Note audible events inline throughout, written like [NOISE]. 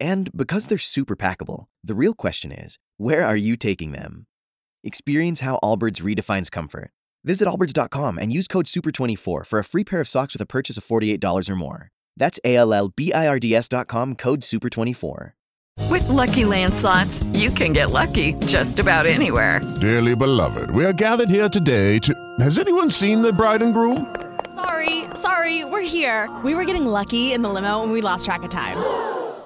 And because they're super packable, the real question is where are you taking them? Experience how Allbirds redefines comfort. Visit allbirds.com and use code SUPER24 for a free pair of socks with a purchase of $48 or more. That's A L L B I R D S.com code SUPER24. With Lucky landslots, you can get lucky just about anywhere. Dearly beloved, we are gathered here today to. Has anyone seen the bride and groom? Sorry, sorry, we're here. We were getting lucky in the limo and we lost track of time.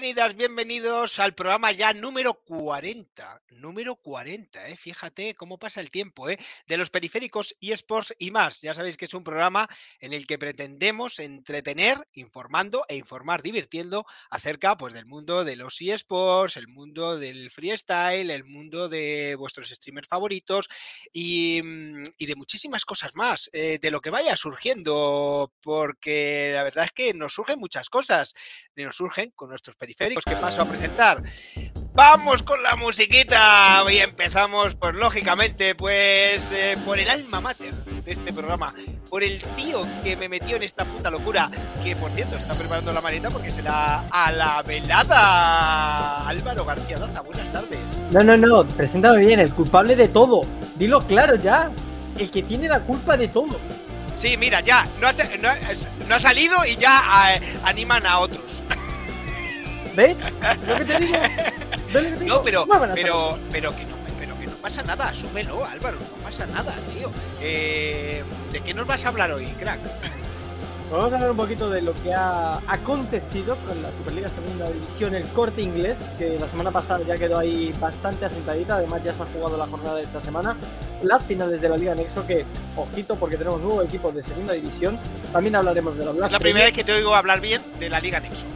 Bienvenidas, bienvenidos al programa ya número 40. Número 40, ¿eh? fíjate cómo pasa el tiempo, ¿eh? de los periféricos eSports y más. Ya sabéis que es un programa en el que pretendemos entretener, informando e informar divirtiendo acerca pues, del mundo de los eSports, el mundo del freestyle, el mundo de vuestros streamers favoritos y, mm, de muchísimas cosas más, eh, de lo que vaya surgiendo, porque la verdad es que nos surgen muchas cosas y nos surgen con nuestros periféricos que paso a presentar. Vamos con la musiquita y empezamos, pues lógicamente, pues eh, por el alma mater de este programa, por el tío que me metió en esta puta locura, que por cierto está preparando la maleta porque será a la velada. Álvaro García Daza, buenas tardes. No, no, no, preséntame bien, el culpable de todo. Dilo claro ya. El que tiene la culpa de todo. Sí, mira, ya, no ha, no ha- no ha salido y ya eh, animan a otros. ¿Ves? Lo que te digo. [LAUGHS] ¿Ves lo que te digo? No, pero, pero, tardes. pero que no, pero que no pasa nada, asúmelo, Álvaro, no pasa nada, tío. Eh, ¿De qué nos vas a hablar hoy, crack? Vamos a hablar un poquito de lo que ha acontecido con la Superliga Segunda División, el corte inglés, que la semana pasada ya quedó ahí bastante asentadita. Además, ya se ha jugado la jornada de esta semana. Las finales de la Liga Nexo, que, ojito, porque tenemos nuevo equipo de Segunda División. También hablaremos de la Es Blast la primera vez que te oigo hablar bien de la Liga Nexo.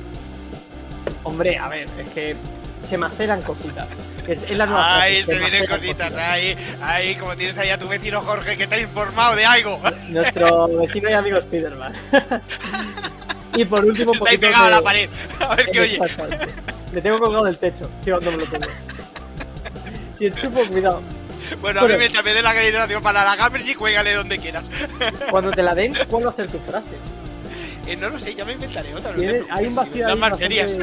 Hombre, a ver, es que se maceran cositas. Es, es la nueva Ay, frase, se vienen cositas, ahí, ahí, como tienes ahí a tu vecino Jorge que te ha informado de algo. Nuestro vecino y amigo Spiderman. [LAUGHS] y por último, Está ahí pegado a la pared. A ver qué oye. Le tengo colgado del techo, si cuando me lo pongo. Si enchufo, cuidado. Bueno, a mí mientras me dé la acreditación para la Gamergy, juégale donde quieras. Cuando te la den, ¿cuál va a ser tu frase? Eh, no lo sé, ya me inventaré otra. no hay un vacío ahí bastante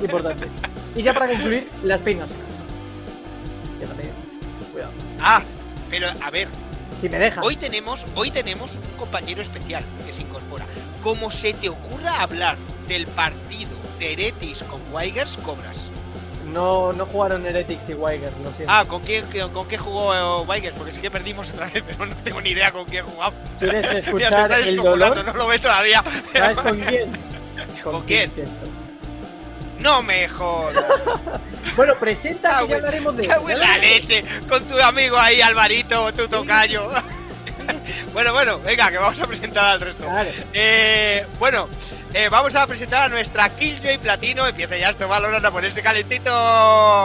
importante. Y ya para concluir, las peinas. Cuidado. Ah, pero a ver, Si me dejas. Hoy tenemos, hoy tenemos un compañero especial que se incorpora. Como se te ocurra hablar del partido de Heretis con Weigers, cobras. No, no jugaron Heretics y Weiger, lo siento. Ah, ¿con quién, con qué jugó eh, Weigers? Porque sí que perdimos otra vez, [LAUGHS] pero no tengo ni idea con quién jugamos. ¿Quieres [LAUGHS] escuchar el dolor? no lo ve todavía. ¿Sabes con quién? [LAUGHS] ¿Con quién? No me jodas. [LAUGHS] Bueno, presenta que ya en- hablaremos de ya la leche, con tu amigo ahí, Alvarito, tu tocayo. [LAUGHS] bueno, bueno, venga, que vamos a presentar al resto. Claro. Eh, bueno, eh, vamos a presentar a nuestra Killjoy Platino. Empieza ya esto Valorant a ponerse calentito.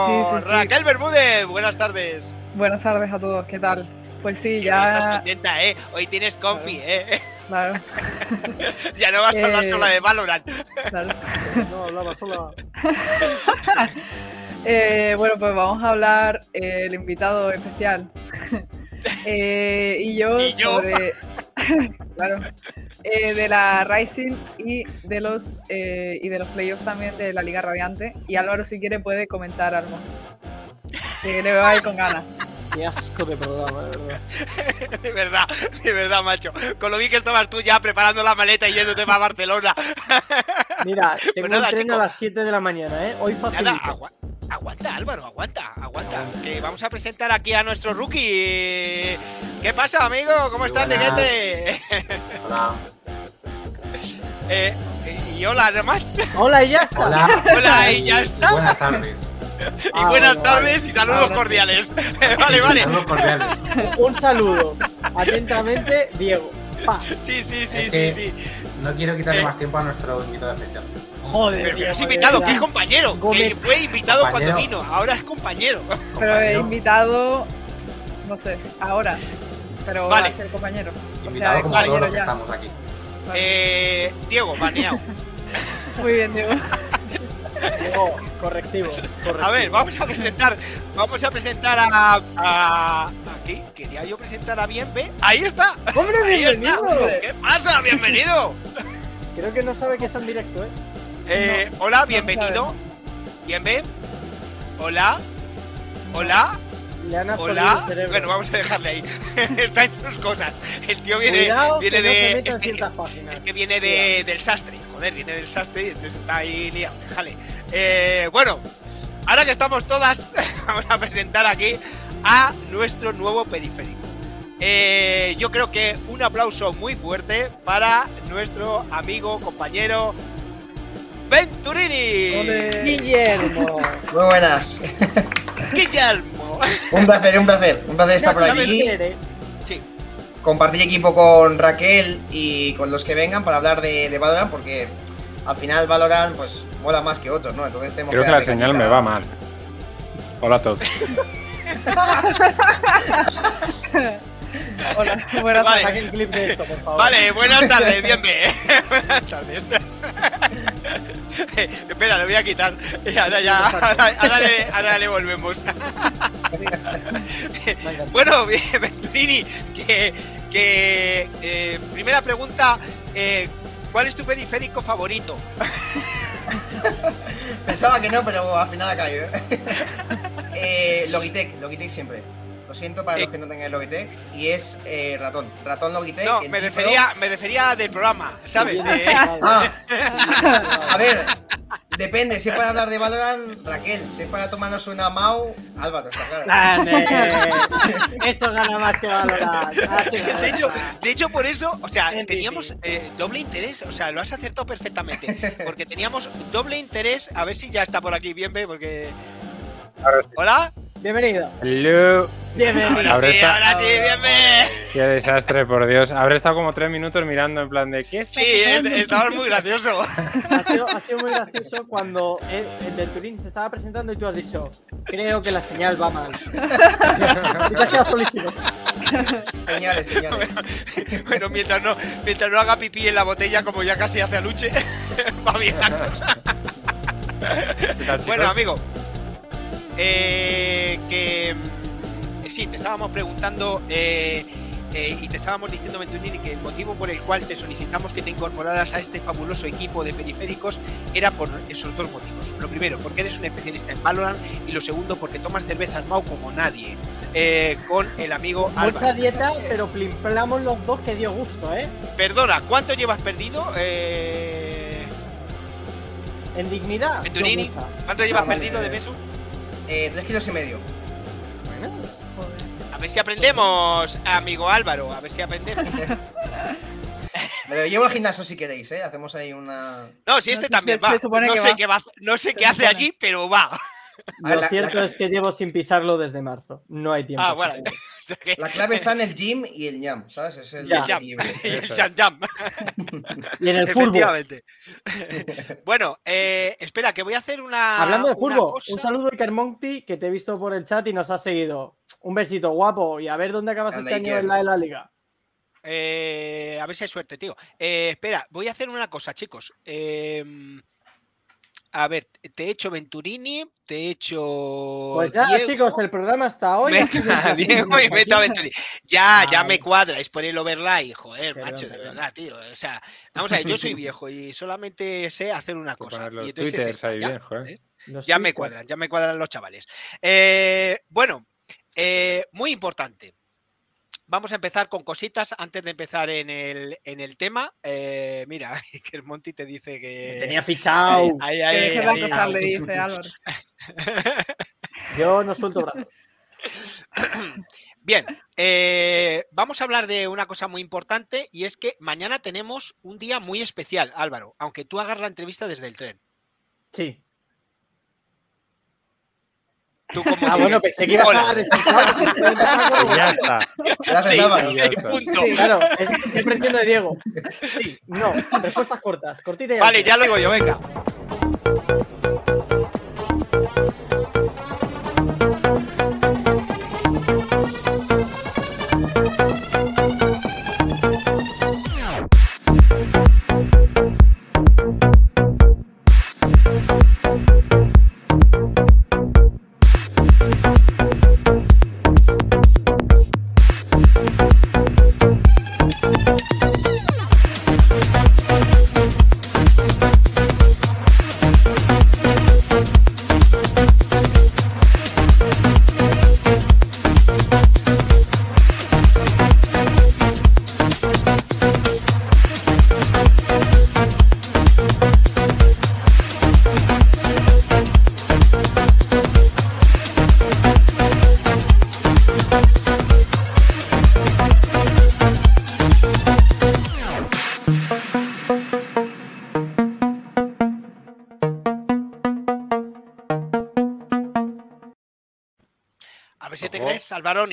Sí, sí, sí. Raquel Bermúdez, buenas tardes. Buenas tardes a todos, ¿qué tal? Pues sí, hoy estás ya. contenta, ¿eh? Hoy tienes compi, ¿eh? Claro, [LAUGHS] ya no vas a hablar Eh, sola de Valorant. claro. No, hablaba sola. [LAUGHS] Eh, bueno, pues vamos a hablar eh, el invitado especial. [LAUGHS] Eh, y yo, ¿Y yo? sobre. claro. eh, de la Rising y de los eh, y de los playoffs también de la Liga Radiante. Y Álvaro, si quiere, puede comentar algo. Que le veo ahí con ganas. Qué asco de programa, de verdad. [LAUGHS] De verdad, de verdad, macho. Con lo bien que estabas tú ya preparando la maleta y yéndote para Barcelona. [LAUGHS] Mira, tengo nada, un tren chico. a las 7 de la mañana, ¿eh? Hoy facilito. Nada, agua- aguanta, Álvaro, aguanta, aguanta. Que vamos a presentar aquí a nuestro rookie. ¿Qué pasa, amigo? ¿Cómo estás. Neguete? Hola. [LAUGHS] Eh, y hola, nomás. Hola, y ya está. Hola. Hola, y ya está. Buenas tardes. Y [LAUGHS] Ah, buenas bueno, tardes y saludos Ahora sí. cordiales. [LAUGHS] vale, vale. Saludos cordiales. [LAUGHS] Un saludo. Atentamente, Diego. Pa. Sí, sí, sí, Es sí, que- sí. No quiero quitarle Eh. más tiempo a nuestro invitado especial. Joder, Pero que Diego, es invitado, que es compañero. Que fue invitado cuando vino, ahora es compañero. Pero he Compañero, invitado, no sé, ahora. Pero Vale. va a ser compañero. O invitado sea, como todos compañero los que ya. estamos aquí. Vale. Eh, Diego, baneado. Muy bien, Diego. Diego, correctivo, correctivo. A ver, vamos a presentar, vamos a presentar a, a aquí quería yo presentar a Bienve. Ahí está. ¡Hombre, Ahí está. bienvenido! ¿Qué pasa? Bienvenido. Creo que no sabe que está en directo, ¿eh? Eh, hola, bienvenido. Bienve. Hola. Hola. Le han absorbido Hola. el cerebro. Bueno, vamos a dejarle ahí. [LAUGHS] está en sus cosas. El tío viene, Cuidado viene no de es que- ciertas es- páginas. Es que viene de, del sastre, joder, viene del sastre y entonces está ahí liado, déjale. Eh, bueno, ahora que estamos todas, [LAUGHS] vamos a presentar aquí a nuestro nuevo periférico. Eh, yo creo que un aplauso muy fuerte para nuestro amigo, compañero Venturini. Ole. Guillermo. Muy buenas. [LAUGHS] Guillermo. Un placer, un placer. Un placer estar por aquí. Sí, Compartir equipo con Raquel y con los que vengan para hablar de, de Valorant, porque al final Valorant pues mola más que otros, ¿no? Entonces tenemos Creo que darle la señal me va mal. Hola a todos. Hola, buenas Vale. tardes. Saca el clip de esto, por favor. Vale, buenas tardes, bienve. [LAUGHS] buenas tardes. [LAUGHS] Espera, lo voy a quitar. Y [LAUGHS] Ahora ya, ahora, ahora le, ahora le volvemos. [LAUGHS] bueno, Venturini, que, que eh, primera pregunta, eh, ¿cuál es tu periférico favorito? Pensaba que no, pero al final ha caído. eh, Logitech, Logitech siempre. Lo siento para Eh. los que no tengan Logitech. Y es eh, ratón. Ratón Logitech. No, me refería, me refería del programa, ¿sabes? Eh, Ah, [LAUGHS] a ver, depende. Si es para hablar de Valorant, Raquel. Si es para tomarnos una Mau, Álvaro, está claro. [LAUGHS] Eso gana más que [LAUGHS] me De hecho, de hecho, por eso, o sea, teníamos eh, doble interés, o sea, lo has acertado perfectamente, porque teníamos doble interés, a ver si ya está por aquí bien, ¿Hola? Bienvenido. Hello. Bienvenido. Ahora sí, está. ahora sí, bien, ve. Qué desastre, por Dios. Habré estado como tres minutos mirando en plan de ¿qué Sí, es- estabas muy gracioso. Ha sido, ha sido muy gracioso cuando el, el del Turín se estaba presentando y tú has dicho, creo que la señal va mal. y te has quedado solísimo. Señales, señales. Bueno, mientras no, mientras no haga pipí en la botella, como ya casi hace Aluche, [LAUGHS] va bien la cosa. ¿Qué tal, Bueno, amigo, eh, que mm, sí, te estábamos preguntando eh, eh, y te estábamos diciendo, Venturini, que el motivo por el cual te solicitamos que te incorporaras a este fabuloso equipo de periféricos era por esos dos motivos. Lo primero, porque eres un especialista en Valorant y lo segundo, porque tomas cervezas Mau como nadie, eh, con el amigo Mucha dieta, pero plimplamos los dos que dio gusto, ¿eh? Perdona, ¿cuánto llevas perdido? Eh, En dignidad. Venturini. ¿Cuánto llevas Ah, perdido de peso? Eh, tres kilos y medio. A ver si aprendemos, amigo Álvaro, a ver si aprendemos. [LAUGHS] Me lo llevo al gimnasio si queréis, ¿eh? Hacemos ahí una. No, si este también se va. no, que sé va. Qué va. no sé Se qué hace supone. allí, pero va. Lo la- cierto la- es que llevo sin pisarlo desde marzo. No hay tiempo. Ah, bueno. [LAUGHS] sea que- La clave está en el gym y el ñam, ¿sabes? Es el Ya. el jam. Y [LAUGHS] el jam jam. Y en el fútbol. [LAUGHS] Bueno, eh, espera, que voy a hacer una. Hablando de fútbol, cosa. un saludo a Iker Monti, que te he visto por el chat y nos has seguido. Un besito guapo y a ver dónde acabas este año en la de la liga. Eh, a ver si hay suerte, tío. Eh, espera, voy a hacer una cosa, chicos. Em, a ver, te he hecho Venturini, te he hecho. Pues ya, Diego, chicos, el programa hasta hoy. ha meto sido un a placer Diego y teneros meto a aquí. Venturini. Ya, ya me cuadra, es por el overlay, joder, Perdón, macho, de verdad, tío. O sea, [LAUGHS] vamos a ver, yo soy viejo y solamente sé hacer una cosa. los Y entonces es twitters esta, ahí ya, bien, joder. ¿eh? Los Ya me cuadran, ya me cuadran los chavales. Eh, bueno, eh, muy importante. Vamos a empezar con cositas antes de empezar en el, en el tema. Eh, mira, [LAUGHS] que el Monty te dice Me que. tenía fichado. [LAUGHS] Ahí, ahí, ahí, ahí. dice Álvaro. [LAUGHS] Yo no suelto brazos. [CLEARS THROAT] Bien, eh, vamos a hablar de una cosa muy importante y es que mañana tenemos un día muy especial, Álvaro, aunque tú hagas la entrevista desde el tren. Sí. Tú como Ah, bueno, pensé que ibas Hola. a empezando Y ya está. Sí, Ya está. punto. Sí. Claro, es que estoy aprendiendo de Diego. Sí, no, respuestas cortas, cortita y Vale, ya lo digo yo, venga. A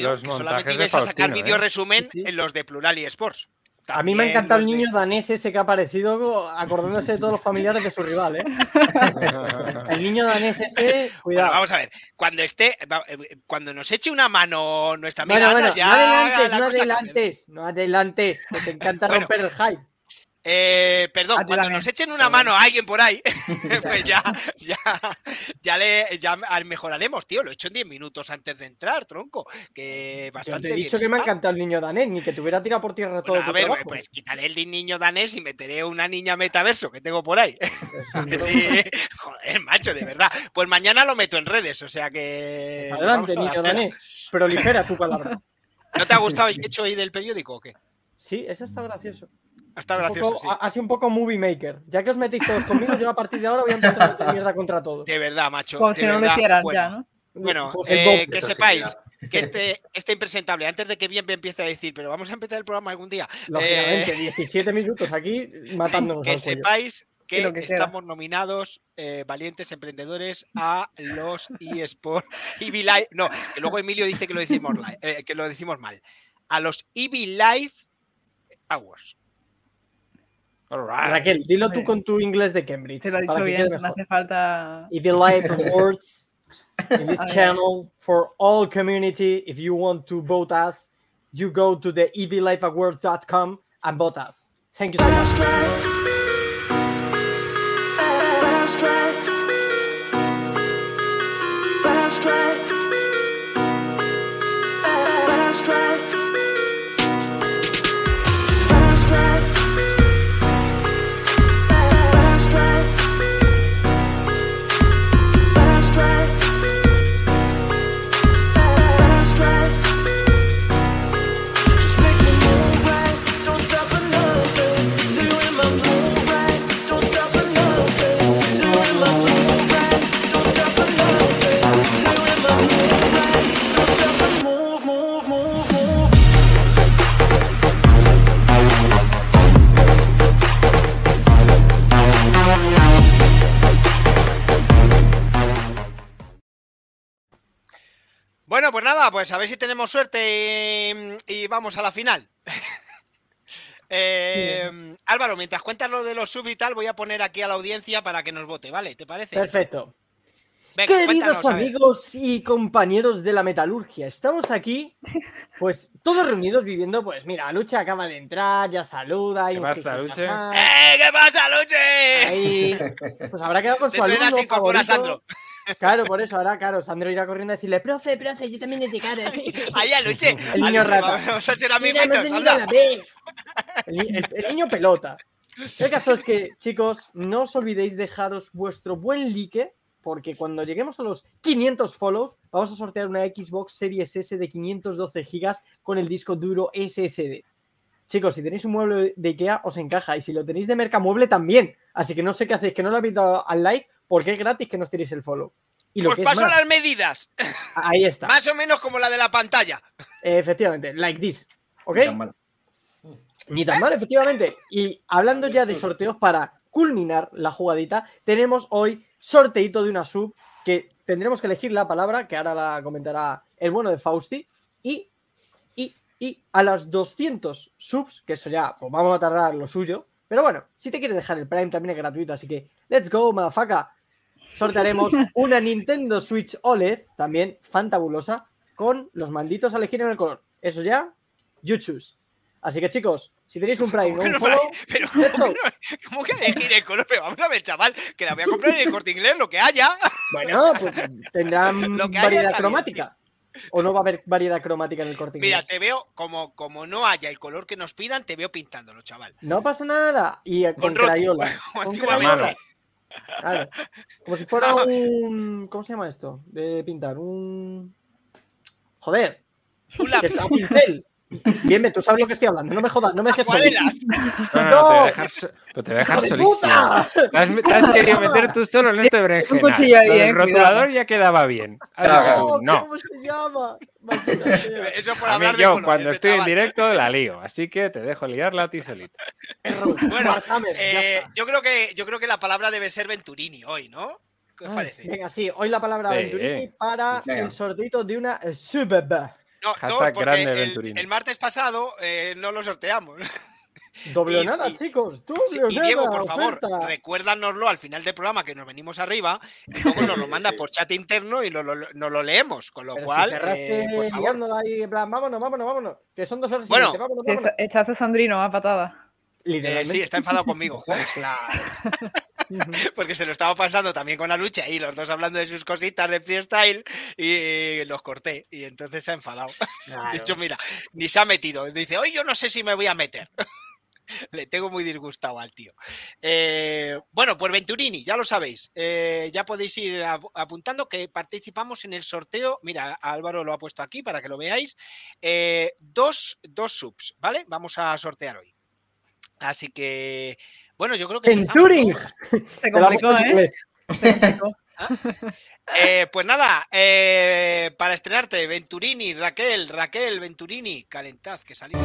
los que solamente ibas a sacar vídeo ¿eh? resumen Sí, sí. en los de Plural y Sports. A mí me ha encantado el de- niño danés ese que ha aparecido acordándose de todos los familiares de su rival, ¿eh? [LAUGHS] El niño danés ese, Bueno, cuidado. vamos a ver, cuando esté, eh, cuando nos eche una mano nuestra amiga Bueno, Ana, bueno, ya no adelantes, la no adelantes, no adelantes, que te encanta Bueno. romper el hype. Eh, perdón, cuando nos echen una mano a alguien por ahí, [LAUGHS] pues ya, ya, ya le ya mejoraremos, tío. Lo he hecho en 10 minutos antes de entrar, tronco. Que Yo bastante te he bien dicho que me ha encantado el niño danés, ni que te hubiera tirado por tierra todo Bueno, tu a ver, trabajo. pues quitaré el niño danés y meteré una niña metaverso que tengo por ahí. Pues [LAUGHS] sí, joder, macho, de verdad. Pues mañana lo meto en redes, o sea que. Pues adelante, niño danés. Prolifera tu palabra. [LAUGHS] ¿No te ha gustado el hecho ahí del periódico o qué? Sí, eso está gracioso. Un gracioso, poco- sí. ha, ha sido un poco movie maker. Ya que os metéis todos conmigo, yo a partir de ahora voy a empezar a hacer [LAUGHS] mierda contra todos. De verdad, macho. Como de si no lo verdad. hicieran Bueno, ya, ¿no? Bueno, Pues eh, que sepáis que este, este impresentable, antes de que bien me empiece a decir, pero vamos a empezar el programa algún día, Lógicamente, eh, 17 minutos aquí [LAUGHS] matándonos que al sepáis que estamos nominados, eh, valientes emprendedores, a los eSport [LAUGHS] EV Live. No, que luego Emilio dice que lo decimos, eh, que lo decimos mal. A los EV Live Awards. All right. Raquel, dilo tú Muy con tu inglés de Cambridge. Se lo ha dicho para que bien, no hace falta. EV Live [LAUGHS] Awards in this channel for all community. If you want to vote us, you go to the evliveawards.com and vote us. Thank you so much. Pues nada, pues a ver si tenemos suerte y, y vamos a la final. [LAUGHS] Eh, Álvaro, mientras cuentas lo de los sub y tal, voy a poner aquí a la audiencia para que nos vote, ¿vale? ¿Te parece? Perfecto. Venga, Queridos amigos y compañeros de la metalurgia, estamos aquí, pues todos reunidos viviendo, pues mira, Lucha acaba de entrar, ya saluda. ¿Qué pasa, Luche? ¡Eh, qué pasa, Luche! Ahí, pues habrá quedado con su alumno favorito. Sandro. Claro, por eso ahora, claro, Sandro irá corriendo a decirle, profe, profe, yo también he llegado. [LAUGHS] Ahí [LAUGHS] a Luche. El niño Luche, rata. Vamos a amiguitos, a la. El, el- el niño pelota. El caso es que, chicos, no os olvidéis dejaros vuestro buen like, porque cuando lleguemos a los 500 follows, vamos a sortear una Xbox Series S de 512 GB con el disco duro SSD. Chicos, si tenéis un mueble de Ikea, os encaja. Y si lo tenéis de Mercamueble, también. Así que no sé qué hacéis, que no le habéis dado al like, porque es gratis que nos tiréis el follow. Y lo Pues que es paso más, las medidas. ahí está. Más o menos como la de la pantalla. Efectivamente, like this. ¿Ok? Ni tan mal. Ni tan mal, efectivamente. Y hablando ya de sorteos para culminar la jugadita, tenemos hoy sorteito de una sub que tendremos que elegir la palabra, que ahora la comentará el bueno de Fausti. Y, y, y a las 200 subs, que eso ya, pues vamos a tardar lo suyo. Pero bueno, si te quieres dejar el Prime también es gratuito, así que let's go, motherfucker. Sortearemos [LAUGHS] una Nintendo Switch OLED, también fantabulosa, con los manditos a elegir en el color. Eso ya, you choose. Así que chicos, si tenéis un Prime o ¿Cómo que un no follow, Pero ¿cómo que, no, [LAUGHS] cómo que elegir el color? Pero vamos a ver, chaval, que la voy a comprar en el corte inglés, lo que haya. [LAUGHS] Bueno, pues tendrán Lo que haya variedad cromática. ¿O no va a haber variedad cromática en el corte Mira, inglés? te veo, como, como no haya el color que nos pidan, te veo pintándolo, chaval. No pasa nada. Y eh, con, Con crayola. Claro. Como si fuera [LAUGHS] un. ¿Cómo se llama esto? De pintar. Un. Joder. Un Que lápiz. está un pincel. Bien, bien, tú sabes lo que estoy hablando. No me jodas, no me dejes solo. Acuarelas. No, no, [LAUGHS] ¡No! te voy a dejar, so- pero te has, te has [LAUGHS] querido meter tú solo en este berenjena. cuchillo ahí, Lo del eh, cuidado. rotulador ya quedaba bien. [LAUGHS] No. ¿Cómo se llama? Eso por A mí hablar de yo cuando me estoy en directo la lío, así que te dejo liarla a ti solito. Bueno, Eh, yo creo que yo creo que la palabra debe ser Venturini hoy, ¿no? ¿Qué os Ay, parece? Venga, sí, hoy la palabra Sí. Venturini para el sorteito de una eh, sub. No, Hashtag porque grande el, el martes pasado eh, no lo sorteamos. [LAUGHS] Doble o Y- nada, y- chicos. Doble Sí, y nada. Diego, por favor, oferta. recuérdanoslo al final del programa que nos venimos arriba y luego nos lo [LAUGHS] manda por chat interno y lo, lo- nos lo leemos. Con lo Pero cual, si cerraste eh, por favor. ahí, en plan, vámonos, vámonos, vámonos. Que son dos horas y Bueno, veinte, vámonos. Echaste a Sandrino a patada. Eh, sí, está enfadado conmigo. [LAUGHS] Claro. Porque se lo estaba pasando también con la lucha y los dos hablando de sus cositas de freestyle y los corté y entonces se ha enfadado. Claro. [LAUGHS] De hecho, mira, ni se ha metido. Dice, hoy yo no sé si me voy a meter. [LAUGHS] Le tengo muy disgustado al tío. Eh, bueno, pues Venturini, ya lo sabéis. Eh, ya podéis ir ap- apuntando que participamos en el sorteo. Mira, Álvaro lo ha puesto aquí para que lo veáis. Eh, dos, dos subs, ¿vale? Vamos a sortear hoy. Así que, bueno, yo creo que. En Turing. ¿no? [LAUGHS] Se complicó, hecho ¿eh? inglés. Se complicó. [LAUGHS] Eh, pues nada, eh, para estrenarte, Venturini, Raquel, Raquel, Venturini, calentad, que salís.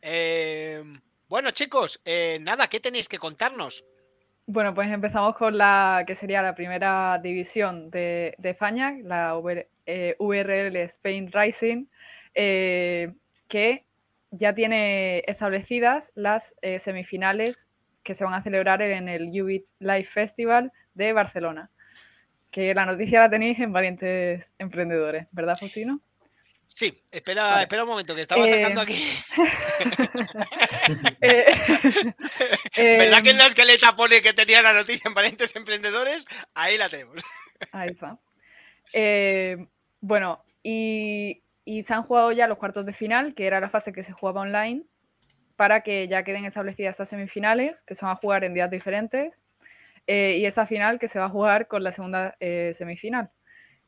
Eh, bueno, chicos, eh, nada, ¿qué tenéis que contarnos? Bueno, pues empezamos con la que sería la primera división de, España, la VR eh, URL Spain Rising, eh, que ya tiene establecidas las eh, semifinales que se van a celebrar en el Ubit Live Festival de Barcelona. Que la noticia la tenéis en Valientes Emprendedores, ¿verdad, Fusino? Sí, espera, Vale. espera un momento, que estaba Eh, sacando aquí. [LAUGHS] Eh, [LAUGHS] ¿Verdad que en em, la esqueleta pone que tenía la noticia en Valientes Emprendedores? Ahí la tenemos. Ahí está. Eh, bueno, y, y se han jugado ya los cuartos de final, que era la fase que se jugaba online, para que ya queden establecidas estas semifinales, que se van a jugar en días diferentes, eh, y esa final que se va a jugar con la segunda eh, semifinal.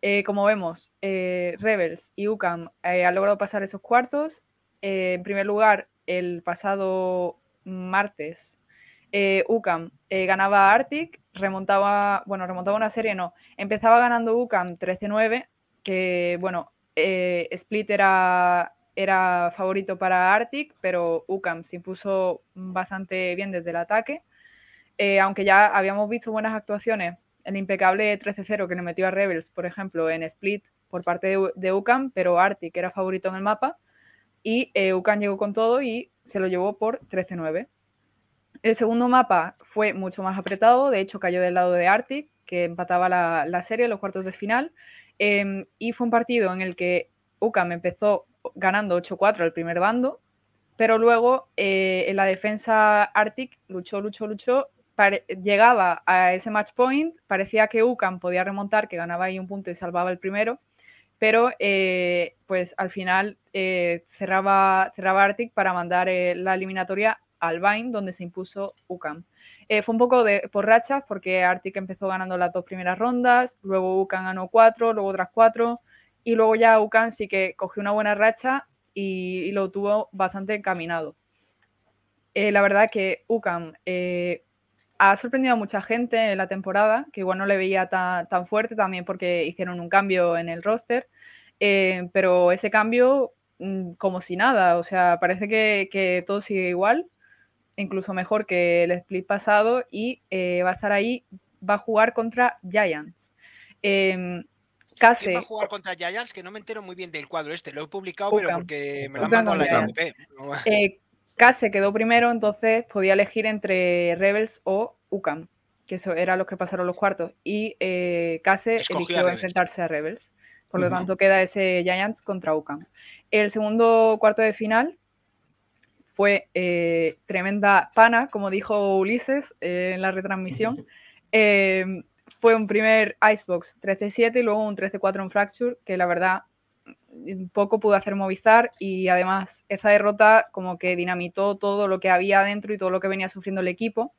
Eh, como vemos, eh, Rebels y UCAM eh, han logrado pasar esos cuartos. En primer lugar, el pasado martes, UCAM ganaba a Arctic, remontaba, bueno, remontaba una serie, no, empezaba ganando UCAM 13-9, que bueno, Split era era favorito para Arctic, pero UCAM se impuso bastante bien desde el ataque. Aunque ya habíamos visto buenas actuaciones, el impecable 13-0 que le metió a Rebels, por ejemplo, en Split por parte de, de UCAM, pero Arctic era favorito en el mapa y eh, UCAM llegó con todo y se lo llevó por 13-9. El segundo mapa fue mucho más apretado, de hecho cayó del lado de Arctic, que empataba la, la serie en los cuartos de final, eh, y fue un partido en el que UCAM empezó ganando 8-4 al primer bando, pero luego eh, en la defensa Arctic luchó, luchó, luchó, llegaba a ese match point, parecía que UCAM podía remontar, que ganaba ahí un punto y salvaba el primero, pero eh, pues al final eh, cerraba, cerraba Arctic para mandar la eliminatoria al Vine, donde se impuso UCAM. fue un poco de, por rachas, porque Arctic empezó ganando las dos primeras rondas, luego UCAM ganó cuatro, luego otras cuatro, y luego ya UCAM sí que cogió una buena racha y, lo tuvo bastante encaminado. Eh, la verdad que UCAM eh, ha sorprendido a mucha gente en la temporada, que igual no le veía tan, tan fuerte también porque hicieron un cambio en el roster, eh, pero ese cambio mm, como si nada, o sea, parece que, que, todo sigue igual, incluso mejor que el split pasado y va a estar ahí, va a jugar contra Giants. Eh, Case. va a jugar contra Giants? Que no me entero muy bien del cuadro este. Lo he publicado, pero porque me lo han mandado la ITP. Eh, Case quedó primero, entonces podía elegir entre Rebels o UCAM, que eso era los que pasaron los cuartos. Y eh, Case Escogí eligió a enfrentarse a Rebels. Por lo tanto, queda ese Giants contra UCAM. El segundo cuarto de final fue eh, tremenda pana, como dijo Ulises eh, en la retransmisión. [LAUGHS] Eh, fue un primer Icebox 13-7 y luego un 13-4 en Fracture, que la verdad poco pudo hacer Movistar y además esa derrota como que dinamitó todo lo que había dentro y todo lo que venía sufriendo el equipo.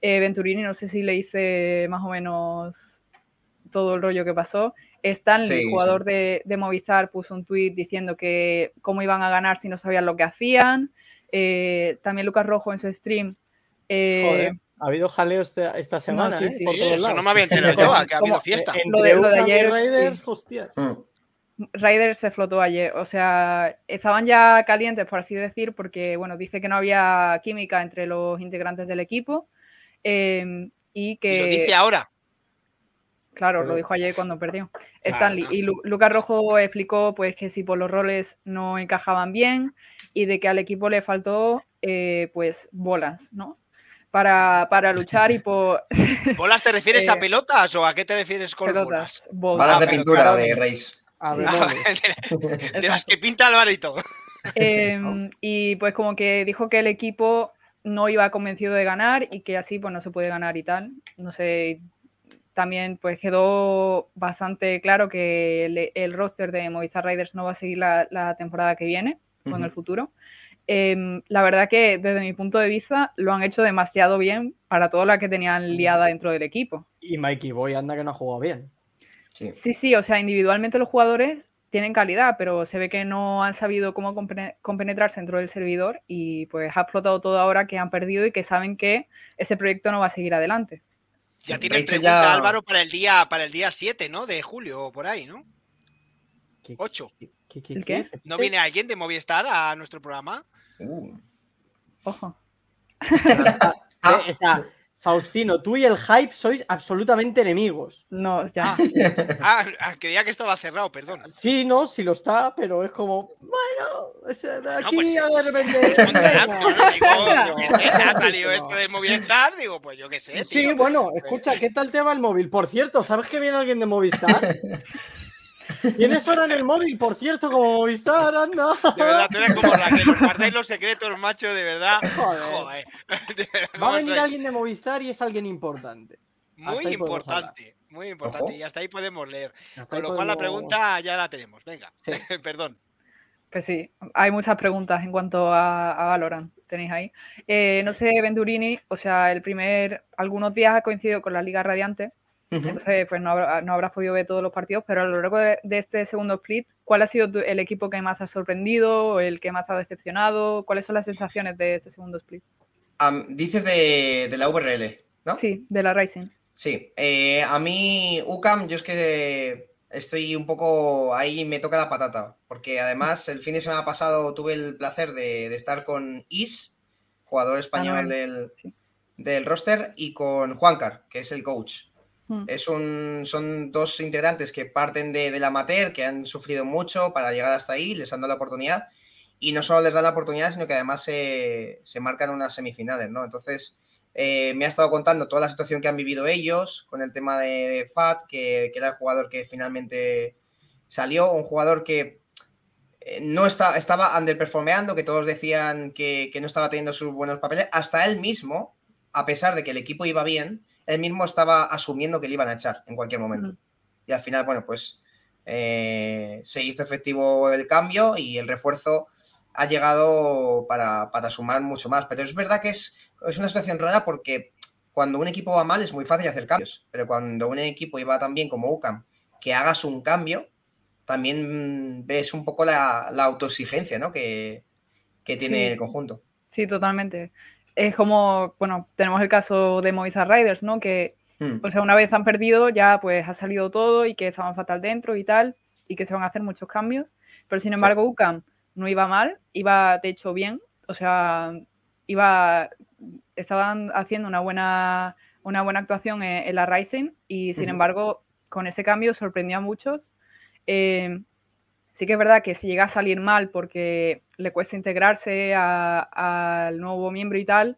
Eh, Venturini no sé si le hice más o menos todo el rollo que pasó. Stanley, Sí, jugador de, de Movistar, puso un tweet diciendo que cómo iban a ganar si no sabían lo que hacían. Eh, también Lucas Rojo en su stream. eh, Joder, ha habido jaleo esta, esta semana, sí, ¿eh? sí. Por Sí, todos eso lados. no me había enterado [LAUGHS] yo, que ha habido fiesta. Lo de- lo de ayer, Raiders, sí. hostias. Mm. Ryder se flotó ayer, o sea, estaban ya calientes, por así decir, porque, bueno, dice que no había química entre los integrantes del equipo eh, y que... Y lo dice ahora. Claro, Pero- lo dijo ayer cuando perdió. Claro. Stanley. Y Lu- Lucas Rojo explicó pues que si por los roles no encajaban bien y de que al equipo le faltó eh, pues bolas, ¿no? Para, para luchar y por [LAUGHS] ¿Bolas te refieres a [LAUGHS] Eh, pelotas o a qué te refieres con bolas? pelotas. bolas. Balas Ah, de pero pintura de Reis. A ver, [LAUGHS] de, de las que pinta Álvaro y todo. Em, y pues como que dijo que el equipo no iba convencido de ganar y que así pues no se puede ganar y tal. No sé, también pues quedó bastante claro que el, el roster de Movistar Riders no va a seguir la, la temporada que viene o en el futuro. Em, la verdad que desde mi punto de vista lo han hecho demasiado bien para toda la que tenían liada dentro del equipo. Y Mikey Boy anda que no ha jugado bien. Sí. Sí, sí, o sea, individualmente los jugadores tienen calidad, pero se ve que no han sabido cómo compenetrarse dentro del servidor y pues ha explotado todo ahora que han perdido y que saben que ese proyecto no va a seguir adelante. Ya tienes pregunta, ya- Álvaro, para el día para el día 7, ¿no? De julio o por ahí, ¿no? ¿Qué, 8. qué- qué- qué- ¿El qué? ¿No viene alguien de Movistar a nuestro programa? Uh. Ojo. [LAUGHS] Ah. Eh, o sea, Faustino, tú y el hype sois absolutamente enemigos. No, ya. [LAUGHS] Ah, ah, creía que estaba cerrado, perdón. Sí, no, sí lo está, pero es como, bueno, es, eh, aquí pues, de repente. ¿no? Digo, yo qué sé, ha salido esto del Movistar, digo, pues yo qué sé. Sí, bueno, escucha, ¿qué tal te va el móvil? Por cierto, ¿sabes que viene alguien de Movistar? [LAUGHS] [LAUGHS] ¿Tienes hora en el móvil, por cierto, como Movistar? Anda. De verdad, tú eres como Raquel, os guardáis los secretos, macho, de verdad. [LAUGHS] Joder. Joder. [LAUGHS] De verdad, Va a ¿cómo venir sois? alguien de Movistar y es alguien importante. Muy importante, muy importante. Ojo. Y hasta ahí podemos leer. Hasta Con lo cual la pregunta ya la tenemos. Venga, Sí. perdón. Pues sí, hay muchas preguntas en cuanto a, a Valorant, tenéis ahí. Eh, no sé, Venturini, o sea, el primer, algunos días ha coincidido con la Liga Radiante, Entonces pues no, habrá- no habrás podido ver todos los partidos, pero a lo largo de, de este segundo split, ¿cuál ha sido tu- el equipo que más ha sorprendido, el que más ha decepcionado? ¿Cuáles son las sensaciones de este segundo split? Dices de, de la VRL, ¿no? Sí, de la Rising. Sí, eh, a mí UCAM, yo es que estoy un poco ahí me toca la patata, porque además el fin de semana pasado tuve el placer de, de estar con Is, jugador español del, sí. del roster, y con Juancar, que es el coach. Mm. Es un, son dos integrantes que parten de, del amateur, que han sufrido mucho para llegar hasta ahí, les han dado la oportunidad, y no solo les dan la oportunidad, sino que además se, se marcan unas semifinales, ¿no? Entonces, eh, me ha estado contando toda la situación que han vivido ellos con el tema de, de Fat, que, que era el jugador que finalmente salió, un jugador que eh, no está, estaba underperformeando, que todos decían que, que no estaba teniendo sus buenos papeles, hasta él mismo, a pesar de que el equipo iba bien, él mismo estaba asumiendo que le iban a echar en cualquier momento. Y al final, bueno, pues eh, se hizo efectivo el cambio y el refuerzo ha llegado para, para sumar mucho más. Pero es verdad que es, es una situación rara porque cuando un equipo va mal es muy fácil hacer cambios. Pero cuando un equipo iba tan bien como UCAM, que hagas un cambio, también ves un poco la, la autoexigencia ¿no? que, que tiene Sí. el conjunto. Sí, totalmente. Es como, bueno, tenemos el caso de Movistar Riders, ¿no? Que, Mm. o sea, una vez han perdido, ya pues ha salido todo y que estaban fatal dentro y tal, y que se van a hacer muchos cambios. Pero sin embargo, UCAM no iba mal, iba de hecho bien, o sea, iba, estaban haciendo una buena, una buena actuación en, en la Rising y sin embargo, con ese cambio sorprendió a muchos. Eh, sí que es verdad que si llega a salir mal porque le cuesta integrarse al nuevo miembro y tal,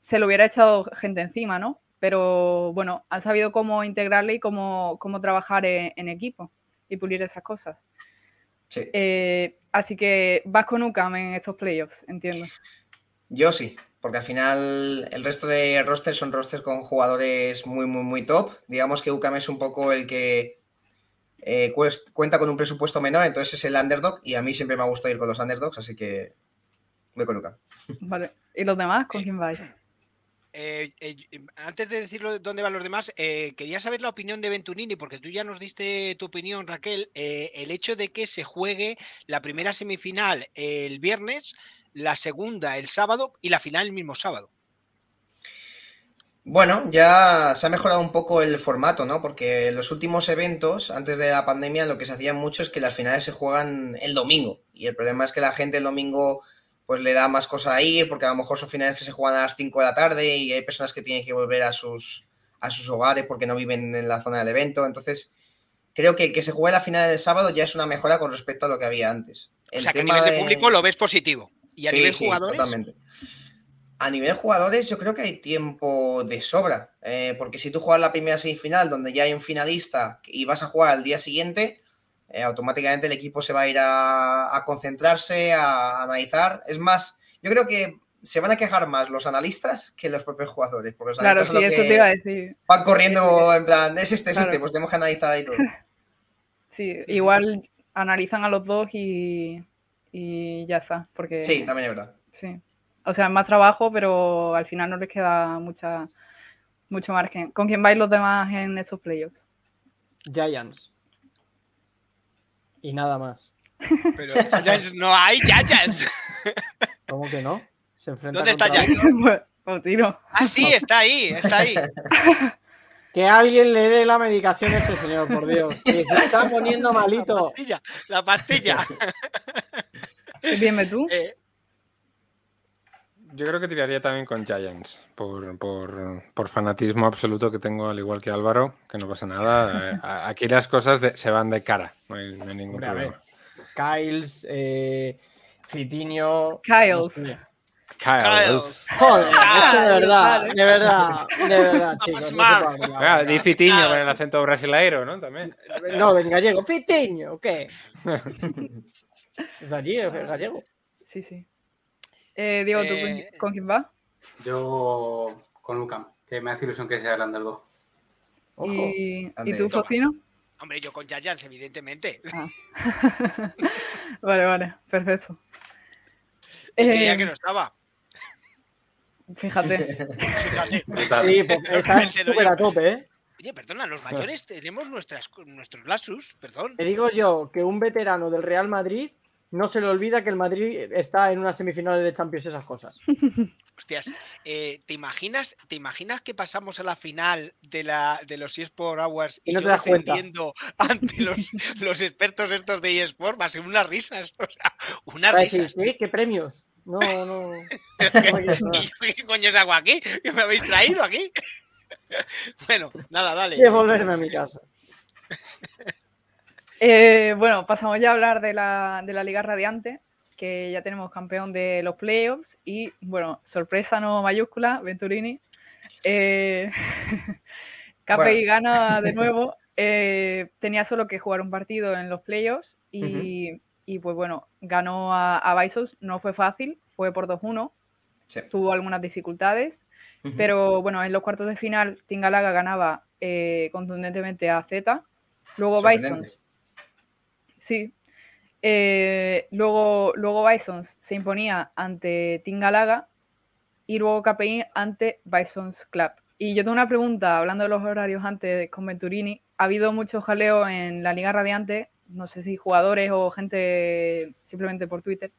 se lo hubiera echado gente encima, ¿no? Pero bueno, han sabido cómo integrarle y cómo, cómo trabajar en, en equipo y pulir esas cosas. Sí. Eh, así que vas con UCAM en estos playoffs, entiendo. Yo sí, porque al final el resto de rosters son rosters con jugadores muy, muy, muy top. Digamos que UCAM es un poco el que eh, cuest- cuenta con un presupuesto menor, entonces es el underdog y a mí siempre me ha gustado ir con los underdogs, así que voy con UCAM. Vale. ¿Y los demás con quién vais? Eh, eh, y- antes de decirlo dónde van los demás, eh, quería saber la opinión de Venturini, porque tú ya nos diste tu opinión, Raquel. eh, el hecho de que se juegue la primera semifinal el viernes, la segunda el sábado y la final el mismo sábado. Bueno, ya se ha mejorado un poco el formato, ¿no? Porque en los últimos eventos, antes de la pandemia, lo que se hacía mucho es que las finales se juegan el domingo. Y el problema es que la gente el domingo pues le da más cosa a ir, porque a lo mejor son finales que se juegan a las 5 de la tarde y hay personas que tienen que volver a sus, a sus hogares porque no viven en la zona del evento. Entonces, creo que que se juegue la final el sábado ya es una mejora con respecto a lo que había antes. O El sea, que a tema nivel de de- público lo ves positivo. Y a Sí, nivel sí, jugadores, totalmente. A nivel jugadores, yo creo que hay tiempo de sobra. eh, porque si tú juegas la primera semifinal donde ya hay un finalista y vas a jugar al día siguiente, eh, automáticamente el equipo se va a ir a, a concentrarse, a, analizar. Es más, yo creo que se van a quejar más los analistas que los propios jugadores. Porque los Claro, sí, eso te iba a decir. Van corriendo en plan, es este, es Claro. este, pues tenemos que analizar ahí todo. [LAUGHS] Sí, igual analizan a los dos y, y ya está. Porque, Sí, también es verdad. Sí. O sea, es más trabajo, pero al final no les queda mucha, mucho margen. ¿Con quién vais los demás en estos playoffs? Giants. Y nada más. pero Giants no hay Giants. [LAUGHS] ¿Cómo que no? Se enfrenta ¿Dónde está Giants? [LAUGHS] otro. Pues, pues tiro. Ah, sí, está ahí, está ahí. [LAUGHS] Que alguien le dé la medicación a este señor, por Dios. Que se está poniendo La malito. pastilla, la pastilla. Dime tú. Eh, Yo creo que tiraría también con Giants, por, por- por fanatismo absoluto que tengo, al igual que Álvaro, que no pasa nada. [LAUGHS] Eh, Aquí las cosas de- se van de cara, no hay, no hay ningún problema. Kyles, eh, Fitiño. Kyles. no. Kyles. Joder, es que de verdad, de verdad, de verdad, chicos. No, di Fitiño con el acento brasileiro, ¿no? También. No, en [LAUGHS] gallego. Fitiño, ¿qué? Es de allí, es gallego. Sí, sí. Eh, Diego, ¿tú con- Eh, con quién vas? Yo con Lucam, que me hace ilusión que sea el underdog. Ojo. ¿Y, ¿y tú. Focino? hombre, yo con Giants, evidentemente. Ah. [LAUGHS] vale, vale, perfecto. Y creía Eh, que no estaba. Fíjate. Fíjate. [LAUGHS] Sí, pues estás súper a tope, ¿eh? Oye, perdona, los mayores tenemos nuestras, nuestros lasus, perdón. Te digo yo que un veterano del Real Madrid no se le olvida que el Madrid está en unas semifinales de Champions esas cosas. [LAUGHS] Hostias, eh, ¿te imaginas, ¿te imaginas que pasamos a la final de la de los eSport Awards y, Y no yo cuenta. defendiendo ante los, [LAUGHS] los expertos estos de eSport? Va a ser unas risas, o sea, unas decir, risas. ¿qué? ¿Qué premios? No, no. [LAUGHS] ¿Y yo qué coño hago aquí? ¿Que me habéis traído aquí? bueno, nada, dale. Quiero volverme a mi casa. Eh, bueno, pasamos ya a hablar de la, de la Liga Radiante, que ya tenemos campeón de los playoffs y, bueno, sorpresa no mayúscula, Venturini. Eh, [LAUGHS] KPI Bueno. gana de [LAUGHS] nuevo. eh, tenía solo que jugar un partido en los playoffs y, y, pues bueno, ganó a, a Visos. No fue fácil, fue por 2-1. Sí. Tuvo algunas dificultades, pero bueno, en los cuartos de final, Tingalaga ganaba eh, contundentemente a Z. Luego Sorprendente. Sí. Eh, luego, luego Bisons se imponía ante Tingalaga y luego KPI ante Bisons Club. Y yo tengo una pregunta, hablando de los horarios antes con Venturini. Ha habido mucho jaleo en la Liga Radiante, no sé si jugadores o gente simplemente por Twitter,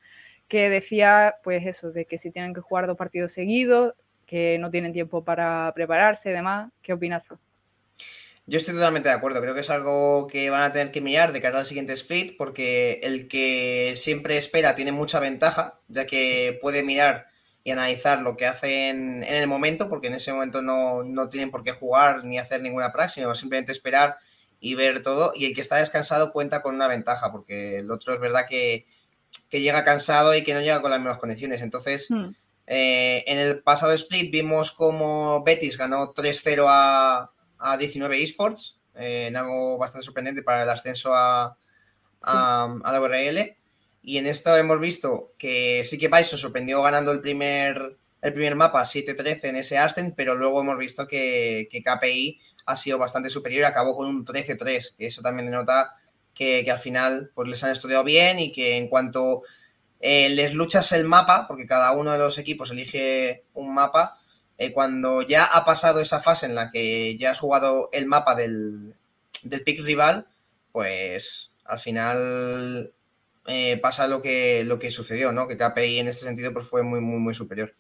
que decía, pues eso, de que si tienen que jugar dos partidos seguidos, que no tienen tiempo para prepararse y demás. ¿Qué opinas tú? Yo estoy totalmente de acuerdo. Creo que es algo que van a tener que mirar de cara al siguiente split, porque el que siempre espera tiene mucha ventaja, ya que puede mirar y analizar lo que hacen en el momento, porque en ese momento no, no tienen por qué jugar ni hacer ninguna praxis, sino simplemente esperar y ver todo. Y el que está descansado cuenta con una ventaja, porque el otro es verdad que, que llega cansado y que no llega con las mismas condiciones. Entonces, Hmm. eh, en el pasado split vimos como Betis ganó 3-0 a, a 19 esports, eh, en algo bastante sorprendente para el ascenso a, a, a la URL. Y en esto hemos visto que sí que Paiso sorprendió ganando el primer, el primer mapa 7-13 en ese Ascent, pero luego hemos visto que, que KPI ha sido bastante superior y acabó con un 13-3, que eso también denota que, que al final pues les han estudiado bien y que en cuanto eh, les luchas el mapa, porque cada uno de los equipos elige un mapa, eh, cuando ya ha pasado esa fase en la que ya has jugado el mapa del, del pick rival, pues al final eh, pasa lo que, lo que sucedió, ¿no? Que KPI en este sentido pues fue muy, muy, muy superior.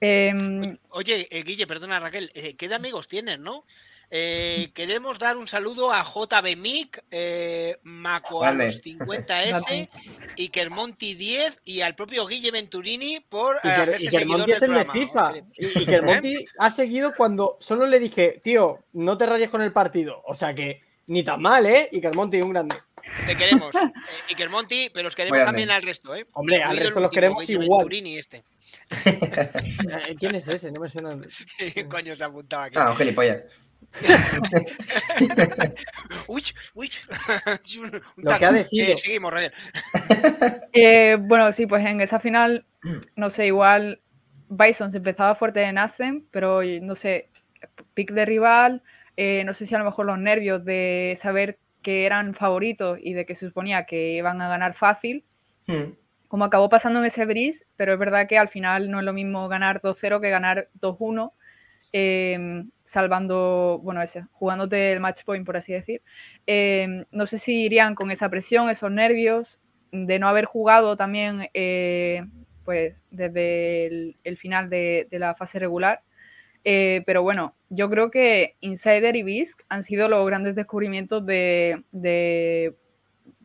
Em, Oye, eh, Guille, perdona Raquel, eh, ¿qué de amigos tienes, no? Eh, queremos dar un saludo a JB Mick, eh, Maco a Grande. los 50S, Iker Monti 10 y al propio Guille Venturini por eh, Y que, hacerse y que el seguidor es el de. FIFA. El ¿Eh? Ha seguido cuando solo le dije, tío, no te rayes con el partido. O sea que ni tan mal, ¿eh? Monty un grande. Te queremos, eh, Iker Monti, pero os queremos Muy también grande. al resto, ¿eh? Hombre, al Incluido resto los último, queremos Guille igual. Venturini este. [LAUGHS] Eh, ¿Quién es ese? No me suena. [LAUGHS] ¿Qué coño se ha apuntado aquí? Ah, un gilipollas. [LAUGHS] uy, uy. [LAUGHS] Lo que ha decidido. Eh, seguimos. [LAUGHS] Eh, bueno, sí, pues en esa final, no sé, igual Bison se empezaba fuerte en Ascen, pero no sé, pick de rival, eh, no sé si a lo mejor los nervios de saber que eran favoritos y de que se suponía que iban a ganar fácil, Hmm. como acabó pasando en ese bris, pero es verdad que al final no es lo mismo ganar 2-0 que ganar 2-1, eh, salvando, bueno, ese, jugándote el match point, por así decir. Eh, no sé si irían con esa presión, esos nervios, de no haber jugado también, eh, pues, desde el, final de, la fase regular. Eh, pero bueno, yo creo que Insider y Bisk han sido los grandes descubrimientos de, de-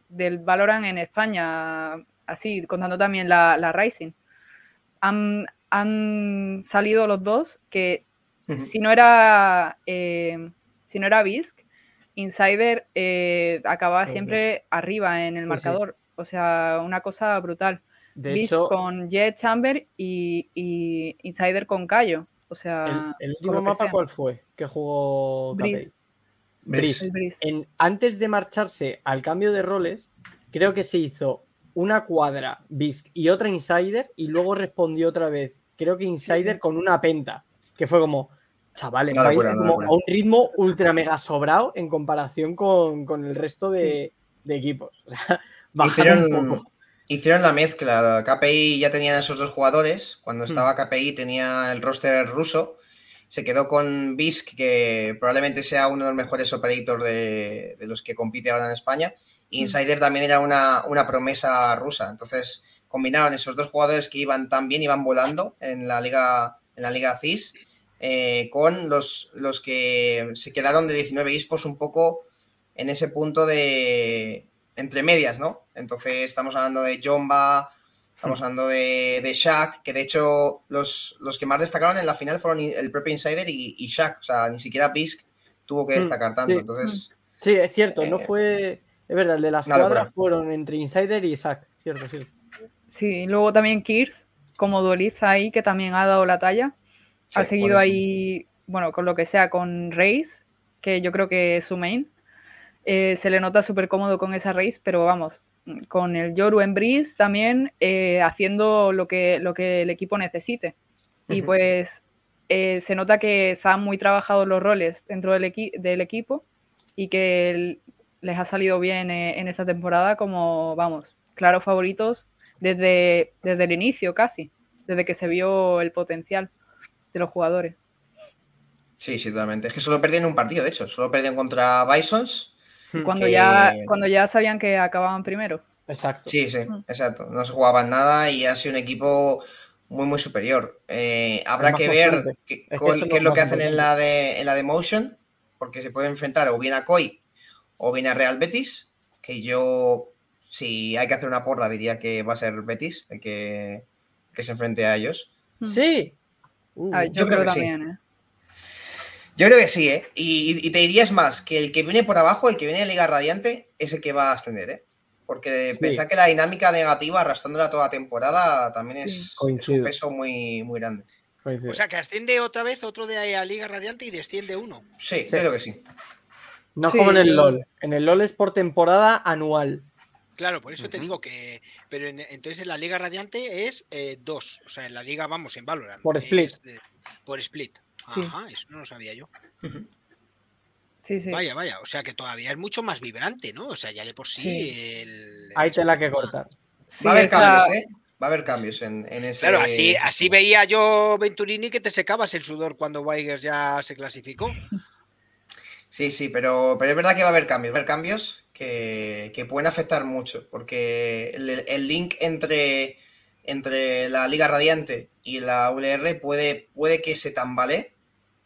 del Valorant en España, así, contando también la, la Rising. Han, han salido los dos que Si no era eh, si no era Bisk, Insider eh, acababa siempre arriba en el Sí, sí. marcador. O sea, una cosa brutal. De Bisk hecho- con Jet Chamber y, y Insider con Cayo. O sea, ¿El, último mapa sea. cuál fue que jugó. En- antes de marcharse al cambio de roles, creo que se hizo una cuadra Bisk y otra Insider y luego respondió otra vez, creo que Insider con una penta, que fue como, chavales, vais como locura. a un ritmo ultra mega sobrado en comparación con, con el resto de, de equipos. O sea, [LAUGHS] bajaron un Hicieron, poco. hicieron la mezcla. KPI ya tenían esos dos jugadores. Cuando Hmm. estaba KPI tenía el roster ruso. Se quedó con Bisk, que probablemente sea uno de los mejores operators de, de los que compite ahora en España. Insider también era una, una promesa rusa. Entonces combinaron esos dos jugadores que iban tan bien, iban volando en la liga, en la liga CIS, eh, con los, los que se quedaron de 19 esports un poco en ese punto de entre medias, ¿no? Entonces estamos hablando de Jomba, estamos hablando de, de Shaq, que de hecho los, los que más destacaron en la final fueron el propio Insider y, y Shaq, o sea, ni siquiera Pisk tuvo que Mm, destacar tanto. sí. Entonces, Sí, es cierto, no Eh, fue. Es verdad, el de las cuadras fueron entre Insider y Isaac. Cierto, cierto. Sí, y luego también Kirth, como duelista ahí, que también ha dado la talla. Ha Sí, seguido ahí, bueno, con lo que sea, con Reis, que yo creo que es su main. Eh, se le nota súper cómodo con esa Reis, pero vamos, con el Yoru en Breeze también eh, haciendo lo que, lo que el equipo necesite. Y pues eh, se nota que están muy trabajados los roles dentro del, equi- del equipo y que el- les ha salido bien en esta temporada como, vamos, claros favoritos desde, desde el inicio casi, desde que se vio el potencial de los jugadores. sí, sí, totalmente. Es que solo perdieron un partido, de hecho. Solo perdieron contra Bisons. Cuando, que- ya, cuando ya sabían que acababan primero. Exacto. Sí, sí, Mm. exacto. No se jugaban nada y ha sido un equipo muy, muy superior. Eh, habrá que ver qué, Es con- qué lo que hacen en la, de, en la de Motion, porque se puede enfrentar o bien a COI o bien a Real Betis, que yo, si hay que hacer una porra, diría que va a ser Betis el que, que se enfrente a ellos. Sí. Uh, A ver, yo, yo creo creo, que sí. también, ¿eh? Yo creo que sí, ¿eh? Y, y te dirías más, que el que viene por abajo, el que viene de Liga Radiante, es el que va a ascender, ¿eh? Porque Sí. pensar que la dinámica negativa, arrastrándola toda temporada, también es, es un peso muy, muy grande. coincido. O sea, que asciende otra vez otro de la Liga Radiante y desciende uno. Sí, Sí. creo que sí. no es sí, como en el LOL. En el LOL es por temporada anual. Claro, por eso te digo que. Pero en- entonces en la Liga Radiante es eh, dos. O sea, en la Liga, vamos, en Valorant. Por split. es por split. Sí. Ajá, eso no lo sabía yo. Sí, sí. Vaya, vaya. O sea que todavía es mucho más vibrante, ¿no? O sea, ya de por sí. Sí. el- Hay tela que cortar. Sí, Va a haber esa- cambios, ¿eh? Va a haber cambios en, en ese. Claro, así, así veía yo Venturini que te secabas el sudor cuando Weigers ya se clasificó. Sí, sí, pero, pero es verdad que va a haber cambios. Va a haber cambios que, que pueden afectar mucho, porque el, el link entre, entre la Liga Radiante y la WR puede, puede que se tambalee,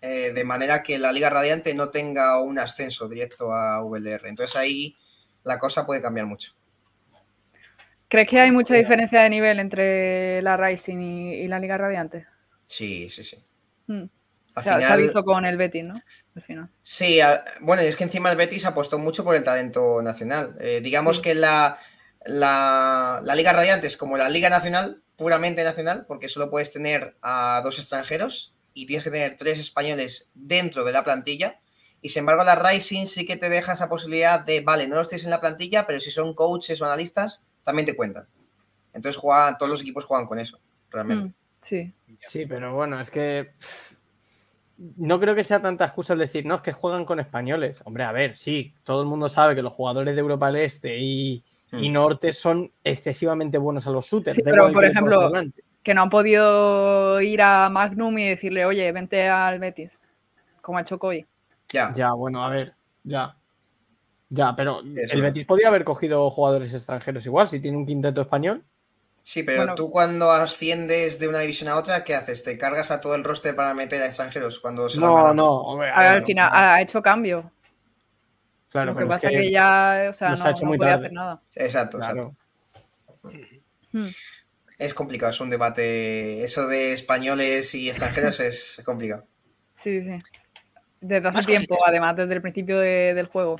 eh, de manera que la Liga Radiante no tenga un ascenso directo a VLR. Entonces ahí la cosa puede cambiar mucho. ¿Crees que hay mucha diferencia de nivel entre la Rising y, y la Liga Radiante? Sí, sí, sí. Mm. Al Se, ha- se ha final- visto con el Betis, ¿no? Al final. Sí, a- bueno, es que encima el Betis apostó mucho por el talento nacional. Eh, digamos Sí. que la, la, la Liga Radiante es como la Liga Nacional, puramente nacional, porque solo puedes tener a dos extranjeros y tienes que tener tres españoles dentro de la plantilla. Y sin embargo, la Rising sí que te deja esa posibilidad de, vale, no los tienes en la plantilla, pero si son coaches o analistas, también te cuentan. Entonces juegan, todos los equipos juegan con eso, realmente. Mm, Sí. Sí, pero bueno, es que no creo que sea tanta excusa el decir, no, es que juegan con españoles. Hombre, a ver, sí, todo el mundo sabe que los jugadores de Europa del Este y, y Mm. Norte son excesivamente buenos a los shooters. Sí, pero, por ejemplo. Que no han podido ir a Magnum y decirle, oye, vente al Betis, como ha hecho Koi. Ya. Ya, bueno, a ver, ya. Ya, pero el. Betis podía haber cogido jugadores extranjeros igual, si tiene un quinteto español. Sí, pero Bueno. tú cuando asciendes de una división a otra, ¿qué haces? ¿Te cargas a todo el roster para meter a extranjeros cuando se No, no, hombre, a Ahora, ver, al final ha ha hecho cambio. Claro, Lo que pasa es que, ya, o sea, no, ha hecho no muy podía tarde. hacer nada. Exacto, claro. exacto. Mm. Es complicado, es un debate. Eso de españoles y extranjeros [LAUGHS] es complicado. Sí, sí. Desde hace Más tiempo, cositas. además, desde el principio de- del juego.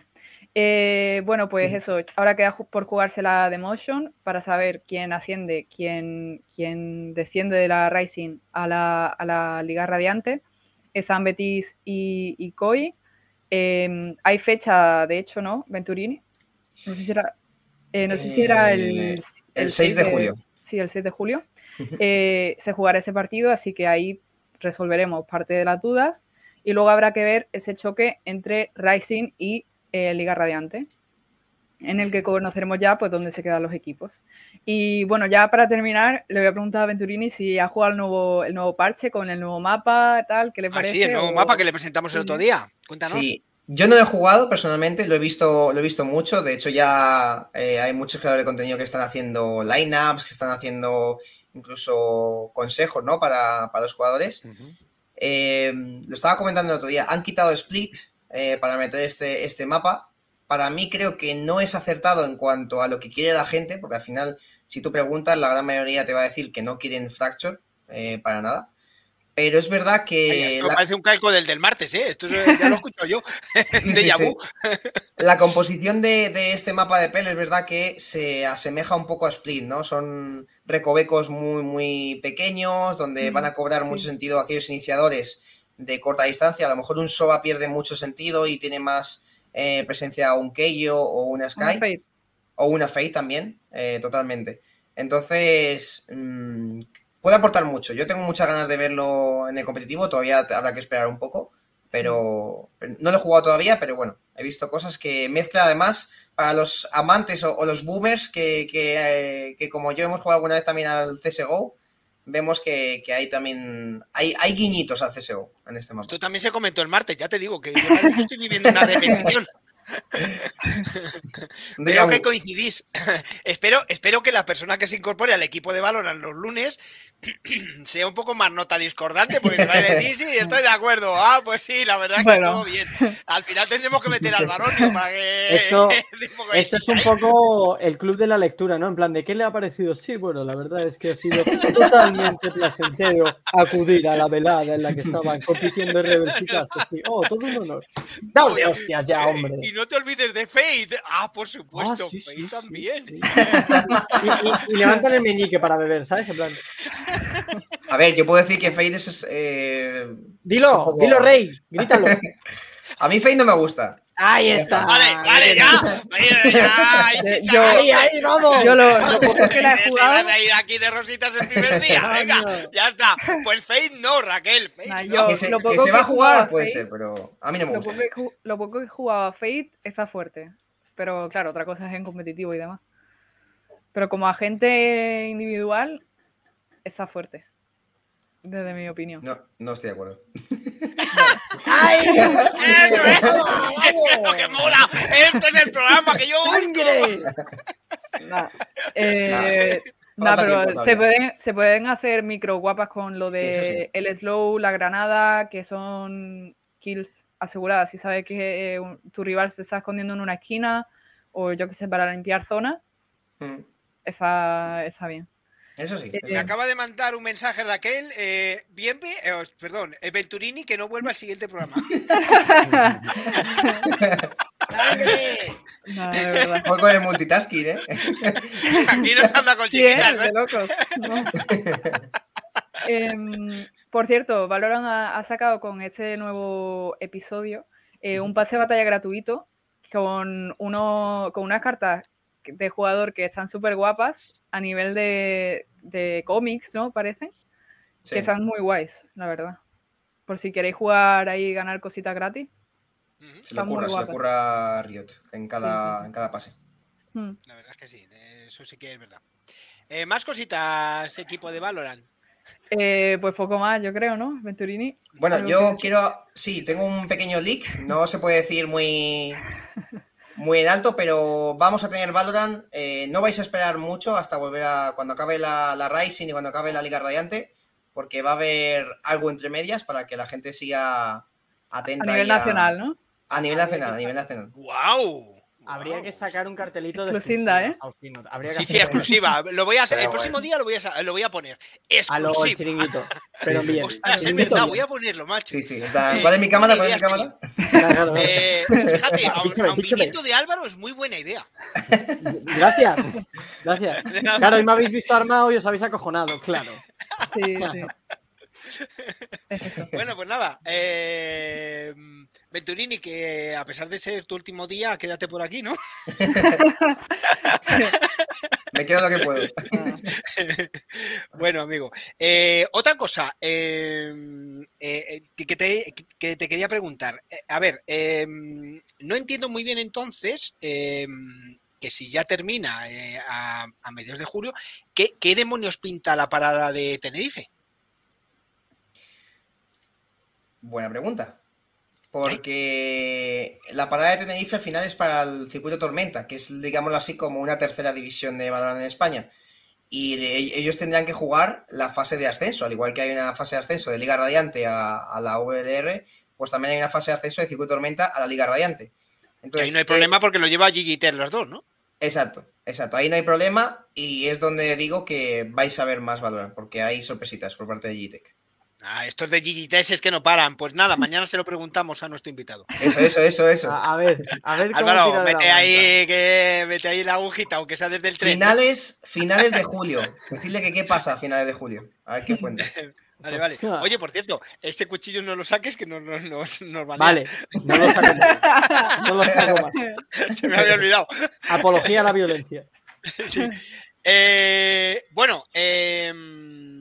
Eh, bueno, pues eso, ahora queda por jugarse la Demotion para saber quién asciende, quién, quién desciende de la Rising a la, a la Liga Radiante. Están Betis y, y Koi. Eh, hay fecha, de hecho, ¿no? Venturini. No sé si era, eh, no sé si era el, Eh, el 6 de julio. Sí, el 6 de julio. Se jugará ese partido, así que ahí resolveremos parte de las dudas. Y luego habrá que ver ese choque entre Rising y eh, Liga Radiante, en el que conoceremos ya pues dónde se quedan los equipos. Y bueno, ya para terminar, le voy a preguntar a Venturini si ha jugado el nuevo, el nuevo parche con el nuevo mapa, tal, ¿qué le Ah, parece? sí, el nuevo o- mapa que le presentamos el otro día. Cuéntanos. Sí, Yo no lo he jugado personalmente, lo he visto, lo he visto mucho. De hecho, ya eh, hay muchos creadores de contenido que están haciendo lineups, que están haciendo incluso consejos ¿no? para, para los jugadores. Eh, lo estaba comentando el otro día. Han quitado Split eh, para meter este, este mapa. Para mí creo que no es acertado en cuanto a lo que quiere la gente, porque al final, si tú preguntas, la gran mayoría te va a decir que no quieren Fracture para nada. Pero es verdad que. esto parece un calco del del martes, ¿eh? Esto ya lo escucho yo. [LAUGHS] [LAUGHS] de Yabu. La composición de, este mapa de pel es verdad que se asemeja un poco a Split, ¿no? Son recovecos muy, muy pequeños, donde van a cobrar mucho sentido aquellos iniciadores de corta distancia. A lo mejor un Soba pierde mucho sentido y tiene más eh, presencia un Keio o una Sky. o una Fate también, eh, totalmente. Entonces, mm, puede aportar mucho. Yo tengo muchas ganas de verlo en el competitivo, todavía habrá que esperar un poco, pero no lo he jugado todavía, pero bueno, he visto cosas que mezcla además para los amantes o, los boomers que, que, que, como yo hemos jugado alguna vez también al CSGO, vemos que, hay también. Hay, hay guiñitos al CSO en este momento. Esto también se comentó el martes, ya te digo que yo estoy viviendo una repetición. [LAUGHS] Veo que coincidís. [LAUGHS] espero, espero que la persona que se incorpore al equipo de Valorant los lunes [CLEARS THROAT] sea un poco más nota discordante, porque sí, estoy de acuerdo. Ah, pues sí, la verdad que todo bien. Al final tendremos que meter al varón para que. [LAUGHS] Esto, [LAUGHS] esto es un poco el club de la lectura, ¿no? En plan, ¿de qué le ha parecido? Sí, bueno, la verdad es que ha sido totalmente placentero acudir a la velada en la que estaban compitiendo en Rebels y Así, oh, todo un honor. Dale hostias ya, hombre. Y no te olvides de Fate. Ah, por supuesto, ah, Fate también. y, levantan el meñique para beber, ¿sabes? En plan. A ver, yo puedo decir que Fate es. Eh, dilo, dilo, Rey, grítalo. [LAUGHS] a mí Fate no me gusta. Ahí está. Vale, vale, ya. [LAUGHS] yo, ahí, ahí, vamos. Yo lo, lo poco que la he jugado. vas a ir aquí de rositas el primer [LAUGHS] día. Venga, ya está. Pues Fate no, Raquel. No. que, se, que se va a jugar puede ser, pero a mí no me gusta. Lo poco que, he jugado a Fate está fuerte. Pero claro, otra cosa es en competitivo y demás. Pero como agente individual, está fuerte. Desde mi opinión. No, no estoy de acuerdo. ¡Ay! ¡Eso [LAUGHS] es! ¡Esto que mola! ¡Este es el programa que yo Nah, eh, pero se pueden, se pueden hacer micro guapas con lo de el slow, la granada, que son kills aseguradas. Si sabes que eh, tu rival se está escondiendo en una esquina o yo que sé, para limpiar zona, mm. esa está bien. Eso sí. Me acaba de mandar un mensaje Raquel, eh, bien, eh, perdón, eh, Venturini, que no vuelva al siguiente programa. [LAUGHS] no, [LAUGHS] Un poco de multitasking, ¿eh? Aquí no anda con chiquitas, de locos. [LAUGHS] Em, por cierto, Valorant ha, sacado con ese nuevo episodio un pase de batalla gratuito con, uno, con unas cartas de jugador que están súper guapas a nivel de, de cómics, ¿no? Parece. Que están muy guays, la verdad. Por si queréis jugar ahí y ganar cositas gratis. Se le ocurra, se le ocurra a Riot en cada, En cada pase. Hmm. La verdad es que sí, eso sí que es verdad. Eh, más cositas, equipo de Valorant. Eh, pues poco más, yo creo, ¿no? Venturini. Bueno, yo quiero. Sí, tengo un pequeño leak. No se puede decir muy muy en alto, pero vamos a tener Valorant. Eh, no vais a esperar mucho hasta volver a cuando acabe la, la, Rising y cuando acabe la Liga Radiante, porque va a haber algo entre medias para que la gente siga atenta. A nivel nacional, ¿no? A nivel nacional, a nivel nacional. ¡Wow! Habría que sacar un cartelito de exclusiva, ¿eh? sí, sí, exclusiva. Lo voy a hacer. El próximo día lo voy a, lo voy a poner. Exclusiva. A lo chiringuito. [LAUGHS] [LAUGHS] Pero bien. Ostras, es verdad, voy a ponerlo, macho. Sí, sí. ¿Cuál es mi cámara? ¿Cuál es mi cámara? [LAUGHS] Eh, fíjate, a un de Álvaro es muy buena idea. Gracias. Gracias. Claro, y me habéis visto armado y os habéis acojonado, claro. Sí, sí. [LAUGHS] bueno, pues nada. Eh, Venturini, que a pesar de ser tu último día, quédate por aquí, ¿no? [LAUGHS] Me quedo lo que puedo. [LAUGHS] bueno, amigo. Eh, otra cosa eh, que, te, quería preguntar. a ver, no entiendo muy bien entonces que si ya termina a, mediados de julio, ¿qué, ¿qué demonios pinta la parada de Tenerife? Buena pregunta. Porque la parada de Tenerife al final es para el circuito Tormenta, que es, digámoslo así, como una tercera división de Valorant en España. Y de- ellos tendrán que jugar la fase de ascenso, al igual que hay una fase de ascenso de Liga Radiante a, a la VLR, pues también hay una fase de ascenso de circuito Tormenta a la Liga Radiante. Entonces, ahí no hay eh, problema porque lo lleva Gigiter los dos, ¿no? Exacto, exacto. Ahí no hay problema y es donde digo que vais a ver más valor, porque hay sorpresitas por parte de Gitec. Ah, estos de Gigitest es que no paran. Pues nada, mañana se lo preguntamos a nuestro invitado. Eso, eso, eso, eso. A, a ver, a ver cómo Álvaro, mete ahí, que, mete ahí la agujita, aunque sea desde el tren. Finales, finales de julio. Decirle que qué pasa a finales de julio. A ver qué cuenta. [LAUGHS] Vale, vale. Oye, por cierto, ese cuchillo no lo saques que nos, nos, nos banean. Vale, no lo más. [LAUGHS] No lo saco más. Se me había olvidado. Apología a la violencia. [LAUGHS] Sí. Eh, bueno, em,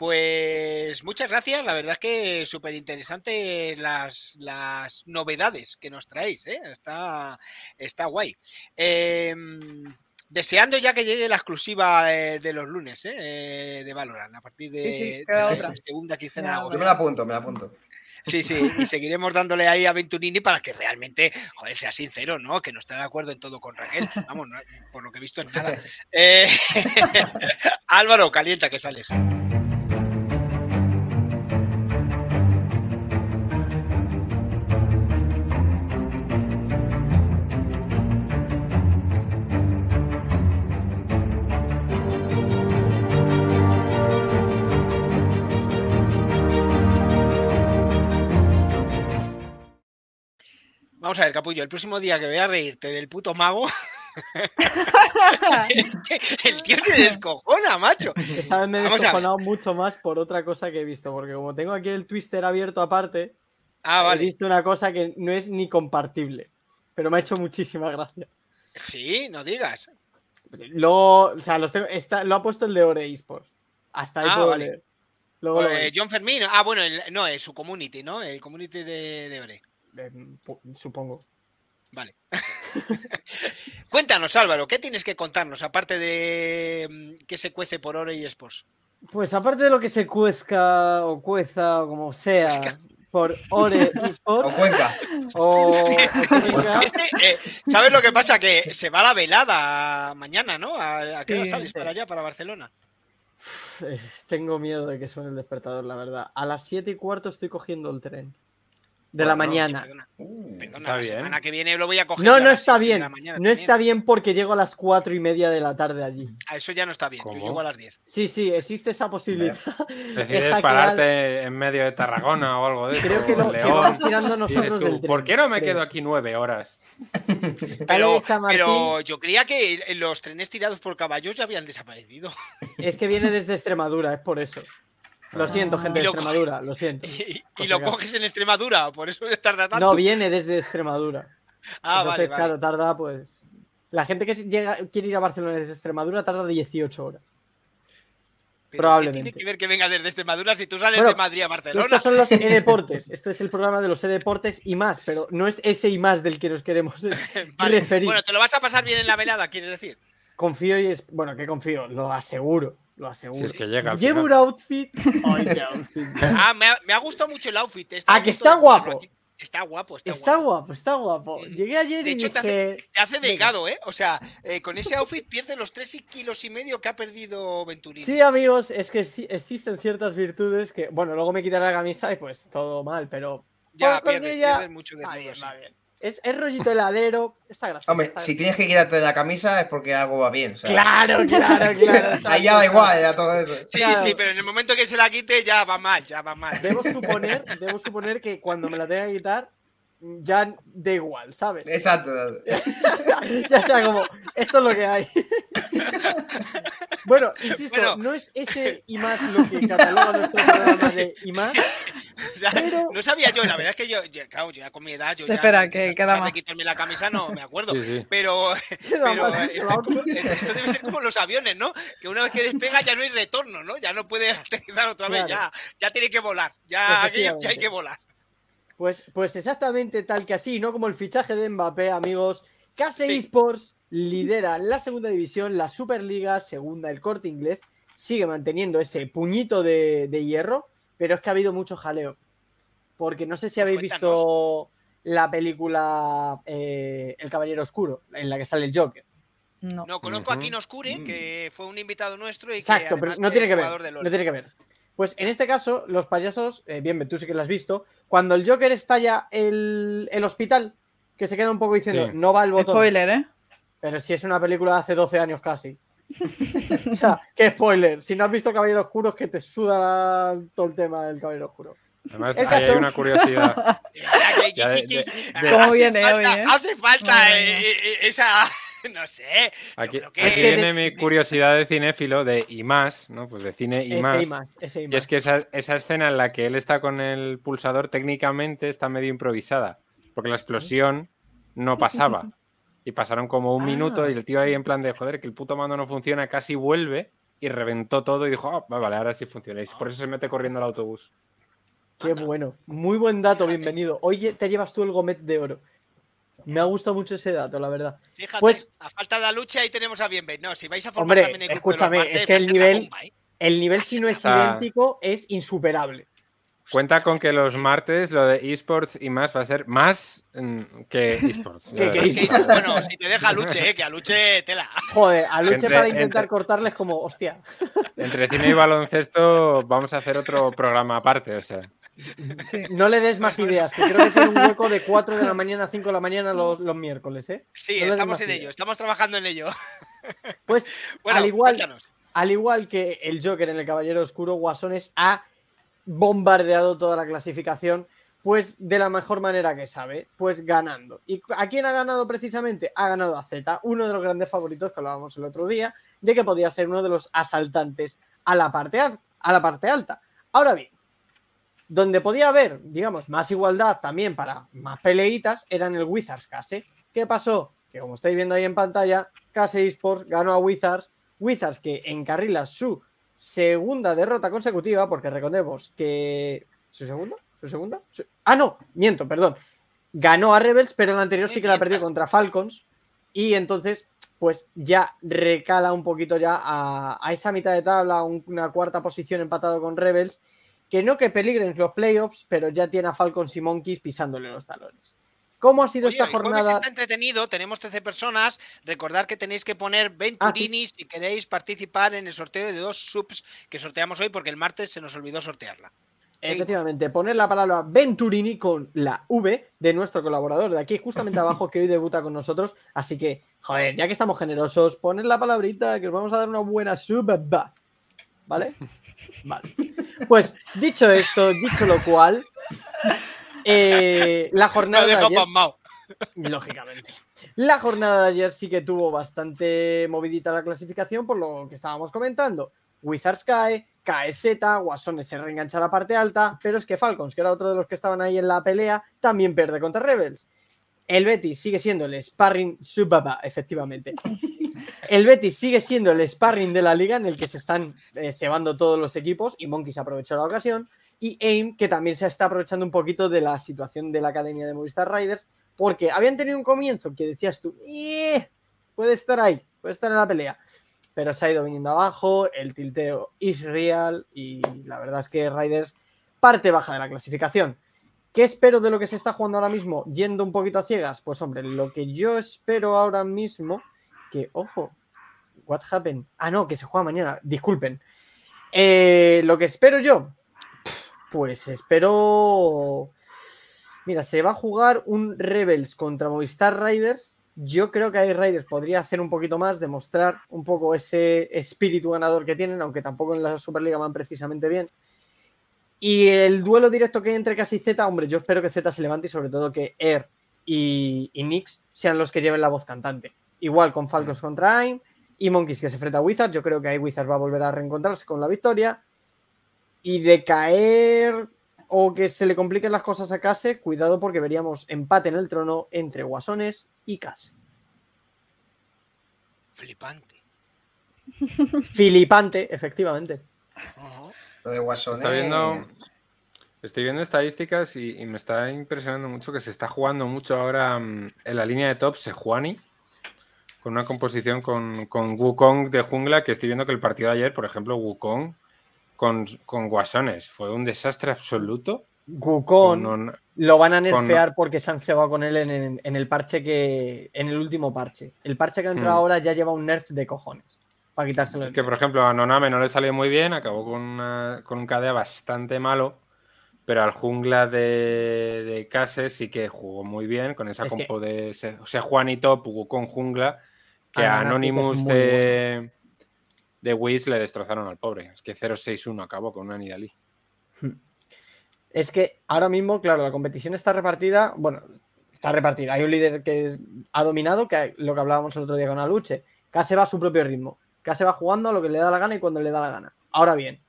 pues muchas gracias. La verdad es que súper interesante las, las novedades que nos traéis. ¿eh? Está, está guay. Em, deseando ya que llegue la exclusiva de los lunes ¿eh? De Valorant a partir de, Sí, sí, de queda la segunda quincena de Queda agosto. Yo me la apunto, me la apunto. Sí, sí, y seguiremos dándole ahí a Venturini para que realmente, joder, sea sincero, ¿no? Que no está de acuerdo en todo con Raquel. Vamos, no- por lo que he visto en nada. [LAUGHS] Eh, [LAUGHS] Álvaro, calienta que sales. Vamos a ver, Capullo, el próximo día que vea reírte del puto mago, es [LAUGHS] [LAUGHS] que el tío se descojona, macho. Esta vez me he Vamos a descojonado mucho más por otra cosa que he visto, porque como tengo aquí el twister abierto aparte, Ah, he visto una cosa que no es ni compartible, pero me ha hecho muchísima gracia. Sí, no digas. Luego, o sea, los tengo- está- lo ha puesto el de Ore Esports. Hasta ahí Ah, puedo vale. leer. Luego lo Pues, veis. John Fermín. Ah, bueno, el- no, es su community, ¿no? El community de, de Ore. Eh, supongo. Vale. [LAUGHS] Cuéntanos, Álvaro, ¿qué tienes que contarnos aparte de mm, que se cuece por Ore y Sports? Pues aparte de lo que se cuezca o cueza o como sea por Ore Esports [LAUGHS] O Cuenca. o, Este, eh, ¿Sabes lo que pasa? Que se va la velada mañana, ¿no? ¿A, a qué hora Sí, sales sí. para allá, para Barcelona? tengo miedo de que suene el despertador, la verdad. A las 7 y cuarto estoy cogiendo el tren. De la mañana. Perdona, perdona, está la bien. semana que viene lo voy a coger. No, a no está 7 de bien. No también. está bien porque llego a las 4 y media de la tarde allí. Ah, eso ya no está bien. Yo llego a las 10. Sí, sí, existe esa posibilidad. [LAUGHS] Decides pararte en medio de Tarragona o algo de eso. Creo que o lo, en que vamos tirando nosotros tú, del tren. ¿Por qué no me creo. quedo aquí nueve horas? [LAUGHS] Pero yo creía que los trenes tirados por caballos ya habían desaparecido. Es que viene desde Extremadura, es por eso. Lo siento, gente de lo Extremadura, lo [LAUGHS] siento. Y, lo coges en Extremadura, por eso [LAUGHS] tarda tanto. No, viene desde Extremadura. [LAUGHS] Ah, vale, Entonces, vale. claro, tarda pues. La gente que llega, quiere ir a Barcelona desde Extremadura tarda 18 horas. Pero probablemente. ¿qué tiene que ver que venga desde Extremadura si tú sales Bueno, de Madrid a Barcelona? Estos son los e-deportes. Este es el programa de los e-deportes y más, pero no es ese y más del que nos queremos Vale. referir. Bueno, ¿te lo vas a pasar bien en la velada, quieres decir? Confío y es. Bueno, que confío, lo aseguro. Lo aseguro. Si es que llega al Llevo un outfit. [LAUGHS] Ay, qué outfit. Ah, me ha, me ha gustado mucho el outfit. este, Ah, a que está guapo. Está guapo, está, Está guapo. guapo, está guapo. Llegué ayer De y hecho, te dije. hace, te hace delgado, ¿eh? O sea, eh, con ese outfit pierde los 3 kilos y medio que ha perdido Venturini. Sí, amigos, es que existen ciertas virtudes que, bueno, luego me quitaré la camisa y pues todo mal, pero ya pierdes, ella- pierdes mucho de va bien, va bien. Es, es rollito heladero, está gracioso. Hombre, está si gracioso. tienes que quitarte la camisa es porque algo va bien. Claro, claro, [LAUGHS] claro. Ahí ya da igual, ya todo eso. Sí, Claro. sí, pero en el momento que se la quite ya va mal, ya va mal. Debo suponer, debo suponer que cuando me la tenga que quitar, ya da igual, ¿sabes? Exacto. [LAUGHS] ya sea como, esto es lo que hay. [LAUGHS] bueno, insisto, Bueno. no es ese y más lo que cataloga nuestro programa de y más. O sea, Pero- no sabía yo, la verdad es que yo, ya, claro, yo ya con mi edad, yo ya Espera, de que esas queda cosas más. de quitarme la camisa no me acuerdo. Sí, sí. Pero, [LAUGHS] esto, debe ser como los aviones, ¿no? Que una vez que despega ya no hay retorno, ¿no? Ya no puede aterrizar otra vez, ya, Claro. ya tiene que volar, ya, aquello ya hay que volar. Pues, pues exactamente tal que así, no como el fichaje de Mbappé, amigos. Case Sí. Esports lidera la segunda división, la Superliga, segunda el corte inglés, sigue manteniendo ese puñito de, de hierro, pero es que ha habido mucho jaleo. porque no sé si Pues habéis cuéntanos. visto la película eh, El Caballero Oscuro, en la que sale el Joker. No. No, conozco a. Kino Oscure, que fue un invitado nuestro y Exacto, que pero no tiene que ver. jugador de LoL. No tiene que ver. Pues en este caso, los payasos, eh, bien, tú sí que lo has visto, cuando el Joker estalla el, el hospital, que se queda un poco diciendo, Sí. no va el botón. Spoiler, ¿eh? Pero si es una película de hace 12 años casi. o sea, qué spoiler. Si no has visto Caballero Oscuro, es que te suda todo el tema del Caballero Oscuro. Además, El ahí hay una curiosidad. Ah, ¿Cómo hace viene hoy, falta, eh? hace falta eh, eh, esa. [LAUGHS] No sé. Aquí, que- viene mi curiosidad de cinéfilo de y más, ¿no? Pues de cine y ese más. y más, ese y Y más. es que esa, esa escena en la que él está con el pulsador técnicamente está medio improvisada, porque la explosión no pasaba. [LAUGHS] Y pasaron como un Ah. minuto y el tío ahí en plan de, joder, que el puto mando no funciona, casi vuelve y reventó todo y dijo, ah, vale, ahora sí funciona. Y por eso se mete corriendo al autobús. Qué bueno. Muy buen dato, bienvenido. Oye, te llevas tú el gomet de oro. Me ha gustado mucho ese dato, la verdad. Fíjate, Pues- a falta de la lucha ahí tenemos a Bienven. No, si vais a formar Hombre, también el grupo de los escúchame, martes, es que el nivel- bomba, ¿eh? El nivel, si no es Ah. idéntico, es insuperable. Cuenta con que los martes lo de esports y más va a ser más mm, que [LAUGHS] esports. Bueno, si te deja Luche, ¿eh? que a Luche tela. Joder, a Luche Entre- para intentar entre- cortarles como, hostia. Entre cine y baloncesto vamos a hacer otro programa aparte, o sea. Sí. No le des más ideas, que creo que tiene un hueco de 4 de la [LAUGHS] mañana a 5 de la mañana los, los miércoles, ¿eh? Sí, No estamos en ideas. ello, estamos trabajando en ello. [LAUGHS] Pues Bueno, al igual, cuéntanos. al igual que el Joker en el Caballero Oscuro, Guasones ha bombardeado toda la clasificación, pues de la mejor manera que sabe, pues ganando. ¿Y a quién ha ganado precisamente? Ha ganado a Z, uno de los grandes favoritos que hablábamos el otro día, de que podía ser uno de los asaltantes a la parte, a la parte alta. Ahora bien, donde podía haber, digamos, más igualdad también para más peleitas, era en el Wizards Case. ¿Qué pasó? Que como estáis viendo ahí en pantalla, Case Esports ganó a Wizards. Wizards que encarrila su segunda derrota consecutiva, porque recordemos que. ¿Su segunda? ¿Su segunda? Su- Ah, no, miento, perdón. Ganó a Rebels, pero en la anterior sí que la perdió contra Falcons. Y entonces, pues ya recala un poquito ya a, a esa mitad de tabla, un- una cuarta posición empatado con Rebels. Que no que peligren los playoffs, pero ya tiene a Falcons y Monkeys pisándole los talones. ¿Cómo ha sido Oye, esta el jornada? está entretenido, tenemos 13 personas. Recordad que tenéis que poner Ah, Venturini si queréis participar en el sorteo de dos subs que sorteamos hoy, porque el martes se nos olvidó sortearla. Seguimos. Efectivamente, poner la palabra Venturini con la V de nuestro colaborador de aquí, justamente [LAUGHS] abajo, que hoy debuta con nosotros. Así que, joder, ya que estamos generosos, poner la palabrita que os vamos a dar una buena sub. va. ¿Vale? [LAUGHS] Vale. Pues dicho esto, dicho lo cual, eh, la jornada de ayer, lógicamente. La jornada de ayer sí que tuvo bastante movidita la clasificación por lo que estábamos comentando. Wizards cae, cae Z, Guasones se reengancha a la parte alta, pero es que Falcons, que era otro de los que estaban ahí en la pelea, también pierde contra Rebels. El Betis sigue siendo el sparring subaba, efectivamente. El Betis sigue siendo el sparring de la liga en el que se están eh, cebando todos los equipos y Monkeys aprovechó la ocasión. Y AIM, que también se está aprovechando un poquito de la situación de la academia de Movistar Riders, porque habían tenido un comienzo que decías tú, "Eh, puede estar ahí, puede estar en la pelea, pero se ha ido viniendo abajo, el tilteo es real y la verdad es que Riders parte baja de la clasificación. ¿Qué espero de lo que se está jugando ahora mismo yendo un poquito a ciegas? Pues hombre, lo que yo espero ahora mismo, que, ojo, what happened? Ah, no, que se juega mañana, disculpen. Eh, lo que espero yo, pues espero... Mira, se va a jugar un Rebels contra Movistar Riders. Yo creo que ahí Riders podría hacer un poquito más, demostrar un poco ese espíritu ganador que tienen, aunque tampoco en la Superliga van precisamente bien. Y el duelo directo que hay entre casi Z, hombre, yo espero que Z se levante y sobre todo que Air y, y Nix sean los que lleven la voz cantante. Igual con Falcos contra AIM y Monkeys que se enfrenta a Wizards. Yo creo que ahí Wizards va a volver a reencontrarse con la victoria. Y de caer o que se le compliquen las cosas a Case, cuidado porque veríamos empate en el trono entre Guasones y Case. Flipante. Filipante, efectivamente. Lo de Guasón. Está viendo, estoy viendo estadísticas y, y me está impresionando mucho que se está jugando mucho ahora mm, en la línea de top Sejuani, con una composición con, con Wukong de jungla, que estoy viendo que el partido de ayer, por ejemplo, Wukong con, con Guasones fue un desastre absoluto. Con un- lo van a con- nerfear porque se han cebado con él en, en- en el parche que. en el último parche. El parche que ha entrado Hmm. ahora ya lleva un nerf de cojones. Para quitárselo. Es que, por ejemplo, a Noname no le salió muy bien, acabó con, una- con un KDA bastante malo, pero al jungla de, de sí que jugó muy bien con esa Es que- compo de o sea, Juanito jugó con jungla, que a que es Anonymous de, de Wiz le destrozaron al pobre. Es que 0-6-1 acabó con una Nidalí. Es que ahora mismo, claro, la competición está repartida. Bueno, está repartida. Hay un líder que es- ha dominado, que lo que hablábamos el otro día con Aluche. Case va a su propio ritmo. Case va jugando a lo que le da la gana y cuando le da la gana. Ahora bien,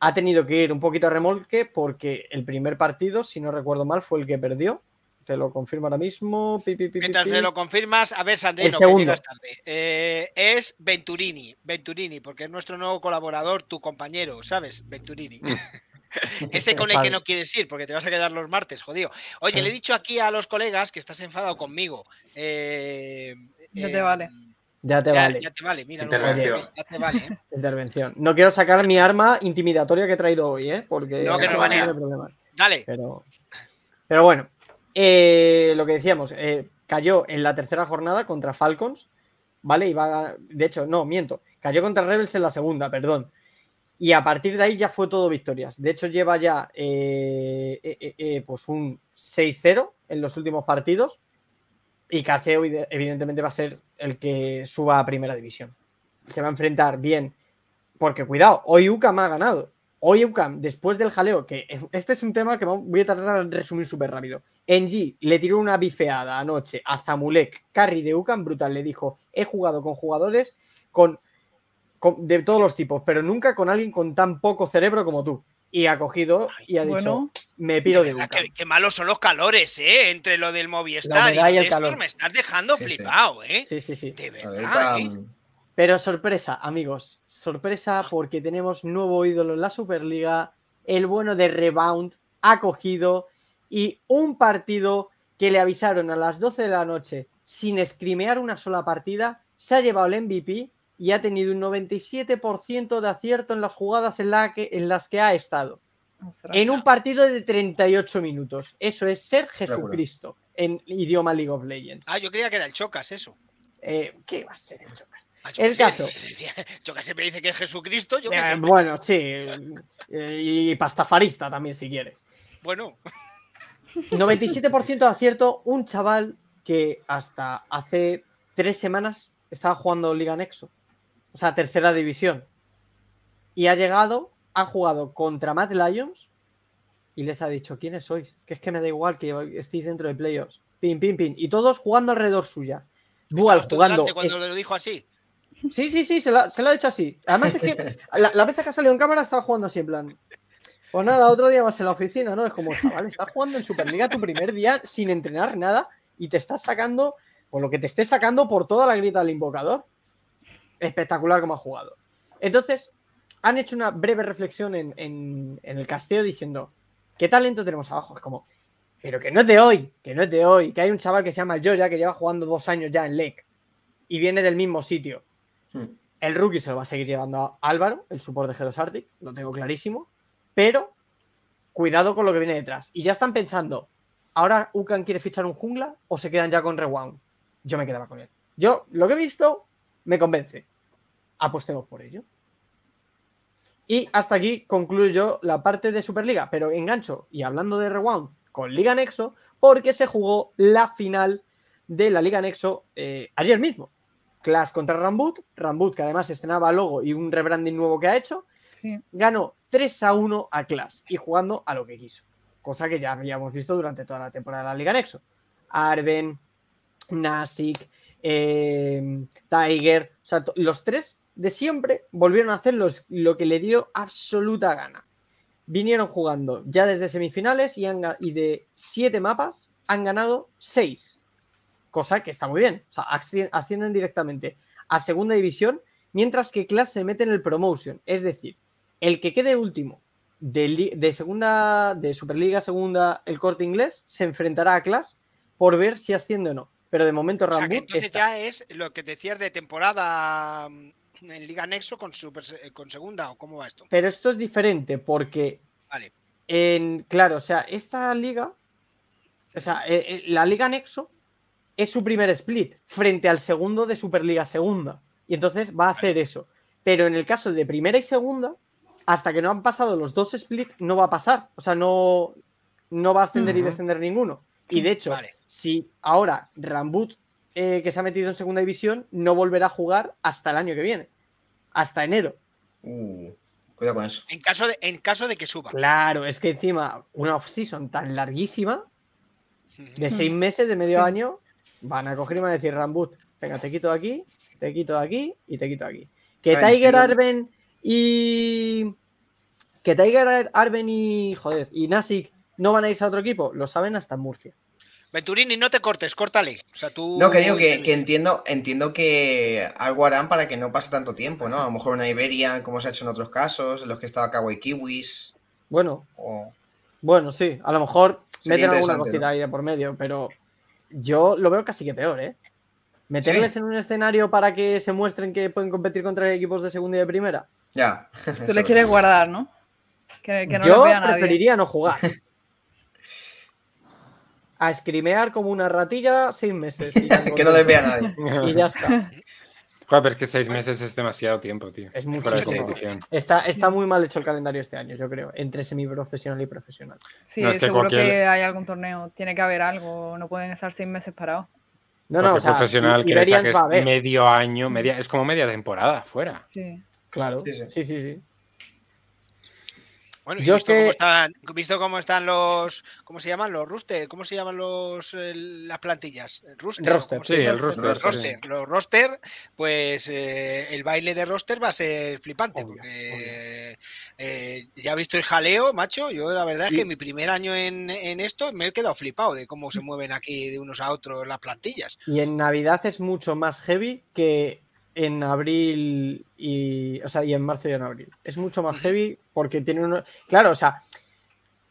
ha tenido que ir un poquito a remolque porque el primer partido, si no recuerdo mal, fue el que perdió. Te lo confirmo ahora mismo. Pi, pi, pi, pi, Mientras pi. me lo confirmas, a ver, Sandrino, El que segundo. llegas tarde. Eh, es Venturini, Venturini, porque es nuestro nuevo colaborador, tu compañero, ¿sabes? Venturini. [LAUGHS] Ese con el que no quieres ir, porque te vas a quedar los martes, jodido. Oye, le he dicho aquí a los colegas que estás enfadado conmigo. Eh, Ya eh, te vale. Ya te ya, vale. ya te vale, mira. no, Intervención. ya te vale, ¿eh? [LAUGHS] Intervención. No quiero sacar mi arma intimidatoria que he traído hoy, ¿eh? Porque No, que no va a banea. tener problemas. Dale. Pero, pero bueno, eh, lo que decíamos, eh, cayó en la tercera jornada contra Falcons, ¿vale? Y va, de hecho, no, miento, cayó contra Rebels en la segunda, perdón. Y a partir de ahí ya fue todo victorias. De hecho, lleva ya eh, eh, eh, eh, pues un 6-0 en los últimos partidos. Y Caseo, evidentemente, va a ser el que suba a primera división. Se va a enfrentar bien. Porque cuidado, hoy UCAM ha ganado. Hoy UCAM, después del jaleo, que este es un tema que voy a tratar de resumir súper rápido. NG le tiró una bifeada anoche a Zamulek, carry de UCAM, brutal. Le dijo: He jugado con jugadores con, con- de todos los tipos, pero nunca con alguien con tan poco cerebro como tú. Y ha cogido y ha dicho. Me piro de UCAM. qué, qué malos son los calores, ¿eh? Entre lo del Movistar y, el calor. Me estás dejando Sí, sí. flipado, ¿eh? Sí, sí, sí. De verdad, ¿eh? Pero sorpresa, amigos. Sorpresa porque tenemos nuevo ídolo en la Superliga. El bueno de Rebound ha cogido y un partido que le avisaron a las 12 de la noche sin escrimear una sola partida, se ha llevado el MVP y ha tenido un 97% de acierto en las jugadas en, la que- en las que ha estado. En un partido de 38 minutos. Eso es ser Jesucristo en idioma League of Legends. Ah, yo creía que era el Chocas, eso. Eh, ¿Qué va a ser el Chocas? Ah, yo El caso. [LAUGHS] Chocas siempre dice que es Jesucristo, yo Eh, bueno, sí. eh, y pastafarista también, si quieres. Bueno, [LAUGHS] 97% de acierto, un chaval que hasta hace tres semanas estaba jugando Liga Nexo. O sea, tercera división. Y ha llegado, ha jugado contra Mad Lions y les ha dicho, ¿quiénes sois? Que es que me da igual que estéis dentro de playoffs. Pin, pin, pin. Y todos jugando alrededor suya. Dual jugando. cuando lo dijo así. Sí, sí, sí, se lo, se lo ha dicho así. Además es que [LAUGHS] la, la vez que ha salido en cámara estaba jugando así, en plan. Pues nada, otro día vas en la oficina, ¿no? Es como, chaval, estás jugando en Superliga tu primer día sin entrenar nada y te estás sacando, por lo que te estés sacando por toda la grita del invocador. Espectacular como ha jugado. Entonces, han hecho una breve reflexión en, en- en el casteo diciendo, ¿qué talento tenemos abajo? Es como, pero que no es de hoy, que no es de hoy, que hay un chaval que se llama Joya que lleva jugando dos años ya en LEC y viene del mismo sitio. Hmm. El rookie se lo va a seguir llevando a Álvaro, el support de G2 Arctic, lo tengo clarísimo. Pero cuidado con lo que viene detrás. Y ya están pensando, ¿ahora Ucan quiere fichar un jungla o se quedan ya con Rewound? Yo me quedaba con él. Yo, lo que he visto, me convence. Apostemos por ello. Y hasta aquí concluyo yo la parte de Superliga, pero engancho, y hablando de Rewound, con Liga Nexo, porque se jugó la final de la Liga Nexo eh, ayer mismo. Clash contra Rambut, Rambut que además estrenaba logo y un rebranding nuevo que ha hecho, Sí. ganó 3 a 1 a Clash y jugando a lo que quiso. Cosa que ya habíamos visto durante toda la temporada de la Liga Nexo. Arben, Nasik, eh, Tiger, o sea, los tres de siempre volvieron a hacer los- lo que le dio absoluta gana. Vinieron jugando ya desde semifinales y, han y de siete mapas han ganado seis. Cosa que está muy bien. O sea, asci- ascienden directamente a segunda división, mientras que Clash se mete en el promotion. Es decir, el que quede último de, segunda, de Superliga segunda, el corte inglés, se enfrentará a Clash por ver si asciende o no. Pero de momento O sea, Rambut entonces está- ya es lo que decías de temporada mm, en Liga Nexo con, super, con segunda, ¿o cómo va esto? Pero esto es diferente porque Vale. en, claro, o sea, esta liga, o sea, eh, eh, la Liga Nexo es su primer split frente al segundo de Superliga Segunda. Y entonces va a hacer eso. Pero en el caso de primera y segunda, hasta que no han pasado los dos split, no va a pasar. O sea, no, no va a ascender y Ujú. descender ninguno. Y de hecho, Vale. si ahora Rambut, eh, que se ha metido en segunda división, no volverá a jugar hasta el año que viene. Hasta enero. Uh, cuidado con eso. En caso de, en caso de que suba. Claro, es que encima una off-season tan larguísima, de seis meses, de medio año, van a coger y van a decir Rambut, venga, te quito de aquí, te quito de aquí y te quito de aquí. Que Ay, Tiger tío. Arben y. Que Tiger Arben y. Joder, y Nasic no van a irse a otro equipo, lo saben hasta en Murcia. Venturini, no te cortes, córtale. O sea, tú. No, que digo que, que entiendo, entiendo que algo harán para que no pase tanto tiempo, ¿no? A lo mejor una Iberian, como se ha hecho en otros casos, en los que estaba Kawaii Kiwis. Bueno, O... bueno, sí, a lo mejor Sería meten alguna cosita ¿no? ahí de por medio, pero yo lo veo casi que peor, ¿eh? Meterles en un escenario para que se muestren que pueden competir contra equipos de segunda y de primera. Ya. Tú le [LAUGHS] quieres guardar, ¿no? Que, que no Yo lo vea nadie. preferiría no jugar. A escrimear como una ratilla seis meses. y [LAUGHS] ya Que no les vea nadie. Y ya está. Joder, pero es que seis meses es demasiado tiempo, tío. Es competición. Está, está muy mal hecho el calendario este año, yo creo, entre semiprofesional y profesional. Sí, No, es que seguro cualquier- que hay algún torneo. Tiene que haber algo. No pueden estar seis meses parados. No, no, Porque o sea, profesional que le saques medio año, media, es como media temporada fuera. Sí. Claro, Sí, sí. sí, sí, sí. Bueno, y Yo visto, que- cómo están, visto cómo están los. ¿Cómo se llaman? Los roster. ¿Cómo se llaman los las plantillas? ¿El ¿Roster? Sí, el roster. Los sí. roster, los roster, pues eh, el baile de roster va a ser flipante. Obvio, porque eh, ya he visto el jaleo, macho. Yo la verdad es que mi primer año en, en esto me he quedado flipado de cómo se mueven aquí de unos a otros las plantillas. Y en Navidad es mucho más heavy que en abril y. O sea, y en marzo y en abril. Es mucho más heavy porque tiene uno. Claro, o sea.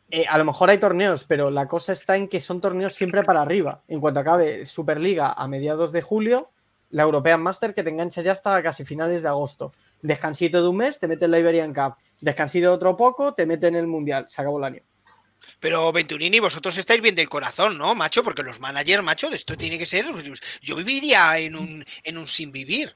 eh, a lo mejor hay torneos, pero la cosa está en que son torneos siempre para arriba. En cuanto acabe Superliga a mediados de julio, la European Master que te engancha ya hasta casi finales de agosto. Descansito de un mes, te mete en la Iberian Cup. Descansito de otro poco, te mete en el Mundial. Se acabó el año. Pero Venturini, vosotros estáis bien del corazón, ¿no, macho? Porque los managers, macho, de esto tiene que ser. Yo viviría en un, en un sin vivir.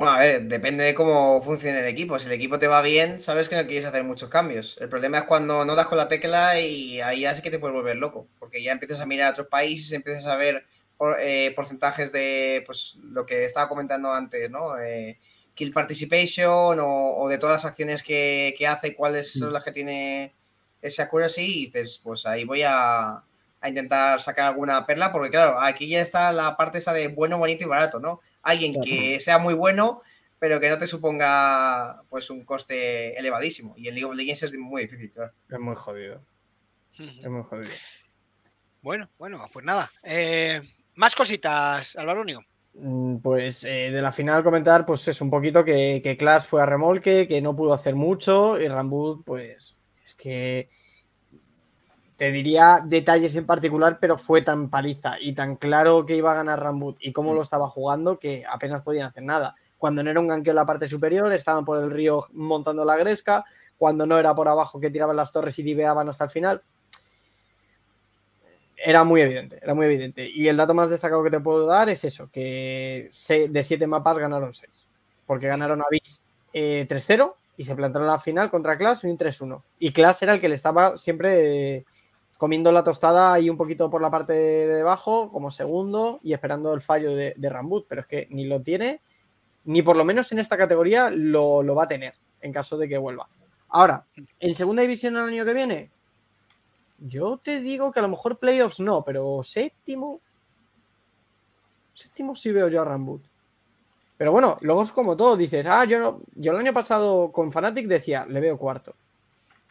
Bueno, a ver, depende de cómo funcione el equipo. Si el equipo te va bien, sabes que no quieres hacer muchos cambios. El problema es cuando no das con la tecla y ahí ya sí que te puedes volver loco. Porque ya empiezas a mirar a otros países, empiezas a ver por- eh, porcentajes de pues lo que estaba comentando antes, ¿no? Eh, kill participation o, o de todas las acciones que, que hace, cuáles son las que tiene ese accuracy y dices, pues ahí voy a, a intentar sacar alguna perla, porque claro, aquí ya está la parte esa de bueno, bonito y barato, ¿no? Alguien que sea muy bueno, pero que no te suponga pues un coste elevadísimo. Y en League of Legends es muy difícil, claro. Es muy jodido. Es muy jodido. Bueno, bueno, pues nada. Eh, más cositas, Alvaronio. Mm, Pues eh, de la final comentar, pues es un poquito que, que Clash fue a remolque, que no pudo hacer mucho y Rambut, pues es que te diría detalles en particular, pero fue tan paliza y tan claro que iba a ganar Rambut y cómo lo estaba jugando que apenas podían hacer nada. Cuando no era un ganqueo en la parte superior, estaban por el río montando la gresca, cuando no era por abajo que tiraban las torres y diveaban hasta el final. Era muy evidente, era muy evidente. Y el dato más destacado que te puedo dar es eso, que de siete mapas ganaron seis. Porque ganaron a Vix eh, 3-0 y se plantaron a la final contra Clash un 3-1. Y Clash era el que le estaba siempre eh, comiendo la tostada ahí un poquito por la parte de debajo, como segundo, y esperando el fallo de, Rambut. Pero es que ni lo tiene, ni por lo menos en esta categoría lo, lo va a tener, en caso de que vuelva. Ahora, en segunda división el año que viene, yo te digo que a lo mejor playoffs no, pero séptimo. Séptimo sí veo yo a Rambut. Pero bueno, luego es como todo, dices, ah, yo, yo el año pasado con Fnatic decía, le veo cuarto.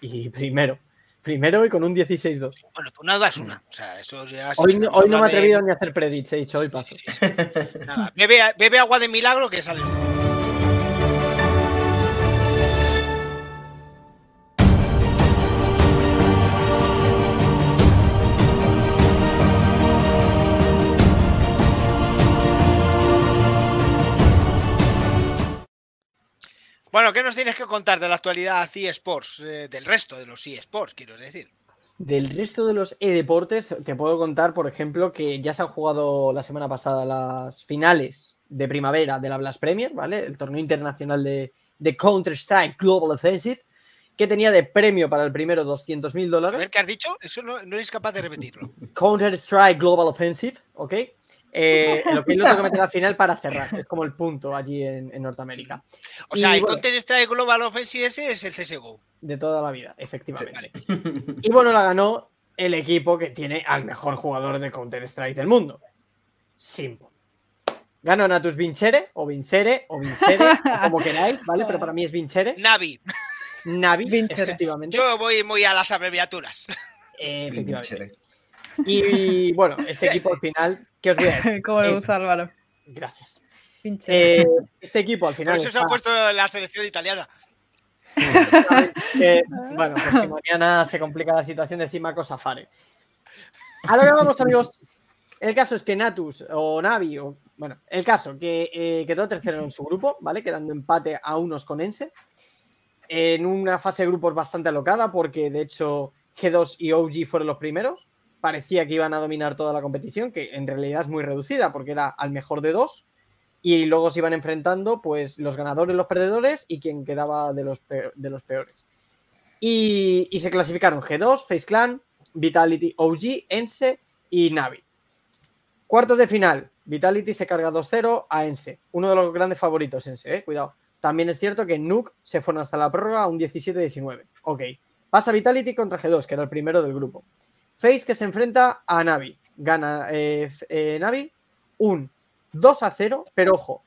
Y primero. Primero y con un 16-2. Bueno, tú nada es una. O sea, eso ya. Hoy, no- hoy no me he de- ni a hacer predits, he dicho, hoy paso. Nada, bebe, bebe agua de milagro que sales Bueno, ¿qué nos tienes que contar de la actualidad eSports? Eh, del resto de los eSports, quiero decir. Del resto de los e-deportes, te puedo contar, por ejemplo, que ya se han jugado la semana pasada las finales de primavera de la Blast Premier, ¿vale? El torneo internacional de, de Counter-Strike Global Offensive, que tenía de premio para el primero 200 mil A dólares. ver, ¿qué has dicho? Eso no, no eres capaz de repetirlo. [LAUGHS] Counter-Strike Global Offensive, ¿ok? Eh, lo que lo tengo que meter al final para cerrar. [LAUGHS] Es como el punto allí en, en Norteamérica. O sea, Y el bueno, Counter-Strike Global Offensive ese es el CSGO. de toda la vida, efectivamente. Y bueno, la ganó [LAUGHS] el equipo que tiene al mejor jugador de Counter-Strike del mundo. Simple. Ganó Natus Vincere, o Vincere, o Vincere, o como queráis, ¿vale? Pero para mí es Vincere. Navi. Navi, Vincere. efectivamente. Yo voy muy a las abreviaturas. Eh, efectivamente. Chere. Y bueno, este [LAUGHS] equipo al final, ¿qué os voy a decir? Como le gusta Álvaro. Gracias. Eh, este equipo al Por final. eso se ha puesto la selección italiana. que, [LAUGHS] bueno, pues si mañana se complica la situación, decima cosa fare. A lo que vamos, amigos. El caso es que Natus o Navi, o, bueno, el caso que eh, quedó tercero en su grupo, ¿vale? Quedando empate a unos con Ense. En una fase de grupos bastante alocada, porque de hecho G2 y OG fueron los primeros. Parecía que iban a dominar toda la competición, que en realidad es muy reducida, porque era al mejor de dos. Y luego se iban enfrentando, pues, los ganadores, los perdedores y quien quedaba de los, de los peores. Y, y se clasificaron G2, Face Clan, Vitality, OG, Ense y Navi. Cuartos de final, Vitality se carga 2-0 a Ense. Uno de los grandes favoritos, Ense, eh, cuidado. También es cierto que Nuke se fueron hasta la prórroga a un 17-19. Ok. Pasa Vitality contra G2, que era el primero del grupo. Face que se enfrenta a Navi. Gana eh, eh, Navi un 2 a 0, pero ojo,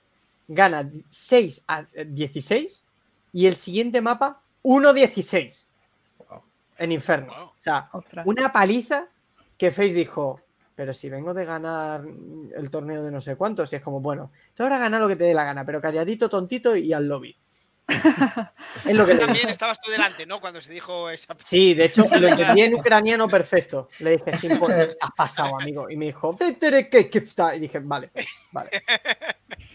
gana 6 a 16 y el siguiente mapa 1-16 en Inferno. Wow. O sea, Ostras. una paliza que Face dijo, pero si vengo de ganar el torneo de no sé cuántos, y es como, bueno, tú ahora gana lo que te dé la gana, pero calladito, tontito y al lobby. Es lo que también estabas tú delante, ¿no? Cuando se dijo esa. Sí, de hecho, [LAUGHS] lo entendí en ucraniano perfecto. Le dije, sin por ¿qué has pasado, amigo? Y me dijo, y dije, vale, vale.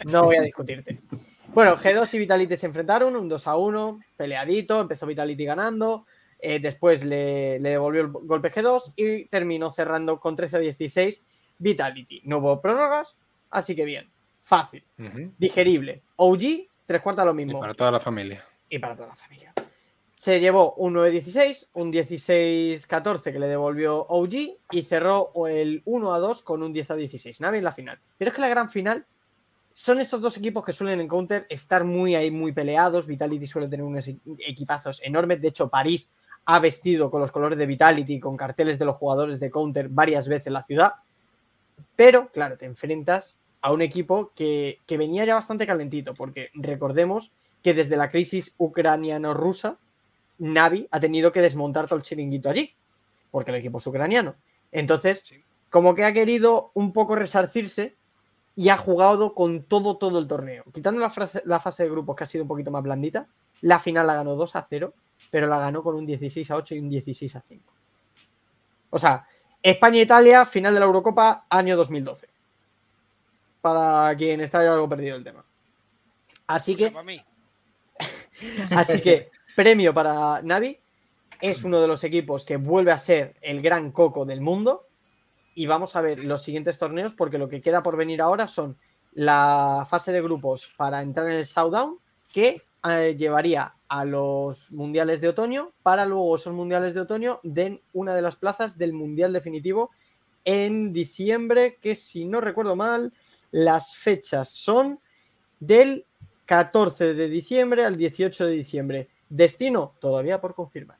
No voy a discutirte. Bueno, G2 y Vitality se enfrentaron, un 2 a 1, peleadito, empezó Vitality ganando, eh, después le, le devolvió el golpe G2 y terminó cerrando con 13 a 16 Vitality. No hubo prórrogas, así que bien, fácil, Ujú. digerible. OG, tres cuartas lo Y mismo para toda la familia. y para toda la familia. Se llevó un 9-16, un 16-14 que le devolvió OG y cerró el 1-2 con un 10-16. Navi en la final. Pero es que la gran final son estos dos equipos que suelen en Counter estar muy ahí, muy peleados. Vitality suele tener unos equipazos enormes. De hecho, París ha vestido con los colores de Vitality, con carteles de los jugadores de Counter varias veces en la ciudad. Pero, claro, te enfrentas a un equipo que, que venía ya bastante calentito, porque recordemos que desde la crisis ucraniano-rusa, Navi ha tenido que desmontar todo el chiringuito allí, porque el equipo es ucraniano. Entonces, Sí. como que ha querido un poco resarcirse y ha jugado con todo, todo el torneo. Quitando la, frase- la fase de grupos, que ha sido un poquito más blandita, la final la ganó 2 a 0, pero la ganó con un 16 a 8 y un 16 a 5. O sea, España-Italia, final de la Eurocopa, año 2012. Para quien está algo perdido el tema. Así que para mí. [LAUGHS] Así que premio para Navi. Es uno de los equipos que vuelve a ser el gran coco del mundo. Y vamos a ver los siguientes torneos, porque lo que queda por venir ahora son la fase de grupos para entrar en el Showdown, que eh, llevaría a los mundiales de otoño, para luego esos mundiales de otoño den una de las plazas del mundial definitivo en diciembre, que si no recuerdo mal, las fechas son del 14 de diciembre al 18 de diciembre. Destino todavía por confirmar.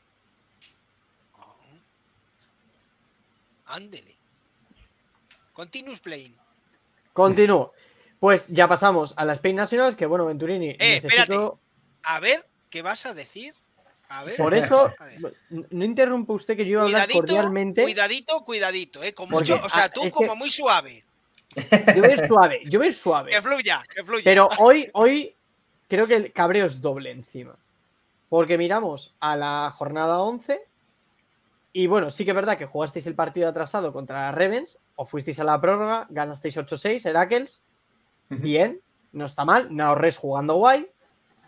Ándele. Continuous playing. Continúo. Pues ya pasamos a las Spain Nationals, que bueno, Venturini, Eh, necesito... A ver, ¿qué vas a decir? A ver. Por eso, no interrumpa usted que yo iba a hablar cordialmente. cuidadito, cuidadito, ¿eh? Con mucho, o sea, ah, tú es como que- muy suave. Yo voy a ir suave, yo voy a ir suave. Que fluya, que fluya. Pero hoy, hoy creo que el cabreo es doble encima. Porque miramos a la jornada 11 y bueno, sí que es verdad que jugasteis el partido atrasado contra Ravens o fuisteis a la prórroga, ganasteis 8-6, Heracles. Bien, no está mal. Naorres jugando guay.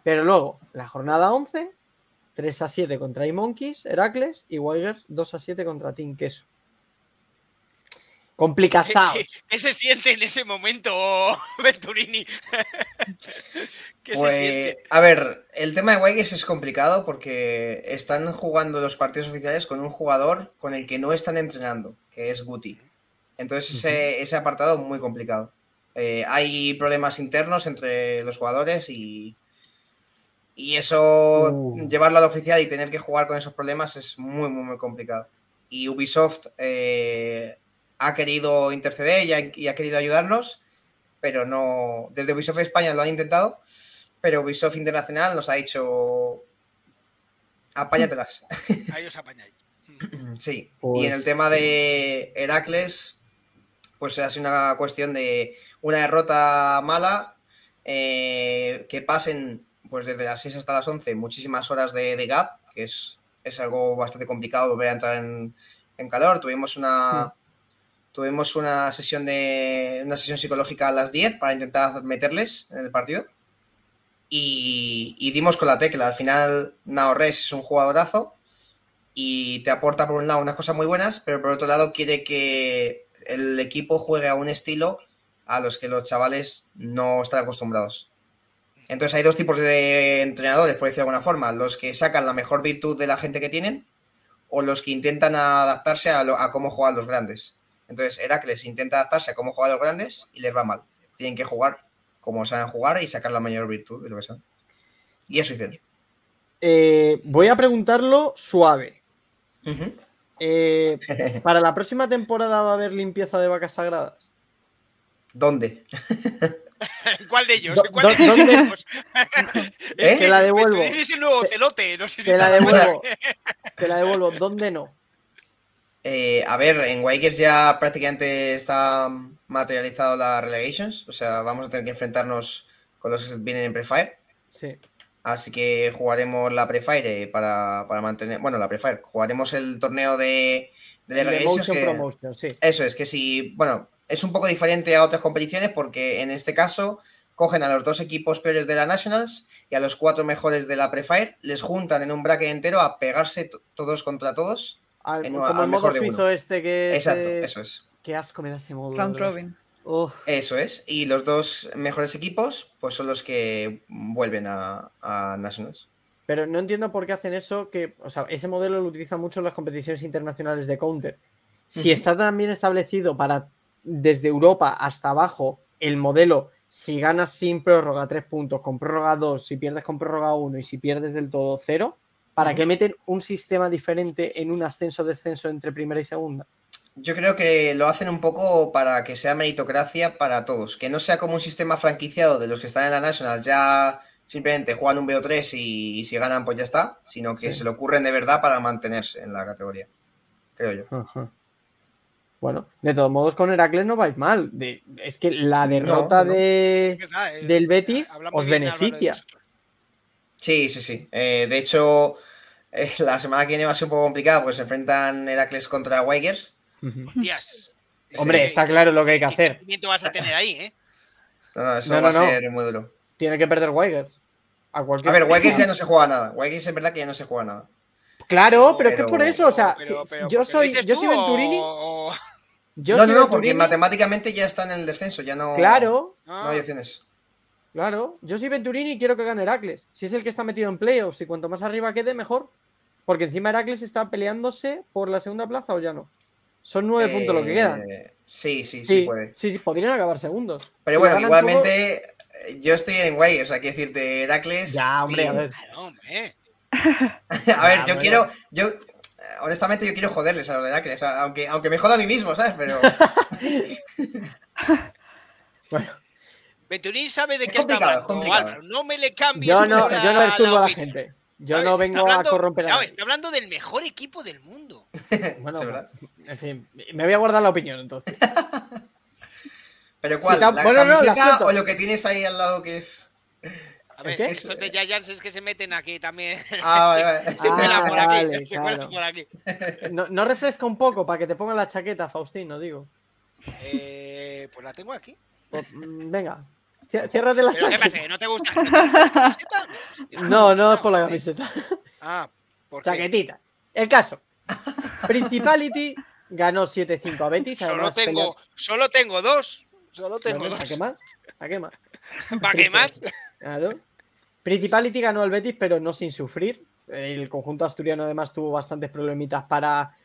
Pero luego, la jornada 11, 3 a 7 contra iMonkeys, Heracles y Wigers 2 a 7 contra Team Queso. ¿Qué, Complicados. qué- qué se siente en ese momento, [LAUGHS] Venturini? [LAUGHS] ¿Qué se Pues, siente? a ver, el tema de Wigers es complicado porque están jugando los partidos oficiales con un jugador con el que no están entrenando, que es Guti. Entonces ese, ese apartado muy complicado. Eh, hay problemas internos entre los jugadores y, y eso, Uh. llevarlo al oficial y tener que jugar con esos problemas es muy, muy, muy complicado. Y Ubisoft eh, ha querido interceder y ha, y ha querido ayudarnos, pero no. Desde Ubisoft España lo han intentado, pero Ubisoft Internacional nos ha dicho. Apáñatelas. [LAUGHS] Ahí os apañáis. [LAUGHS] Sí. Y Pues- en el tema de Heracles, pues ha sido una cuestión de una derrota mala, eh, que pasen pues desde las 6 hasta las 11 muchísimas horas de, de gap, que es, es algo bastante complicado volver a entrar en, en calor. Tuvimos una, tuvimos una sesión de una sesión psicológica a las 10 para intentar meterles en el partido. Y, dimos con la tecla. Al final, Naores es un jugadorazo y te aporta por un lado unas cosas muy buenas, pero por otro lado quiere que el equipo juegue a un estilo a los que los chavales no están acostumbrados. Entonces hay dos tipos de entrenadores, por decirlo de alguna forma, los que sacan la mejor virtud de la gente que tienen o los que intentan adaptarse a, lo- a cómo juegan los grandes. Entonces Heracles intenta adaptarse a cómo juegan los grandes y les va mal. Tienen que jugar como saben jugar y sacar la mayor virtud de lo que saben. Y eso hicieron. Eh, voy a preguntarlo suave. Eh, [LAUGHS] ¿Para la próxima temporada va a haber limpieza de vacas sagradas? ¿Dónde? ¿En [LAUGHS] cuál de ellos? Do- ¿En cuál de ellos ¿dónde? ¿Eh? Te la [LAUGHS] devuelvo. Es el nuevo celote, no sé si Te la devuelvo. Te la devuelvo. ¿Dónde no? Eh, a ver, en Wikers ya prácticamente está materializado la relegations, o sea, vamos a tener que enfrentarnos con los que vienen en Prefire, Sí. así que jugaremos la Prefire para, para mantener, bueno, la Prefire, jugaremos el torneo de, de El relegations que- Promotion, sí. Eso es, que si, bueno, es un poco diferente a otras competiciones porque en este caso cogen a los dos equipos peores de la Nationals y a los cuatro mejores de la Prefire, les juntan en un bracket entero a pegarse to- todos contra todos. Al- en- como al el modo suizo este que es. Exacto, eh, eso es. Qué asco me da ese modo. Round de verdad. Robin. Uf. Eso es. Y los dos mejores equipos, pues son los que vuelven a, a Nationals. Pero no entiendo por qué hacen eso, que, o sea, ese modelo lo utilizan mucho en las competiciones internacionales de Counter. Si está tan bien establecido para desde Europa hasta abajo el modelo, si ganas sin prórroga 3 puntos, con prórroga 2, si pierdes con prórroga 1 y si pierdes del todo 0, ¿para Ujú. qué meten un sistema diferente en un ascenso-descenso entre primera y segunda? Yo creo que lo hacen un poco para que sea meritocracia para todos, que no sea como un sistema franquiciado de los que están en la National ya simplemente juegan un BO3 y, y si ganan pues ya está, sino que Sí. se lo ocurren de verdad para mantenerse en la categoría, creo yo. Ajá. Bueno, de todos modos con Heracles no vais mal. De- es que la derrota no. de, Es verdad, eh, del Betis hablamos os beneficia. Sí, sí, sí. Eh, de hecho, eh, la semana que viene va a ser un poco complicada porque se enfrentan Heracles contra Wigers. Hostias. Hombre, está claro lo que hay que ¿qué hacer. sentimiento vas a tener ahí, eh? No, no, eso No, va no, a no. ser muy duro. Tiene que perder Wigers. A, cualquier A ver, Wigers ya no se juega nada. Wigers es verdad que ya no se juega nada. Claro, pero, es que Pero- por eso, o sea, Pero- si- pero yo ¿porque lo soy, yo soy Venturini. o- o- Yo no, soy no, no, porque matemáticamente ya están en el descenso, ya no, Claro, Ah, no hay opciones. Claro. Yo soy Venturini y quiero que gane Heracles. Si es el que está metido en playoffs y cuanto más arriba quede, mejor. Porque encima Heracles está peleándose por la segunda plaza o ya no. Son nueve puntos lo que quedan. Eh, Sí, sí, sí, puede. sí, sí, podrían acabar segundos. Pero Si bueno, igualmente eh, yo estoy en Wigers, o sea, quiero decirte, Heracles. Ya, hombre, sí. a ver. Claro, hombre. [LAUGHS] A ver, Ya, yo bueno. quiero, yo, eh, honestamente, yo quiero joderles a los de Heracles, aunque, aunque me joda a mí mismo, ¿sabes? Pero [LAUGHS] [LAUGHS] Venturini sabe de Es qué está hablando. Álvaro. No me le cambies. Yo no, la- yo no perturbo a la gente. Yo ¿sabes? no vengo hablando- a corromper a nadie. está hablando del mejor equipo del mundo. [LAUGHS] Bueno, en fin, me voy a guardar la opinión entonces. [LAUGHS] ¿Pero cuál? Sí, ¿La bueno, no, la o lo que tienes ahí al lado que es...? A ver, qué? esos de Giants es que se meten aquí también. Ah, se, [LAUGHS] se cuelan Ah, por aquí. vale, se claro. cuelan por aquí. No, no refresca un poco para que te pongan la chaqueta, Faustino, digo. Eh, pues la tengo aquí. Pues, mm, venga. Ciérrate la ¿Pero qué pasa? chaqueta. ¿Que no te gusta? [LAUGHS] ¿No te gusta la camiseta? No, no es por la camiseta. Ah, ¿por qué? Chaquetitas. El caso. Principality ganó 7-5 a Betis. Solo tengo, solo tengo dos. Solo tengo Bueno, ¿A dos. qué más? ¿A qué más? ¿Para qué [LAUGHS] más? Claro. Principality ganó al Betis, pero no sin sufrir. El conjunto asturiano además tuvo bastantes problemitas para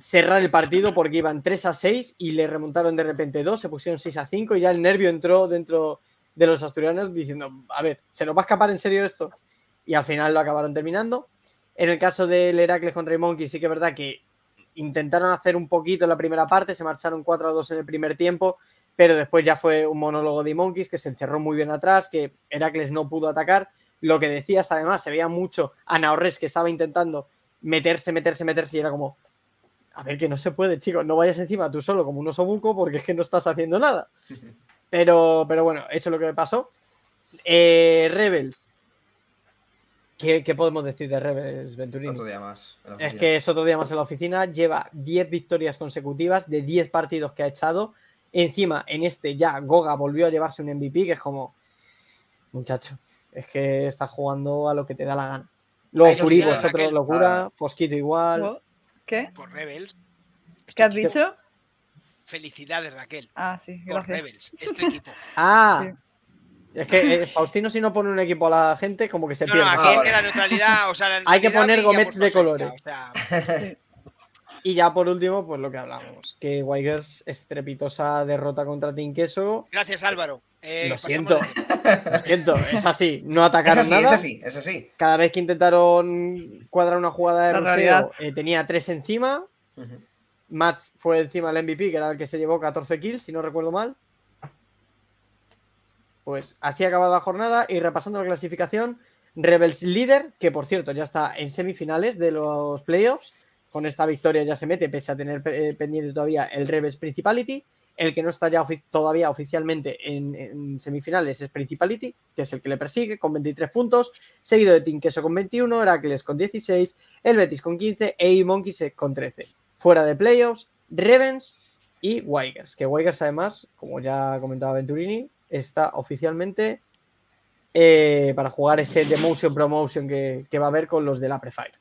cerrar el partido porque iban 3 a 6 y le remontaron de repente 2, se pusieron 6 a 5 y ya el nervio entró dentro de los asturianos diciendo, a ver, ¿se nos va a escapar en serio esto? Y al final lo acabaron terminando. En el caso del Heracles contra el sí que es verdad que intentaron hacer un poquito en la primera parte, se marcharon 4 a 2 en el primer tiempo, pero después ya fue un monólogo de Monkeys que se encerró muy bien atrás, que Heracles no pudo atacar. Lo que decías, además, se veía mucho a Naorres que estaba intentando meterse, meterse, meterse y era como, a ver, que no se puede, chicos, no vayas encima tú solo como un osobuco porque es que no estás haciendo nada. [LAUGHS] Pero, pero bueno, eso es lo que pasó. Eh, Rebels. ¿Qué, qué podemos decir de Rebels, Venturini? Otro día más. Es que es otro día más en la oficina. Lleva 10 victorias consecutivas de 10 partidos que ha echado. Encima, en este ya Goga volvió a llevarse un MVP, que es como, muchacho, es que está jugando a lo que te da la gana. Luego Curibo es otra locura, Ah. Fosquito igual. ¿Qué? Por Rebels. ¿Qué has dicho? Felicidades, Raquel. Ah, sí, Por gracias. Rebels. Es tu equipo. [LAUGHS] Ah, Sí. es que eh, Faustino si no pone un equipo a la gente, como que se No, no, pierde. aquí Ah, es vale. que la neutralidad, o sea, la [LAUGHS] Hay que neutralidad poner gomets por de colores. o sea, [LAUGHS] Y ya por último, pues lo que hablamos, que Wigers estrepitosa derrota contra Team Queso. gracias, Álvaro. Eh, Lo siento, de- lo siento, es así, no Es atacaron así, es nada. así, es así. Cada vez que intentaron cuadrar una jugada de La ruseo, eh, tenía tres encima. Mats fue encima del MVP, que era el que se llevó 14 kills, si no recuerdo mal. Pues así acaba la jornada y repasando la clasificación, Rebels líder, que por cierto ya está en semifinales de los playoffs. Con esta victoria ya se mete, pese a tener eh, pendiente todavía el Rebels Principality. El que no está ya todavía oficialmente en, semifinales es Principality, que es el que le persigue, con 23 puntos. Seguido de Team con 21, Heracles con 16, el Betis con 15 e Monkeys con 13. Fuera de playoffs, Ravens y Wigers. Que Wigers, además, como ya comentaba Venturini, está oficialmente eh, para jugar ese Demotion Promotion que, que va a haber con los de la Prefire.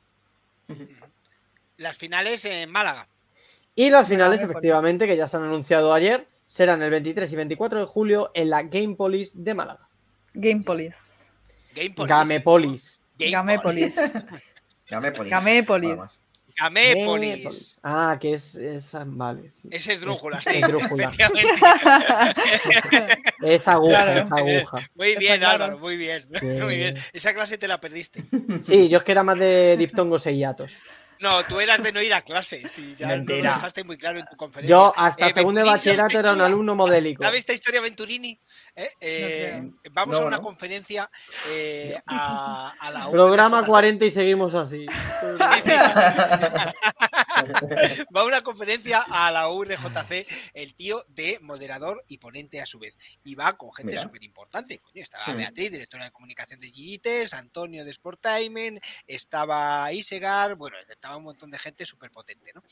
Las finales en Málaga. Y las finales, pues. efectivamente, que ya se han anunciado ayer, serán el 23 y 24 de julio en la Gamepolis de Málaga. Game Police. Gamepolis. Gamepolis. Gamepolis. Gamépolis. Gamépolis. Gamépolis. Ah, que es, es vale, sí. Ese es drújula, sí. Es aguja, Claro. es aguja. Muy bien, claro. Álvaro, muy bien. [LAUGHS] Sí. Muy bien. Esa clase te la perdiste. Sí, yo es que era más de diptongos e hiatos. No, tú eras de no ir a clase. Sí, ya no lo Mentira. dejaste muy claro en tu conferencia. Yo hasta Eh, segundo de Venturini, ¿sabes bachillerato era un alumno modélico. ¿Sabes esta historia, Venturini? Eh, eh, vamos No, a una no. conferencia eh, a, a la Programa VJC. 40 y seguimos así. [LAUGHS] Sí, sí. Va a una conferencia a la URJC, el tío de moderador y ponente a su vez. Y va con gente súper importante. Estaba Mm. Beatriz, directora de comunicación de Gigites, Antonio de Sportimen, estaba Isegar, bueno, estaba un montón de gente súper potente, ¿no?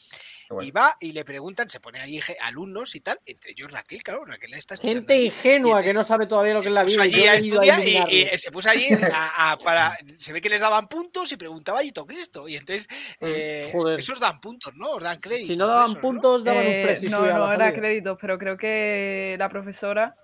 Bueno. Y va y le preguntan, se pone allí alumnos y tal, entre ellos Raquel, claro, Raquel está estudiando Gente ingenua Y que no sabe todavía lo que es la vida. y allí a estudiar y- y, eliminarlo. se puso allí a- a- para. Se ve que les daban puntos y preguntaba allí todo Cristo. Y entonces, eh, Mm, joder. esos dan puntos, ¿no? Os dan crédito. Si no daban puntos, daban un Eh, fresh y no, no era salida. créditos, pero creo que la profesora,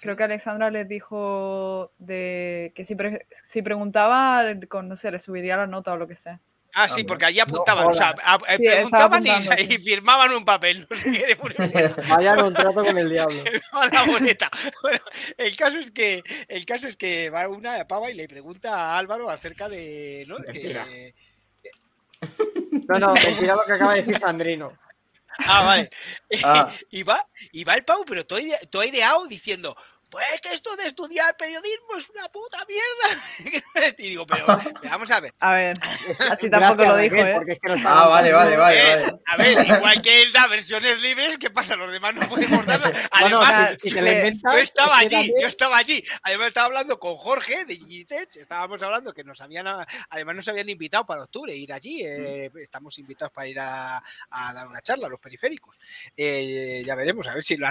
creo que Alexandra les dijo de que si, pre- si preguntaba, con, no sé, le subiría la nota o lo que sea. Ah, sí, porque allí apuntaban, o sea, eh, Sí, preguntaban y, [LAUGHS] firmaban un papel, no sé qué demonios era. [LAUGHS] Vaya contrato con el diablo. [LAUGHS] a la boleta. Bueno, el caso es que el caso es que va una pava y le pregunta a Álvaro acerca de, ¿no? Que- No, no, mentira lo que acaba de decir Sandrino. Ah, vale. Ah. [LAUGHS] Y, va, y va el pavo, pero todo, todo aireado diciendo, pues que esto de estudiar periodismo es una puta mierda. [LAUGHS] y digo, pero, [LAUGHS] pero vamos a ver. A ver, así [LAUGHS] tampoco Gracias, lo dijo, ¿eh? porque es que no estaba Ah, vale, vale, vale, vale. A ver, igual que él da versiones libres, ¿qué pasa? Los demás no podemos darlas. Bueno, Además, si inventas, yo estaba allí, también- yo estaba allí. Además estaba hablando con Jorge de Gigitech, estábamos hablando que nos habían, además nos habían invitado para octubre ir allí. eh, estamos invitados para ir a, a dar una charla a los periféricos. Eh, ya veremos, a ver lo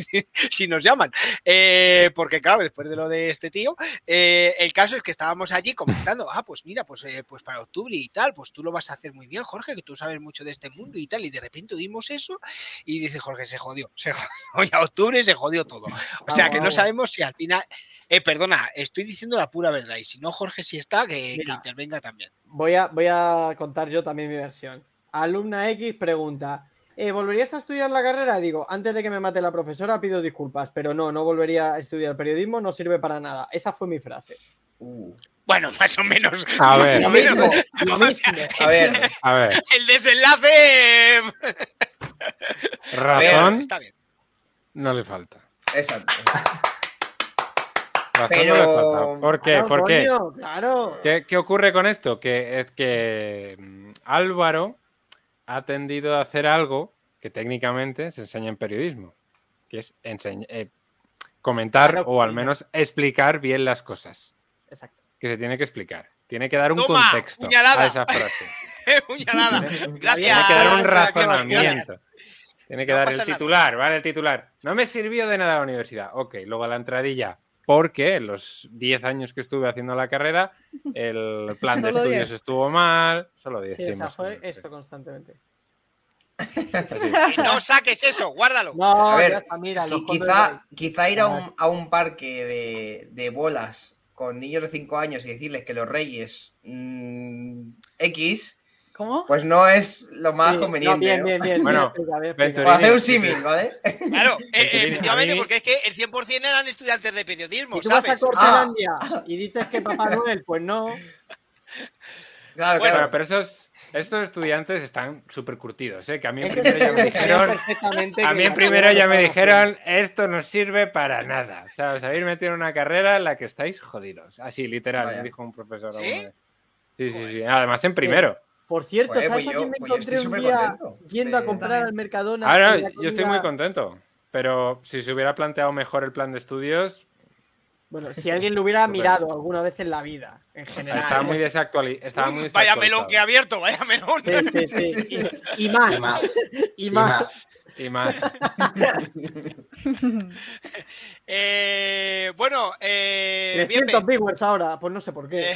si- si nos llaman. Eh, Eh, porque claro, después de lo de este tío, eh, el caso es que estábamos allí comentando, ah, pues mira, pues, eh, pues para octubre y tal, pues tú lo vas a hacer muy bien, Jorge, que tú sabes mucho de este mundo y tal, y de repente oímos eso y dice Jorge, se jodió, se jodió, [LAUGHS] a octubre se jodió todo. O sea que no sabemos si al final, perdona, estoy diciendo la pura verdad, y si no, Jorge si está, que, que intervenga también. Voy a, voy a contar yo también mi versión. Alumna X pregunta: "Eh, ¿Volverías a estudiar la carrera? Digo, antes de que me mate la profesora pido disculpas, pero no, no volvería a estudiar periodismo, no sirve para nada. Esa fue mi frase. Bueno, [LAUGHS] más o menos. A ver. Lo mismo, O sea. A ver, A ver, El desenlace. razón Está bien. no le falta. exacto. Razón Pero- no le falta. ¿Por qué? Claro, ¿Por qué? Claro. ¿Qué, qué ocurre con esto? Que, es que mm, Álvaro ha tendido a hacer algo que técnicamente se enseña en periodismo, que es eh, comentar Claro, o al menos explicar bien las cosas Exacto. que se tiene que explicar. Tiene que dar un Toma, contexto puñalada. a esa frase. [LAUGHS] Puñalada. Tiene Gracias. que dar un Gracias. razonamiento. Tiene que No dar el nada. titular, ¿vale? El titular. No me sirvió de nada la universidad. Ok, luego la entradilla. Porque en los 10 años que estuve haciendo la carrera, el [LAUGHS] plan de estudios 10. estuvo mal. Solo 10. Sí, sí, o sea, fue menos, sí. esto constantemente. Así. [LAUGHS] No saques eso, guárdalo. No, A ver, está, mira, quizá, quizá ir a un, a un parque de, de bolas con niños de 5 años y decirles que los reyes mm, X, ¿Cómo? pues no es lo más Sí, no, conveniente. bien, ¿no? bien, bien. Bueno, bien. Para hacer un sí, sí. símil, ¿vale? [LAUGHS] Claro, eh, efectivamente, porque es que el 100% eran estudiantes de periodismo, Y tú vas a ¿sabes? Corselandia y dices que Papá Noel, pues no. Claro, Bueno, claro. Pero esos, estos estudiantes están súper curtidos, ¿eh? Que a mí en primero ya me dijeron. perfectamente A mí en primero ya me dijeron, esto no sirve para nada. O sea, os habéis metido en una carrera en la que estáis jodidos. Así, literal, me dijo un profesor. ¿Sí? alguna vez. Sí, sí, sí. Además, en primero. Por cierto, Joder, ¿sabes pues a quién me pues encontré un día contento yendo a comprar al Mercadona? Ahora, yo estoy muy contento. Pero si se hubiera planteado mejor el plan de estudios, Bueno, si alguien lo hubiera mirado alguna vez en la vida, en general. estaba muy desactualizado. Estaba muy Uy, vaya melón desactualizado. que ha abierto, vaya melón. [LAUGHS] Sí, sí, sí. Y, y más. Y más. [LAUGHS] Y más. Y más. [LAUGHS] Eh, bueno, eh, bien, 300 viewers ahora, pues no sé por qué.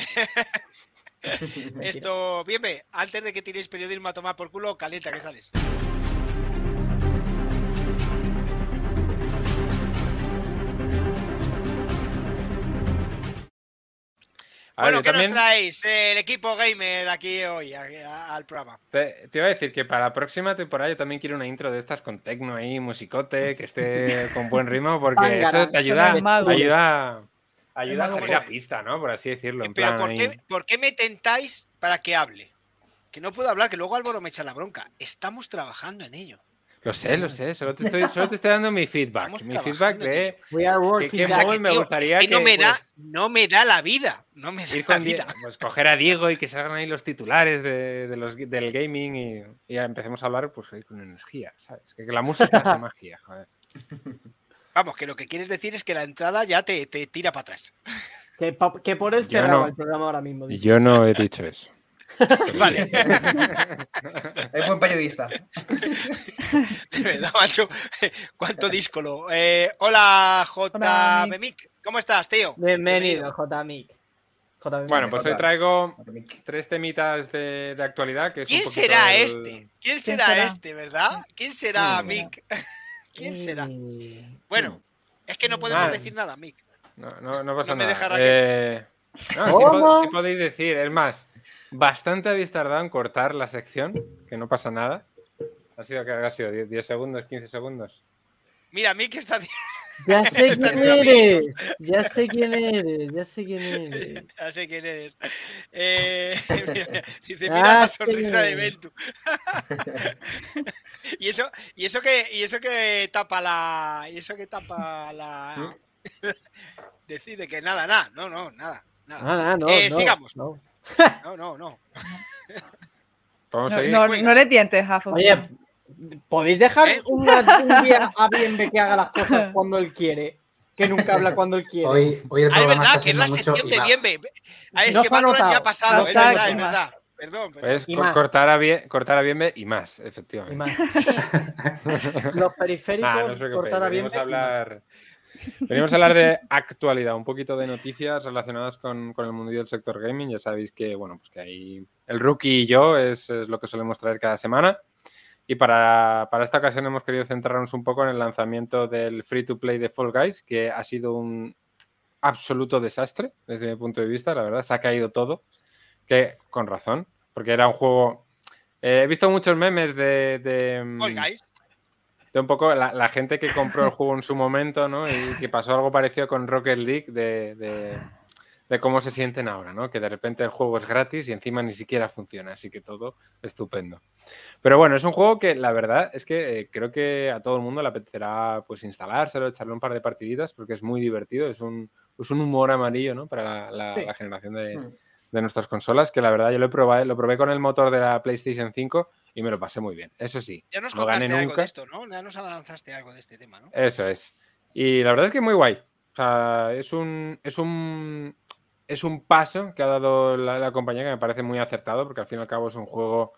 [LAUGHS] Esto, bien, ve, antes de que tiréis periodismo a tomar por culo, calienta que sales. A bueno, ¿qué también nos traéis eh, el equipo gamer aquí hoy a- a- al programa? te, te iba a decir que para la próxima temporada yo también quiero una intro de estas con tecno ahí, musicote, que esté con buen ritmo, porque eso te ayuda, ayuda, ayuda a salir a pista, ¿no? Por así decirlo. en Pero plan ¿por qué, ¿por qué me tentáis para que hable? Que no puedo hablar, que luego Álvaro me echa la bronca. Estamos trabajando en ello. Lo sé, lo sé, solo te estoy, solo te estoy dando mi feedback. Estamos Mi feedback de We are que, working que O sea, que, me tío, gustaría que no me da, pues, no me da la vida. No me da ir la con vida. pues coger a Diego y que salgan ahí los titulares de, de los, del gaming y, y ya empecemos a hablar pues con energía, ¿sabes? Que, que la música hace [LAUGHS] magia, joder. Vamos, que lo que quieres decir es que la entrada ya te, te tira para atrás. Que, pa- que por él cerraba no. el programa ahora mismo. dice. Yo no he dicho eso. [LAUGHS] Vale. [LAUGHS] Es buen periodista. De verdad, macho. ¿Cuánto [LAUGHS] díscolo? Eh, hola, J. Mick. ¿Cómo estás, tío? Bienvenido, J-Mic. J-Mic. Bueno, pues hoy traigo tres temitas de, de actualidad que es un ¿Quién será el- este? ¿Quién será, será? este, verdad? ¿Quién será. Mick? ¿Quién será? Mm. Bueno, es que no podemos Ah. decir nada, Mick. No, no, no pasa No me nada. Raquel. Eh, no, sí, sí podéis decir. Es más, bastante habéis tardado en cortar la sección, que no pasa nada. Ha sido que ha sido 10, 10 segundos, 15 segundos. Mira, Mick está [LAUGHS] [LAUGHS] Ya sé quién eres. Ya sé quién eres. Ya sé quién eres. Ya sé quién eres. Eh, [LAUGHS] [LAUGHS] mira, dice, mira Ah, la sonrisa de. Ventu. y eso, y eso que, y eso que tapa la. Y eso que tapa la. Decide que nada, nada. No, no, nada. nada. No, Eh, no, sigamos. no. No, no, no. Vamos No, a ir. no, no le tientes a. Oye, ¿podéis dejar ¿Eh? una- un día [LAUGHS] a bien de que haga las cosas [LAUGHS] cuando él quiere? Que nunca habla cuando él quiere. Hoy, hoy el Ah, es programa verdad está que es la haciendo mucho sección de. Bienve. Ah, es No que Valorant ya ha pasado, No es verdad, es verdad. Perdón, perdón. Es Y co- más. cortar, a bien, cortar a bien y más, Y efectivamente. más. [LAUGHS] Los periféricos, Ah, no preocupéis, cortar a bien. venimos a hablar, Venimos a hablar de actualidad, un poquito de noticias relacionadas con, con el mundo del sector gaming. Ya sabéis que, bueno, pues que ahí el rookie y yo es, es lo que solemos traer cada semana. Y para, para, esta ocasión hemos querido centrarnos un poco en el lanzamiento del free to play de Fall Guys, que ha sido un absoluto desastre desde mi punto de vista, la verdad, se ha caído todo, que con razón, porque era un juego... Eh, he visto muchos memes de... de Fall Guys de un poco la, la, gente que compró el juego en su momento, ¿no? Y que pasó algo parecido con Rocket League de, de, de, cómo se sienten ahora, ¿no? Que de repente el juego es gratis y encima ni siquiera funciona, así que todo estupendo. Pero bueno, es un juego que la verdad es que eh, creo que a todo el mundo le apetecerá pues instalárselo, echarle un par de partiditas porque es muy divertido, es un, es un humor amarillo, ¿no? Para la, la, sí. la generación de, mm. de, nuestras consolas, que la verdad yo lo probé, lo probé con el motor de la PlayStation 5 y me lo pasé muy bien. Eso sí. Ya nos no contaste gané algo nunca. de esto, ¿no? Ya nos avanzaste algo de este tema, ¿no? Eso es. Y la verdad es que muy guay. O sea, es un, es un, es un paso que ha dado la, compañía que me parece muy acertado, porque al fin y al cabo es un juego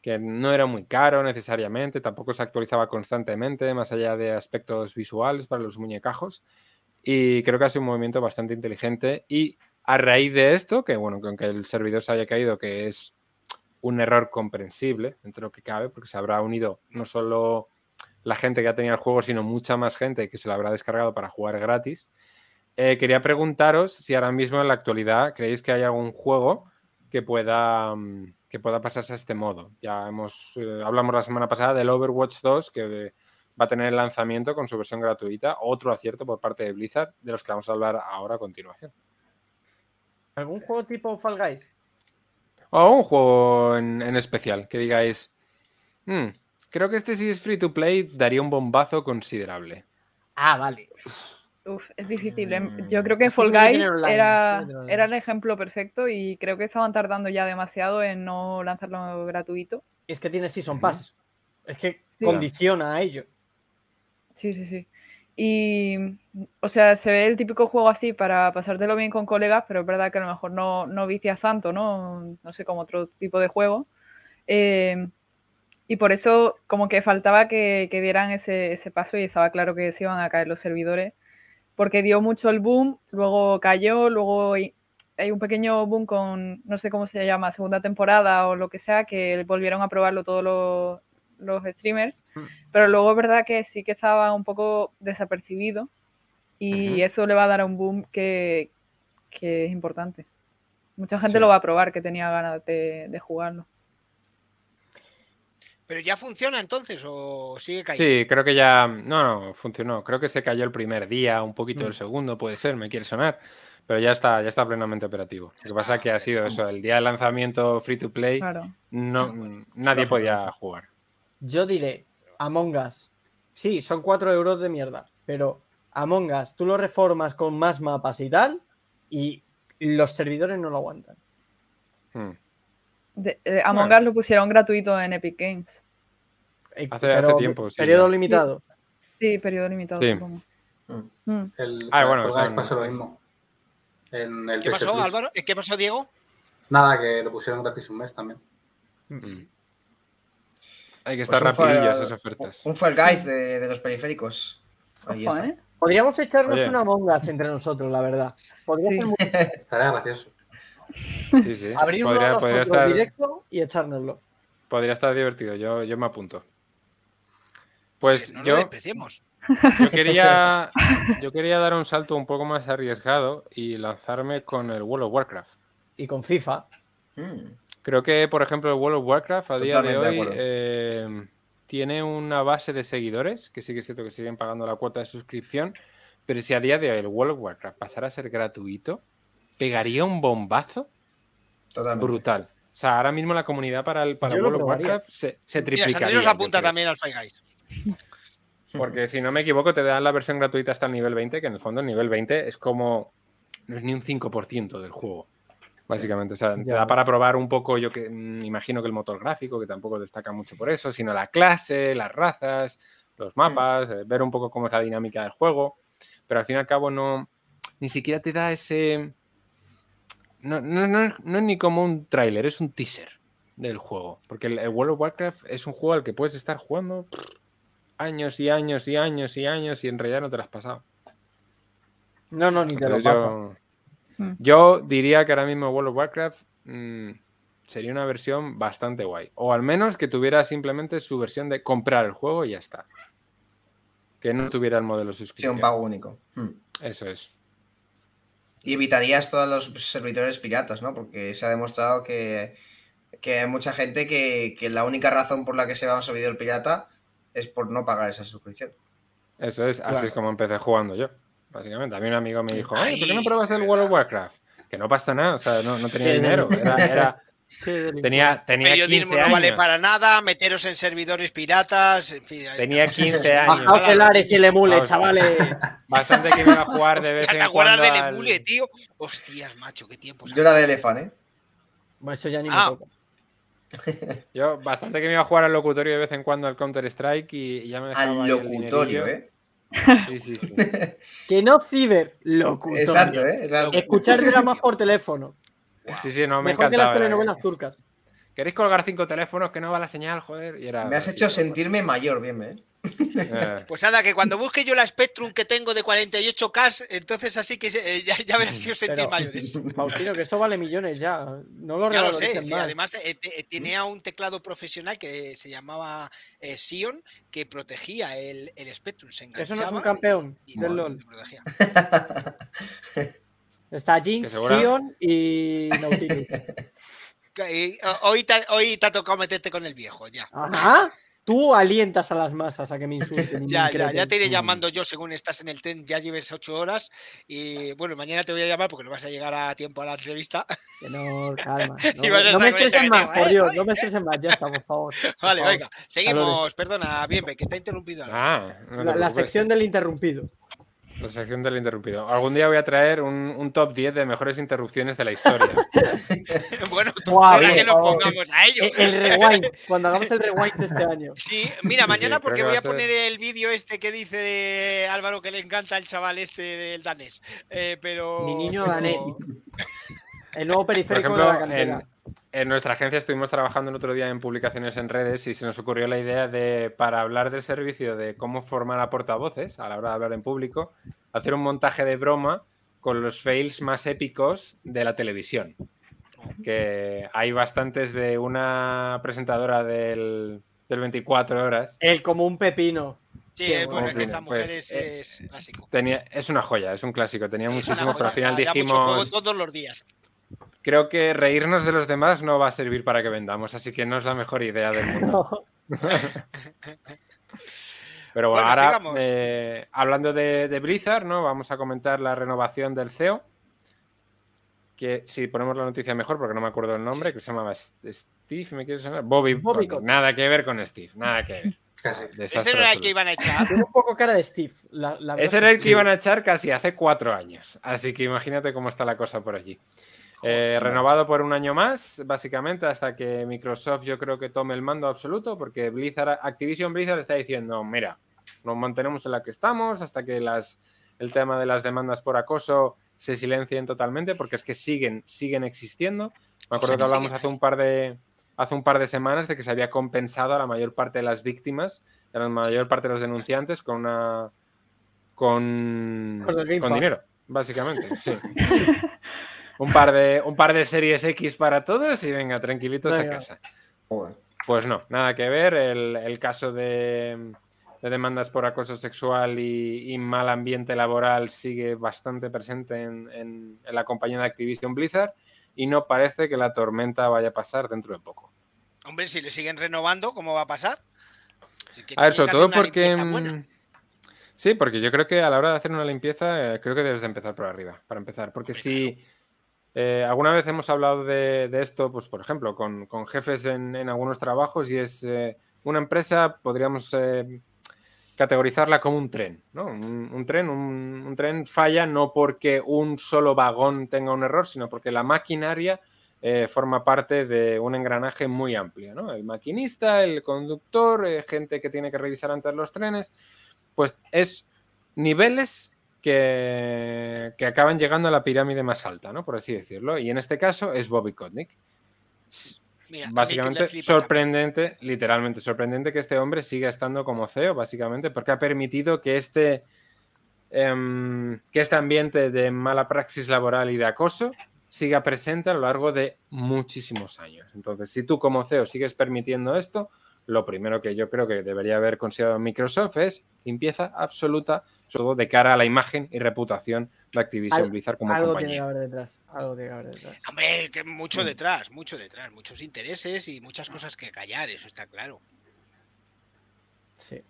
que no era muy caro necesariamente, tampoco se actualizaba constantemente, más allá de aspectos visuales para los muñecajos. Y creo que ha sido un movimiento bastante inteligente. Y a raíz de esto, que bueno, que aunque el servidor se haya caído, que es un error comprensible entre lo que cabe, porque se habrá unido no solo la gente que ha tenido el juego, sino mucha más gente que se lo habrá descargado para jugar gratis. Eh, quería preguntaros si ahora mismo en la actualidad creéis que hay algún juego que pueda, mm, que pueda pasarse a este modo. Ya hemos eh, hablamos la semana pasada del Overwatch 2 que va a tener el lanzamiento con su versión gratuita, otro acierto por parte de Blizzard, de los que vamos a hablar ahora a continuación. ¿Algún juego tipo Fall Guys? O un juego en, en especial, que digáis, hmm, creo que este si es free to play daría un bombazo considerable. Ah, vale. Uf, es difícil. ¿eh? Yo creo que Fall Guys era, era el ejemplo perfecto y creo que estaban tardando ya demasiado en no lanzarlo gratuito. Y es que tiene Season Pass. Es que sí. condiciona a ello. Sí, sí, sí. Y, o sea, se ve el típico juego así para pasártelo bien con colegas, pero es verdad que a lo mejor no, no vicias tanto, ¿no? No sé, como otro tipo de juego. Eh, y por eso como que faltaba que, que dieran ese, ese, paso y estaba claro que se iban a caer los servidores, porque dio mucho el boom, luego cayó, luego hay un pequeño boom con, no sé cómo se llama, segunda temporada o lo que sea, que volvieron a probarlo todos los, los streamers, pero luego es verdad que sí que estaba un poco desapercibido y uh -huh. eso le va a dar un boom que, que es importante. Mucha gente sí. lo va a probar que tenía ganas de, de, jugarlo. ¿Pero ya funciona entonces o sigue cayendo? Sí, creo que ya. No, no, funcionó. Creo que se cayó el primer día, un poquito mm. el segundo, puede ser, me quiere sonar. Pero ya está, ya está plenamente operativo. Lo que pasa es que ha sido eso, el día de lanzamiento free to play, claro. no, nadie podía jugar. Yo diré, Among Us. Sí, son 4 euros de mierda, pero Among Us, tú lo reformas con más mapas y tal, y los servidores no lo aguantan. Hmm. De, eh, Among bueno. Us lo pusieron gratuito en Epic Games. Hace, hace tiempo, sí. Periodo limitado. Sí, sí periodo limitado. Sí. Mm. El, ah, bueno, o sea, pasó lo mismo. En el ¿Qué pasó, Plus. Álvaro? ¿Qué pasó, Diego? Nada, que lo pusieron gratis un mes también. Mm. Hay que estar pues rapidillas esas ofertas. Un Fall Guys de, de los periféricos. Ahí Ojo, está. ¿eh? Podríamos echarnos Oye. una Among Us entre nosotros, la verdad. Podría Sí. ser muy... [LAUGHS] Estaría gracioso. Sí, sí. [LAUGHS] abrir uno Podría, nosotros podría estar, directo y echárnoslo. podría estar divertido. Yo, yo me apunto. Pues no yo, [LAUGHS] yo quería, [LAUGHS] yo quería dar un salto un poco más arriesgado y lanzarme con el World of Warcraft. Y con FIFA. Mm. Creo que, por ejemplo, el World of Warcraft a día de hoy eh, tiene una base de seguidores, que sí que es cierto que siguen pagando la cuota de suscripción, pero si a día de hoy el World of Warcraft pasara a ser gratuito, pegaría un bombazo Totalmente. brutal. O sea, ahora mismo la comunidad para el para World of. Warcraft se, se nos yo apunta también al Five Guys. [LAUGHS] Porque si no me equivoco, te dan la versión gratuita hasta el nivel 20, que en el fondo el nivel 20 es como. No es ni un 5% del juego. Básicamente. O sea, te da ves. para probar un poco, yo que mm, imagino que el motor gráfico, que tampoco destaca mucho por eso, sino la clase, las razas, los mapas, eh, ver un poco cómo es la dinámica del juego. Pero al fin y al cabo no. Ni siquiera te da ese. No, no, no, es- no es ni como un tráiler, es un teaser del juego. Porque el, el World of Warcraft es un juego al que puedes estar jugando años y años y años y años y en realidad no te lo has pasado. No, no, ni te lo Entonces paso. yo, Hmm. yo diría que ahora mismo World of Warcraft mm, sería una versión bastante guay. O al menos que tuviera simplemente su versión de comprar el juego y ya está. Que no tuviera el modelo Sí, suscripción. un pago único. Hmm. Eso es. Y evitarías todos los servidores piratas, ¿no? Porque se ha demostrado que, que hay mucha gente que, que la única razón por la que se va a un servidor pirata es por no pagar esa suscripción. Eso es, así Claro. es como empecé jugando yo, básicamente. A mí un amigo me dijo, "Ay, ¿por qué no pruebas el World of Warcraft? Que no pasa nada, o sea, no, no tenía dinero. Era. Tenía, tenía Periodismo 15 no vale años. para nada, meteros en servidores piratas, en fin. ahí Tenía estamos. 15 [LAUGHS] años. Bajaos el Ares y el emule, Vamos. chavales. [LAUGHS] Bastante que me iba a jugar de vez en ¿Te acuerdas cuando. del al- emule, tío? Hostias, macho, qué tiempos. Yo era de Elefant, ¿eh? Bueno, eso ya ni Ah. me toca. Yo bastante que me iba a jugar al locutorio de vez en cuando al Counter Strike y, ya me dejaba Al locutorio. ¿eh? Sí, sí, sí. [LAUGHS] Que no ciber, locutorio. Exacto, ¿eh? Exacto. Escuchar dramas por teléfono. Sí, sí, no, me Mejor que las telenovelas turcas. ¿Queréis colgar cinco teléfonos que no va la señal? Joder. Y era Me has así, hecho sentirme mayor, bien, ¿eh? Eh, Pues anda, que cuando busque yo la Spectrum que tengo de 48K, entonces así que eh, ya, ya verás si os sentís Pero- mayores. [LAUGHS] Faustino, que esto vale millones ya. No lo Ya lo sé, sí, más. además eh, eh, tenía un teclado profesional que se llamaba eh, Sion que protegía el, el Spectrum. Se Eso no es un campeón y- y del no, LOL. [LAUGHS] [LAUGHS] Está Jinx, Sion y [LAUGHS] Nautilus. Eh, Hoy te, hoy te ha tocado meterte con el viejo, ya. Ajá. Tú alientas a las masas a que me insulten. [LAUGHS] me Ya, ya, ya te iré llamando yo según estás en el tren, ya lleves ocho horas y bueno, mañana te voy a llamar porque no vas a llegar a tiempo a la entrevista. [LAUGHS] Que no, calma. No, me estresen más, por ¿eh? Dios, no me estresen más. Ya está, por favor. por Vale, favor. venga, seguimos, perdona, bien, que te ha interrumpido. Ah, no te La, sección del interrumpido. La sección del interrumpido. Algún día voy a traer un, un top 10 de mejores interrupciones de la historia. [LAUGHS] bueno, tú bien, que favor. pongamos a ello. El, el rewind, [LAUGHS] cuando hagamos el rewind de este año. Sí, mira, mañana porque que va voy a a ser- poner el vídeo este que dice de Álvaro que le encanta el chaval este del danés. Eh, pero. Mi niño pero- [LAUGHS] danés. El nuevo Por periférico ejemplo, de la cantera. en, en nuestra agencia estuvimos trabajando el otro día en publicaciones en redes y se nos ocurrió la idea de, para hablar del servicio de cómo formar a portavoces a la hora de hablar en público, hacer un montaje de broma con los fails más épicos de la televisión. Que hay bastantes de una presentadora del, del 24 horas. El como un pepino. Sí, eh, bueno, es que bueno. esta Pues, mujer es, eh, es clásico. Tenía, es una joya, es un clásico. Tenía Es muchísimo, pero al final dijimos, todos los días. Creo que reírnos de los demás no va a servir para que vendamos, así que no es la mejor idea del mundo. [LAUGHS] [LAUGHS] Pero bueno, Bueno, ahora, eh, hablando de, de Blizzard, ¿no? Vamos a comentar la renovación del CEO. Que si ponemos la noticia mejor, porque no me acuerdo el nombre, que se llamaba Steve, ¿me quieres sonar? Bobby, Bobby. Nada que ver con Steve, nada que ver. [LAUGHS] Casi. Ese era el que iban a echar. Tiene un poco cara de Steve. La, la verdad Ese es era el que que iban a echar casi hace cuatro años. Así que imagínate cómo está la cosa por allí. Eh, renovado por un año más, básicamente, hasta que Microsoft yo creo que tome el mando absoluto, porque Blizzard, Activision Blizzard está diciendo, mira, nos mantenemos en la que estamos hasta que las, el tema de las demandas por acoso se silencien totalmente, porque es que siguen, siguen existiendo. Me O acuerdo sea que hablamos hace un par de hace un par de semanas de que se había compensado a la mayor parte de las víctimas, a la mayor parte de los denunciantes con una con, dinero, básicamente, sí. [LAUGHS] un par de un par de series X para todos y venga, tranquilitos a Venga. casa. Joder. Pues no, nada que ver. El, el caso de, de demandas por acoso sexual y, y mal ambiente laboral sigue bastante presente en, en- en la compañía de Activision Blizzard y no parece que la tormenta vaya a pasar dentro de poco. Hombre, si le siguen renovando, ¿cómo va a pasar? Así que A ver, sobre todo porque... mm, Sí, porque yo creo que a la hora de hacer una limpieza, eh, creo que debes de empezar por arriba, para empezar. Porque Hombre, si eh, alguna vez hemos hablado de, de esto, pues por ejemplo, con, con jefes en, en algunos trabajos y es eh, una empresa, podríamos eh, categorizarla como un tren, ¿no? Un, un tren, un, un tren falla no porque un solo vagón tenga un error, sino porque la maquinaria eh, forma parte de un engranaje muy amplio, ¿no? El maquinista, el conductor, eh, gente que tiene que revisar antes los trenes, pues es niveles que, que acaban llegando a la pirámide más alta, ¿no? Por así decirlo. Y en este caso es Bobby. Mira, le Básicamente también. sorprendente, literalmente sorprendente que este hombre siga estando como CEO, básicamente, porque ha permitido que este em, que este ambiente de mala praxis laboral y de acoso siga presente a lo largo de muchísimos años. Entonces, si tú como CEO sigues permitiendo esto, lo primero que yo creo que debería haber considerado Microsoft es limpieza absoluta, sobre todo de cara a la imagen y reputación de Activision Al- Blizzard como algo tiene que compañía. haber detrás. Algo tiene que haber detrás. Hombre, que mucho Mm. detrás, mucho detrás, muchos intereses y muchas cosas que callar, eso está claro. Sí.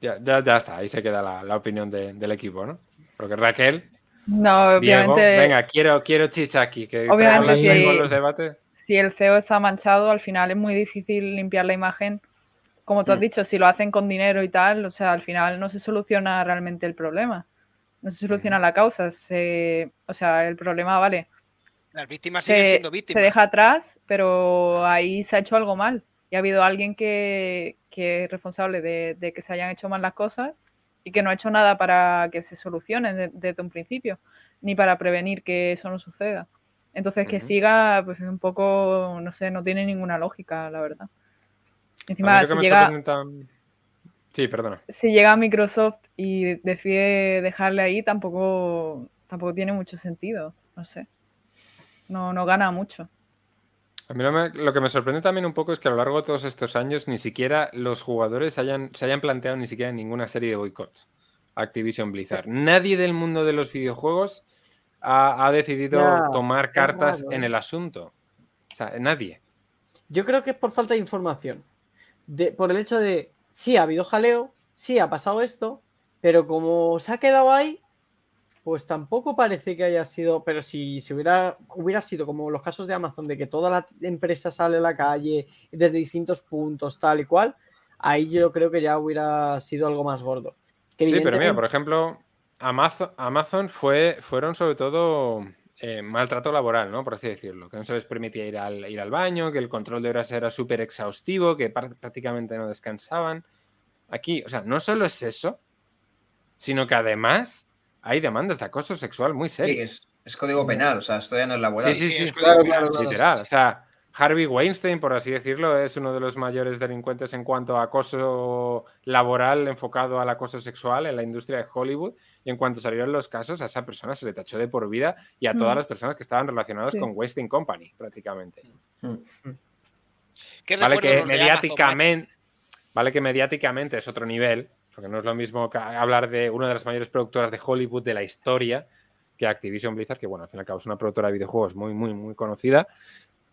Ya, ya, ya está, ahí se queda la, la opinión de- del equipo, ¿no? Porque Raquel, No, Diego, obviamente. venga, quiero, quiero chicha aquí, que Obviamente, los debates. Si el CEO está manchado, al final es muy difícil limpiar la imagen. Como tú has Mm. dicho, si lo hacen con dinero y tal, o sea, al final no se soluciona realmente el problema. No se soluciona la causa. Se, o sea, el problema, vale, Las víctimas siguen se, siendo se víctimas. deja atrás, pero ahí se ha hecho algo mal. Y ha habido alguien que, que es responsable de, de que se hayan hecho mal las cosas y que no ha hecho nada para que se solucionen de- desde un principio, ni para prevenir que eso no suceda. Entonces, que siga, pues es un poco, no sé, no tiene ninguna lógica, la verdad. A Encima, si llega, tan- Sí, perdona. si llega Microsoft y decide dejarle ahí, tampoco, tampoco tiene mucho sentido, no sé. No, no gana mucho. A mí lo, me- lo que me sorprende también un poco es que a lo largo de todos estos años ni siquiera los jugadores hayan, se hayan planteado ni siquiera ninguna serie de boicots a Activision Blizzard. Nadie del mundo de los videojuegos ha, ha decidido Ya, tomar cartas en ¿eh? el asunto. O sea, nadie. Yo creo que es por falta de información. De, por el hecho de, sí, ha habido jaleo, sí, ha pasado esto, pero como se ha quedado ahí, pues tampoco parece que haya sido. Pero si, si hubiera, hubiera sido como los casos de Amazon, de que toda la empresa sale a la calle desde distintos puntos, tal y cual, ahí yo creo que ya hubiera sido algo más gordo. Que Sí, pero mira, por ejemplo, Amazon, Amazon fue, fueron sobre todo eh, maltrato laboral, ¿no? Por así decirlo. Que no se les permitía ir al, ir al baño, que el control de horas era súper exhaustivo, que prácticamente no descansaban. Aquí, o sea, no solo es eso, sino que además hay demandas de acoso sexual muy Sí, serias. es, es código penal, o sea, esto ya no es laboral. Sí, sí, sí, es código claro, penal, claro, sí, claro. Literal, o sea, Harvey Weinstein, por así decirlo, es uno de los mayores delincuentes en cuanto a acoso laboral enfocado al acoso sexual en la industria de Hollywood. Y en cuanto salieron los casos, a esa persona se le tachó de por vida y a todas Mm. las personas que estaban relacionadas Sí. con Weinstein Company, prácticamente. ¿Qué Vale recuerdos que Amazon, mediáticamente, vale que mediáticamente es otro nivel, porque no es lo mismo que hablar de una de las mayores productoras de Hollywood de la historia que Activision Blizzard, que bueno, al fin y al cabo es una productora de videojuegos muy, muy, muy conocida,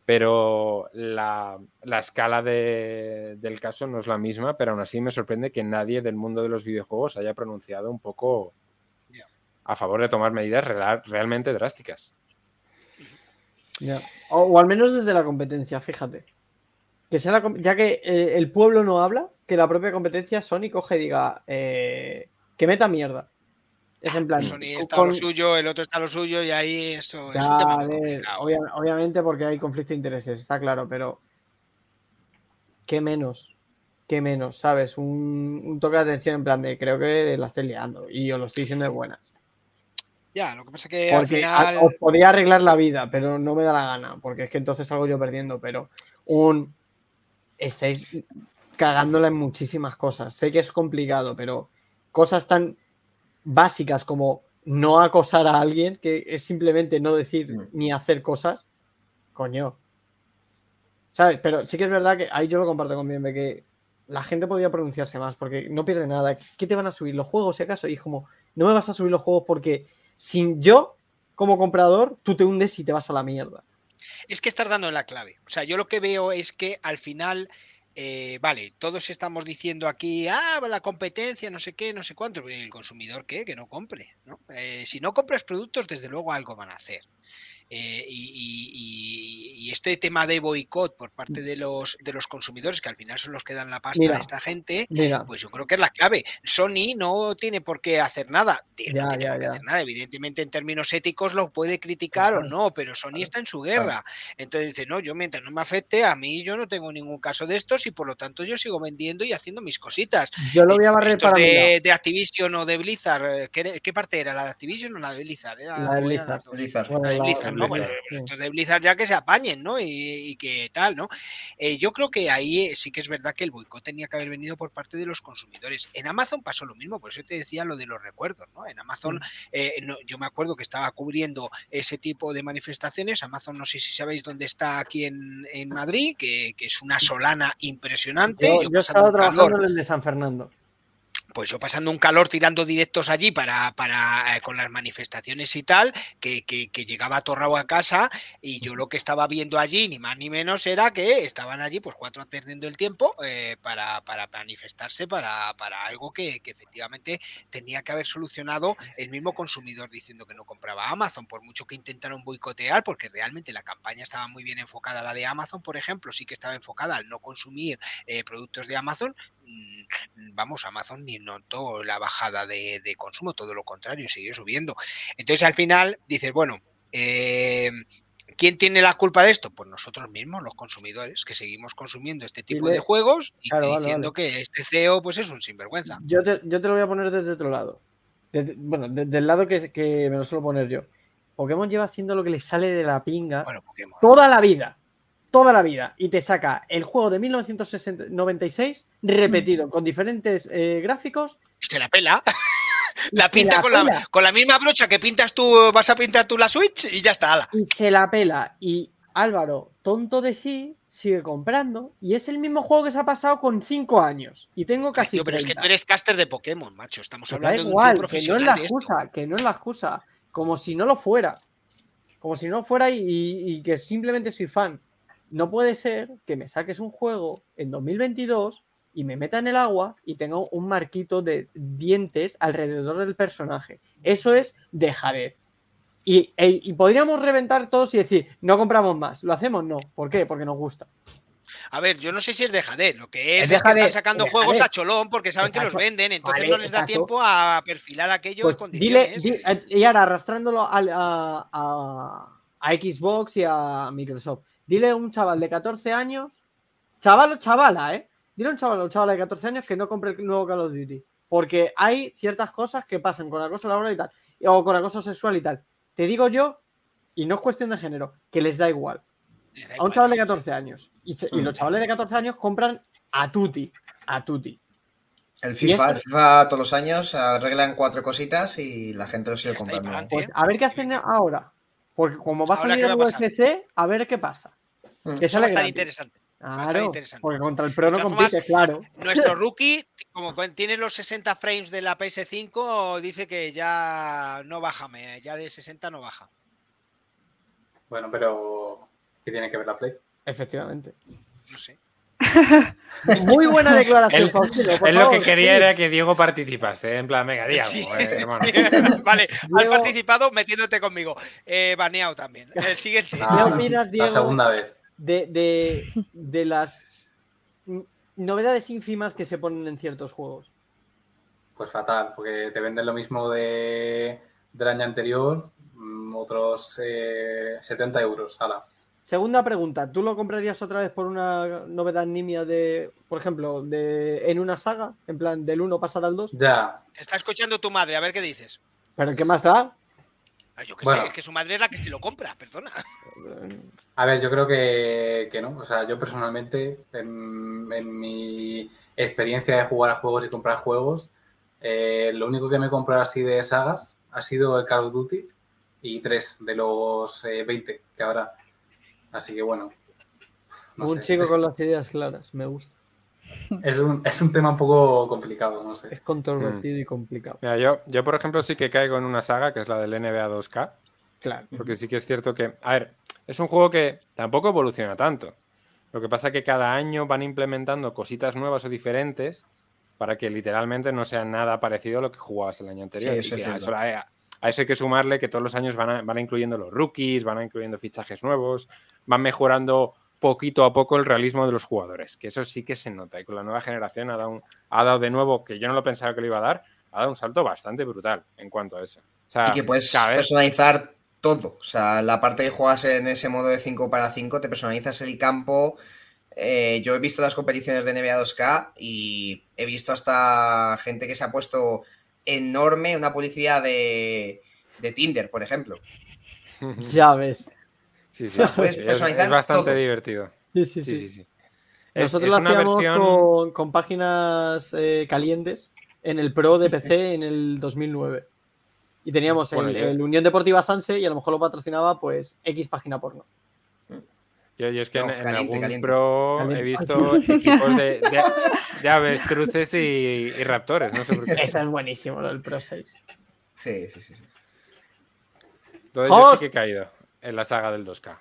pero la, la escala de- del caso no es la misma, pero aún así me sorprende que nadie del mundo de los videojuegos haya pronunciado un poco a favor de tomar medidas real- realmente drásticas. O, o al menos desde la competencia, fíjate. Que sea la ya que eh, el pueblo no habla, que la propia competencia Sony coge y diga eh, que meta mierda. Es en plan. Sony está con- lo suyo, el otro está lo suyo y ahí eso es un tema ver, obvia- obviamente porque hay conflicto de intereses, está claro, pero ¿qué menos? ¿Qué menos? ¿Sabes? Un, un toque de atención en plan de creo que la estoy liando y os lo estoy diciendo de buenas. Ya, lo que pasa es que al Porque final. os podría arreglar la vida, pero no me da la gana, porque es que entonces salgo yo perdiendo, pero un... Estáis cagándola en muchísimas cosas. Sé que es complicado, pero cosas tan básicas como no acosar a alguien, que es simplemente no decir Mm. ni hacer cosas, coño. ¿Sabes? Pero sí que es verdad que ahí yo lo comparto con Bienve, que la gente podría pronunciarse más, porque no pierde nada. ¿Qué te van a subir? ¿Los juegos, si acaso? Y es como, no me vas a subir los juegos porque sin yo, como comprador, tú te hundes y te vas a la mierda. Es que estás dando en la clave. O sea, yo lo que veo es que al final, eh, vale, todos estamos diciendo aquí, ah, la competencia, no sé qué, no sé cuánto, pero ¿y el consumidor qué? Que no compre. ¿no? Eh, si no compras productos, desde luego algo van a hacer. Eh, y, y- y- y este tema de boicot por parte de los, de los consumidores, que al final son los que dan la pasta Mira, a esta gente, Mira, pues yo creo que es la clave. Sony no tiene por qué hacer nada. Tiene- Ya, no tiene ya, por qué ya. hacer nada. Evidentemente, en términos éticos, lo puede criticar o no, pero Sony está en su guerra. Entonces dice, no, yo mientras no me afecte, a mí yo no tengo ningún caso de estos y por lo tanto yo sigo vendiendo y haciendo mis cositas. yo lo voy a barrer para de, de Activision o de Blizzard, eh, ¿qué, ¿qué parte era? ¿La de Activision o la de Blizzard? Era- La de. Bueno, La Blizzard, ¿no? Bueno, Blizzard. estos de Blizzard ya que se apañen, ¿no? Y, y que tal, ¿no? Eh, yo creo que ahí eh, sí que es verdad que el boicot tenía que haber venido por parte de los consumidores. En Amazon pasó lo mismo, por eso te decía lo de los recuerdos, ¿no? En Amazon, eh, no- yo me acuerdo que estaba cubriendo ese tipo de manifestaciones. Amazon, no sé si sabéis dónde está aquí en, en Madrid, que, que es una solana impresionante. Yo, Yo yo estaba calor trabajando en el de San Fernando. Pues yo pasando un calor tirando directos allí para, para eh, con las manifestaciones y tal, que, que, que llegaba atorrado a casa y yo lo que estaba viendo allí, ni más ni menos, era que estaban allí pues cuatro perdiendo el tiempo eh, para, para manifestarse para, para algo que, que efectivamente tenía que haber solucionado el mismo consumidor diciendo que no compraba Amazon, por mucho que intentaron boicotear, porque realmente la campaña estaba muy bien enfocada, la de Amazon, por ejemplo, sí que estaba enfocada al no consumir eh, productos de Amazon, vamos, Amazon ni notó la bajada de, de consumo, todo lo contrario, siguió subiendo. Entonces al final dices, bueno, eh, ¿quién tiene la culpa de esto? Pues nosotros mismos, los consumidores, que seguimos consumiendo este tipo Dile- de juegos y Claro, vale, diciendo que este CEO pues es un sinvergüenza. Yo te, yo te lo voy a poner desde otro lado. Desde- bueno, desde el lado que, que me lo suelo poner yo. Pokémon lleva haciendo lo que le sale de la pinga Bueno, toda la vida. Toda la vida. Y te saca el juego de 1996 repetido con diferentes eh, gráficos. Se la pela. [LAUGHS] La pinta con, la, pela. con la misma brocha que pintas tú, vas a pintar tú la Switch y ya está. ala. Y se la pela. Y Álvaro, tonto de sí, sigue comprando. Y es el mismo juego que se ha pasado con 5 años. Y tengo casi. Tío, pero es que 30. tú eres caster de Pokémon, macho. Estamos hablando de un igual, tío que no es profesional la excusa, que no es la excusa. Como si no lo fuera. Como si no fuera y, y que simplemente soy fan. No puede ser que me saques un juego en 2022 y me meta en el agua y tenga un marquito de dientes alrededor del personaje. Eso es dejadez. Y, e- y podríamos reventar todos y decir, no compramos más. ¿Lo hacemos? No. ¿Por qué? Porque nos gusta. A ver, yo no sé si es dejadez. Lo que es, Es es, que están sacando juegos a cholón porque saben que los venden. Entonces Vale, no les da exacto. tiempo a perfilar aquello Pues en dile, di- y ahora arrastrándolo a- a Xbox y a Microsoft. Dile a un chaval de 14 años, chaval o chavala, ¿eh? Dile a un chaval o chavala de 14 años que no compre el nuevo Call of Duty. Porque hay ciertas cosas que pasan con acoso laboral y tal, o con acoso sexual y tal. Te digo yo, y no es cuestión de género, que les da igual. Les da A un chaval de 14 años. Y, ch- y Mm. los chavales de 14 años compran a Tuti. A Tuti. El FIFA, el FIFA todos los años arreglan cuatro cositas y la gente lo sigue comprando. Pues a ver qué hacen ahora. Porque como va a salir ¿qué el va? UFC, a ver qué pasa. Mm. Que Eso sale va a estar interesante. va a estar Claro, interesante. porque contra el Pro no compite, claro. Nuestro [LAUGHS] rookie, como tiene los 60 frames de la PS5, dice que ya no baja, ya de 60 no baja. Bueno, pero ¿qué tiene que ver la Play? Efectivamente. No sé. [LAUGHS] Muy buena declaración, Faustino. Él lo que quería sí. era que Diego participase, ¿eh? en plan, venga, Sí, eh, hermano. [LAUGHS] vale, has Diego- participado metiéndote conmigo. Eh, baneado también. El siguiente. ¿Qué Ah, opinas, La Diego, segunda vez. De, de, de las novedades ínfimas que se ponen en ciertos juegos? Pues fatal, porque te venden lo mismo de, del año anterior, mm, otros eh, 70 euros. Ala. Segunda pregunta, ¿tú lo comprarías otra vez por una novedad nimia de, por ejemplo, de en una saga? En plan, del 1 pasar al 2. Ya, Te está escuchando tu madre, a ver qué dices. ¿Pero qué más da? Ah, yo que Bueno. sé, es que su madre es la que si lo compra, perdona. A ver, yo creo que, que no. O sea, yo personalmente, en, en mi experiencia de jugar a juegos y comprar juegos, eh, lo único que me he comprado así de sagas ha sido el Call of Duty y tres de los eh, 20 que habrá. Así que bueno. no un sé, chico es, con las ideas claras, me gusta. Es un, es un tema un poco complicado, no sé. Es controvertido y complicado. Mira, yo, yo, por ejemplo, sí que caigo en una saga que es la del NBA 2K, Claro. porque sí que es cierto que, a ver, es un juego que tampoco evoluciona tanto. Lo que pasa es que cada año van implementando cositas nuevas o diferentes para que literalmente no sea nada parecido a lo que jugabas el año anterior. Sí, Y eso es que a, cierto. eso, a- a eso hay que sumarle que todos los años van, a- van incluyendo los rookies, van incluyendo fichajes nuevos, van mejorando poquito a poco el realismo de los jugadores, que eso sí que se nota. Y con la nueva generación ha dado, un- ha dado de nuevo, que yo no lo pensaba que lo iba a dar, ha dado un salto bastante brutal en cuanto a eso. O sea, Y que puedes vez- personalizar todo. O sea, la parte que juegas en ese modo de 5 para 5, te personalizas el campo. Eh, yo he visto las competiciones de NBA 2K y he visto hasta gente que se ha puesto enorme una publicidad de, de Tinder, por ejemplo. Ya ves. Sí, sí, Puedes sí, es- bastante todo. divertido. Sí, sí, sí. Es- Nosotros es lo hacíamos versión- con, con páginas eh, calientes en el Pro de PC [LAUGHS] en el 2009. Y teníamos Bueno, el, yo- el Unión Deportiva Sanse y a lo mejor lo patrocinaba pues X página porno. Yo, yo es que No, en, algún caliente. pro Caliente. he visto [LAUGHS] equipos de, de, [LAUGHS] de avestruces y, y raptores, no sé por qué. Esa es buenísimo, lo del Pro 6. Sí, sí, sí. sí. Entonces yo Host. sí que he caído en la saga del 2K.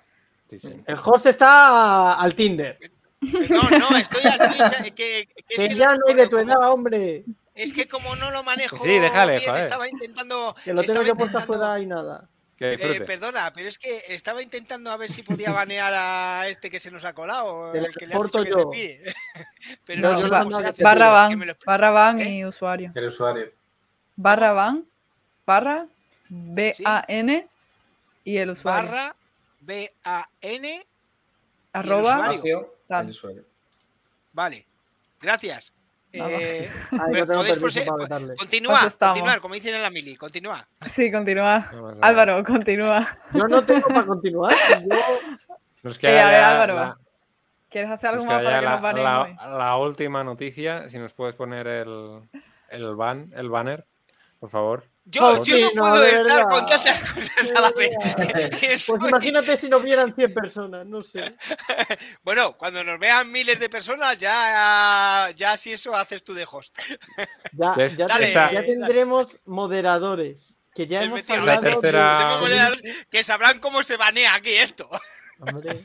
Sí, sí. El host está al Tinder. No, no, estoy aquí. Que, que- que es, Que que ya no- hay de tu edad, hombre. es que como no lo manejo. Sí, déjale, bien, joder. Estaba intentando. Que lo tengo yo puesto afuera y nada. Que Eh, perdona, pero es que estaba intentando a ver si podía banear a este que se nos ha colado. Te el que le ha dicho que yo. respire. [LAUGHS] pero No, no, yo que Barra que van, lo barra van ¿Eh? y usuario. El usuario. Barra van, barra, B-A-N y el usuario. Barra B-A-N. Arroba, el usuario. Vale, gracias. Eh, Ay, podéis permiso Pues estamos. continuar, como dicen en la mili, continúa. Sí, continúa. No. Álvaro, continúa. Yo no tengo para continuar. yo- Nos Eh, queda a ver, Álvaro, la- ¿Quieres hacer algo nos más para que la, nos baneen la- la última noticia. Si nos puedes poner el, el ban, el banner, por favor. Yo, Oh, yo sí, no, no, puedo estar verdad. con tantas cosas a la vez. [LAUGHS] Pues imagínate si nos vieran 100 personas, no sé. [LAUGHS] Bueno, cuando nos vean miles de personas, ya, ya si eso haces tú de host. [LAUGHS] Ya, ya, Dale, ya dale. tendremos moderadores. Que ya hemos Efectivamente. La hablado. tercera- que sabrán cómo se banea aquí esto. Hombre,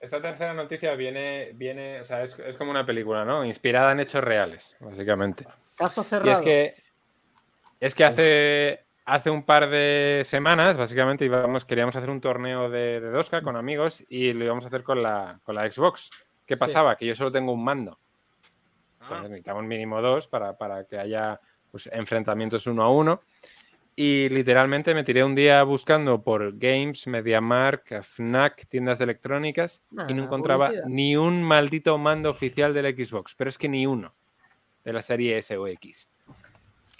Esta tercera noticia viene, viene o sea, es, es como una película, ¿no? Inspirada en hechos reales, básicamente. caso Y cerrado. es que, es que hace, hace un par de semanas, básicamente, íbamos, queríamos hacer un torneo de, de 2K con amigos y lo íbamos a hacer con la, con la Xbox. ¿Qué Sí. pasaba? Que yo solo tengo un mando. Ah. Entonces necesitamos mínimo dos para, para que haya pues, enfrentamientos uno a uno. Y literalmente me tiré un día buscando por Games, MediaMark, Fnac, tiendas de electrónicas y no encontraba publicidad. ni un maldito mando oficial del Xbox, pero es que ni uno de la serie S o X.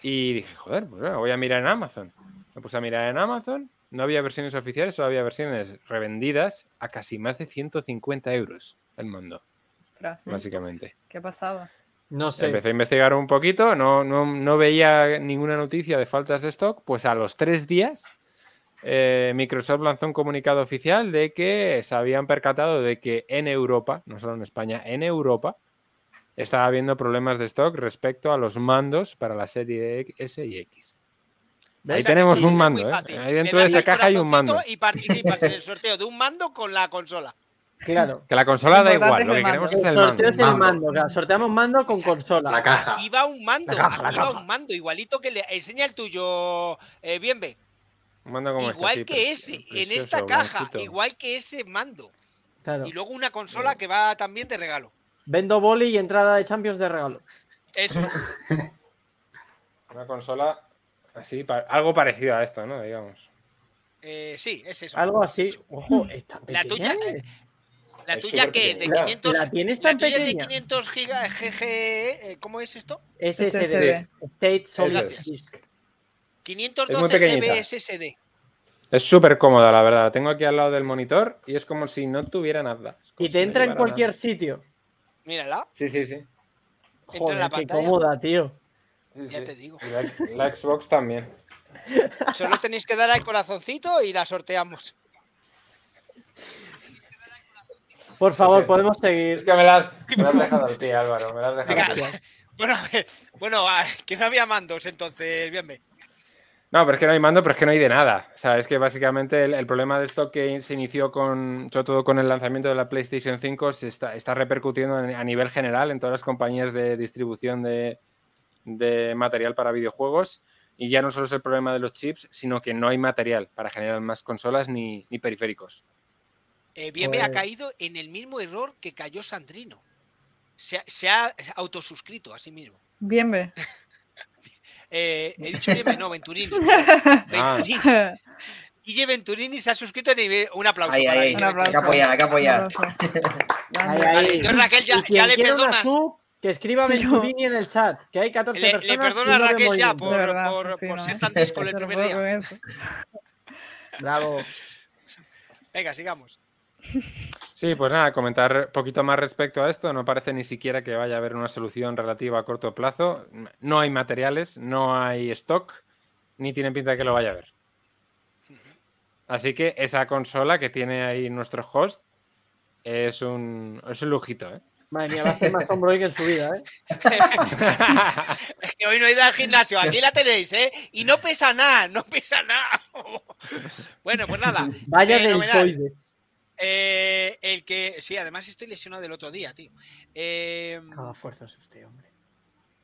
Y dije, joder, pues bueno, voy a mirar en Amazon. Me puse a mirar en Amazon, no había versiones oficiales, solo había versiones revendidas a casi más de 150 euros el mando, Ostras, básicamente. ¿qué pasaba? No sé. Empecé a investigar un poquito, no, no, no veía ninguna noticia de faltas de stock, pues a los tres días eh, Microsoft lanzó un comunicado oficial de que se habían percatado de que en Europa, no solo en España, en Europa, estaba habiendo problemas de stock respecto a los mandos para la serie S y X. ¿Ves? Ahí tenemos Sí, un mando, ¿eh? Ahí dentro de esa caja hay un mando. Y participas en el [LAUGHS] sorteo de un mando con la consola. Claro. Que la consola da igual, lo el que queremos mando. es El el mando. sorteo es el Mando. mando. claro, Sorteamos mando con consola. La caja. Aquí va un mando. La caja, la aquí va caja. un mando, igualito que le enseña el tuyo, eh, Bienve. Un mando como este, Igual que ese, en esta caja, igual que ese mando. Claro. Y luego una consola que va también de regalo. Vendo boli y entrada de Champions de regalo. Eso. [LAUGHS] Una consola así, pa- algo parecido a esto, ¿no? Digamos. Eh, sí, es eso. Algo así. Ojo, está La pequeña. tuya, ¿eh? La Es tuya que es de superpequeña. 500. ¿La tienes la tan tuya es de pequeña? 500 gigas GG. eh, ¿Cómo es esto? SSD. State Solid. Disk. 512 pequeñita. GB SSD. Es súper cómoda, la verdad. La tengo aquí al lado del monitor y es como si no tuviera nada. Y te entra en cualquier nada. sitio. Mírala. Sí, sí, sí. Entra en Joder, la qué cómoda, tío. Sí, Ya sí. te digo. La, la Xbox también. Solo tenéis que dar al corazoncito y la sorteamos. Por favor, Sí. podemos Es seguir. que me la has, me la has dejado al ti, Álvaro. Me la has dejado Venga. Bueno, [LAUGHS] bueno, ah, que no había mandos entonces, Bienve. No, pero es que no hay mando, pero es que no hay de nada. O sea, es que básicamente el, el problema de esto que se inició con, sobre todo con el lanzamiento de la PlayStation 5, se está, está repercutiendo en- a nivel general en todas las compañías de distribución de, de material para videojuegos. Y ya no solo es el problema de los chips, sino que no hay material para generar más consolas ni, ni periféricos. Eh, Bienve ha Pues- caído en el mismo error que cayó Sandrino. Se, ha- se ha autosuscrito a sí mismo. Bien, ve. [LAUGHS] Eh, he dicho Bienve, no, Venturini. [LAUGHS] Ah. Venturini. Guille Venturini se ha suscrito a nivel. Un aplauso Ahí, para ahí, Guille Un aplauso. hay que apoyar, hay que apoyar. [LAUGHS] Ahí. Vale, entonces Raquel ya, le perdonas. que escriba Venturini en el chat, que hay 14 Le, personas. le perdona a Raquel ya por, verdad, por, sí, por no. ser tan disco el [LAUGHS] primer día. Bravo. Venga, sigamos. Sí, pues nada, comentar poquito más respecto a esto. No parece ni siquiera que vaya a haber una solución relativa a corto plazo. No hay materiales, no hay stock, ni tiene pinta de que lo vaya a haber. Así que esa consola que tiene ahí nuestro host es un, es un lujito, ¿eh? Madre mía, va a hacer más hombro hoy que en su vida, ¿eh? [LAUGHS] Es que hoy no he ido al gimnasio, aquí la tenéis, ¿eh? Y no pesa nada, no pesa nada. [LAUGHS] Bueno, pues nada. Vaya fenomenal. Eh, el que. Sí, además estoy lesionado del otro día, tío. Eh, Cada fuerza es usted, hombre.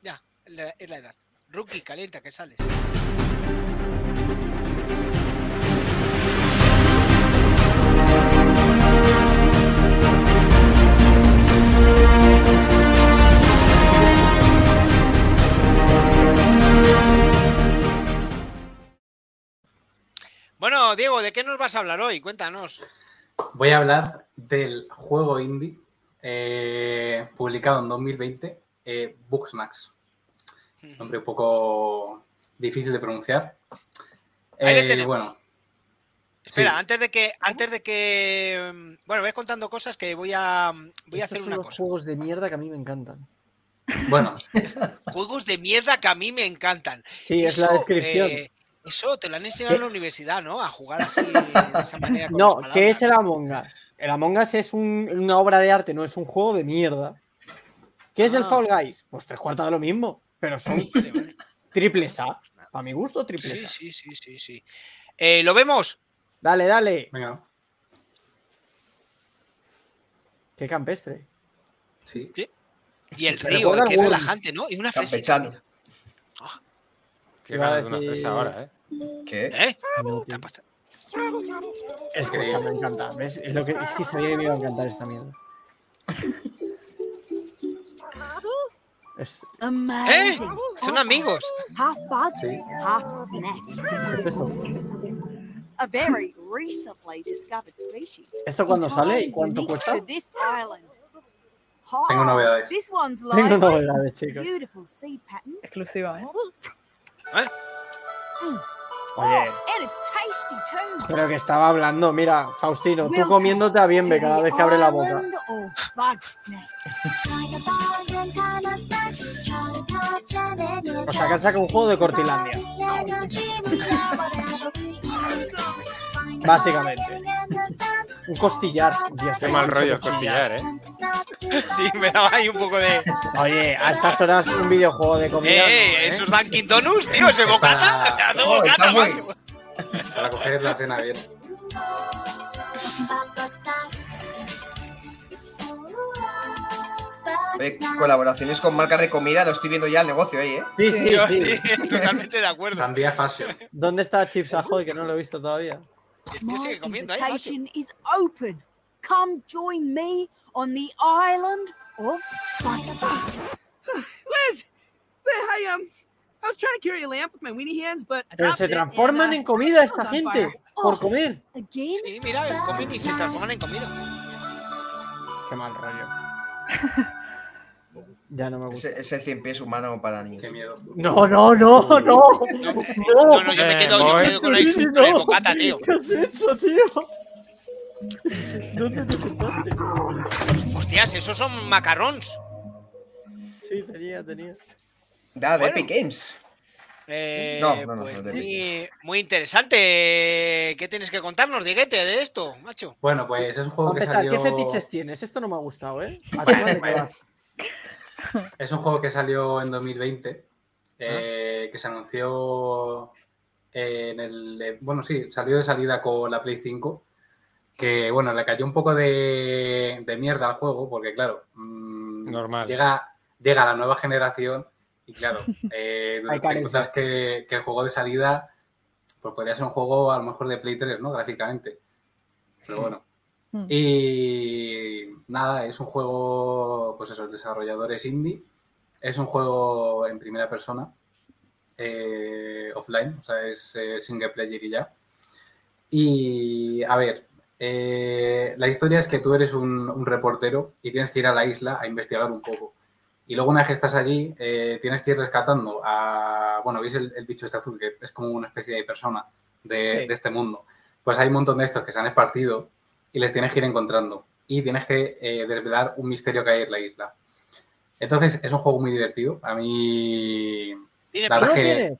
ya, la, es la edad. Rookie, calienta, que sales. Bueno, Diego, ¿de qué nos vas a hablar hoy? Cuéntanos. Voy a hablar del juego indie eh, publicado en 2020, eh. Nombre un poco difícil de pronunciar. Ahí le Eh, tenemos. bueno, Espera, Sí. antes de que, antes de que. mm, Bueno, voy contando cosas que voy a. Voy a Estos hacer son una los cosa. juegos de mierda que a mí me encantan. bueno, [LAUGHS] Juegos de mierda que a mí me encantan. Sí, es la descripción. eh, eso te lo han enseñado en la universidad, ¿no? A jugar así [LAUGHS] de esa manera. con No, ¿qué es el Among Us? El Among Us es un- una obra de arte, no es un juego de mierda. ¿Qué es el Ah. Fall Guys? Pues tres cuartos de lo mismo, pero son [LAUGHS] triples A. Para mi gusto, triples Sí, A. sí, sí, sí, sí. Eh, ¿Lo vemos? Dale, dale. venga, Qué campestre. sí. Y el río, qué relajante, ¿no? Y una fresita. Qué Iba a ganas de una decir- fresa ahora, ¿eh? ¿Qué? ¿Eh? No, ¿Qué ha pasado? Escucha, me encanta. ¿ves? Es, lo que, es que sabía que me iba a encantar esta mierda. Es, ¿Eh? Son amigos. Half bug, Sí. half snack. A very recently discovered species. ¿Esto cuándo sale y cuánto cuesta? Tengo novedades. Tengo novedades, chicos. Exclusiva, ¿eh? Mm. Oye. Oh, and it's tasty too. Pero que estaba hablando, mira, Faustino, tú comiéndote a Bienve to cada vez que abre la boca. O sea, que han sacado un juego de Cortilandia. Básicamente. Un costillar. Dios Qué mal rollo el costillar, ¿eh? [LAUGHS] Sí, me daba ahí un poco de. Oye, a estas horas un videojuego de comida. no, ¡Eh! ¿eh? Esos Dunkin' Donuts, tío, ese [LAUGHS] bocata. Para- Hace Oh, bocata, está muy-. Para coger la cena bien. Oye, colaboraciones con marcas de comida, lo estoy viendo ya el negocio ahí, ¿eh? Sí, sí, Yo sí. sí, [LAUGHS] totalmente de acuerdo. Sandía Fashion. ¿Dónde está Chips Ahoy? Que no lo he visto todavía. Y el tío My sigue comiendo ahí, macho. invitation is open. Come join me on the island of bug snacks. [SIGHS] Liz! Hey, um, I was trying to carry a lamp with my weenie hands, but Pero se it and, transforman uh, en comida esta gente. fire. Por Oh. comer. Again? Sí, mira, comen y se transforman en comida. Qué mal rollo. [LAUGHS] Ya no me gusta. Ese, ese 100 pies humano para niños. Qué miedo. No, no, no, no. No, no, no, yo me Eh, quedo, yo me quedo con el, con el bocata, tío. ¿Qué has hecho, tío? ¿Dónde te sentaste? Hostias, esos son macarrons. Sí, tenía, tenía. Da, de Bueno. Epic Games. Eh, No, no, no, pues no muy, muy interesante. ¿Qué tienes que contarnos, Diguete, de esto, macho? Bueno, pues es un juego que empezar, salió. ¿qué fetiches tienes? Esto no me ha gustado, ¿eh? ¿A va? Es un juego que salió en 2020, Ah. eh, que se anunció en el... Bueno, sí, salió de salida con la Play 5, que bueno, le cayó un poco de, de mierda al juego, porque claro, mm, Normal. Llega, llega la nueva generación y claro, [LAUGHS] eh, Hay que, que el juego de salida pues podría ser un juego a lo mejor de Play 3, ¿no? Gráficamente. Pero bueno. Mm. Y nada, es un juego, pues eso, desarrolladores indie. Es un juego en primera persona, eh, offline, o sea, es eh, single player y ya. Y a ver, eh, la historia es que tú eres un, un reportero y tienes que ir a la isla a investigar un poco. Y luego una vez que estás allí, tienes que ir rescatando a, bueno, veis el, el bicho este azul, que es como una especie de persona de, Sí. de este mundo. pues hay un montón de estos que se han esparcido y les tienes que ir encontrando. Y tienes que eh, desvelar un misterio que hay en la isla. Entonces, es un juego muy divertido. A mí. ¿Tiene la verdad que-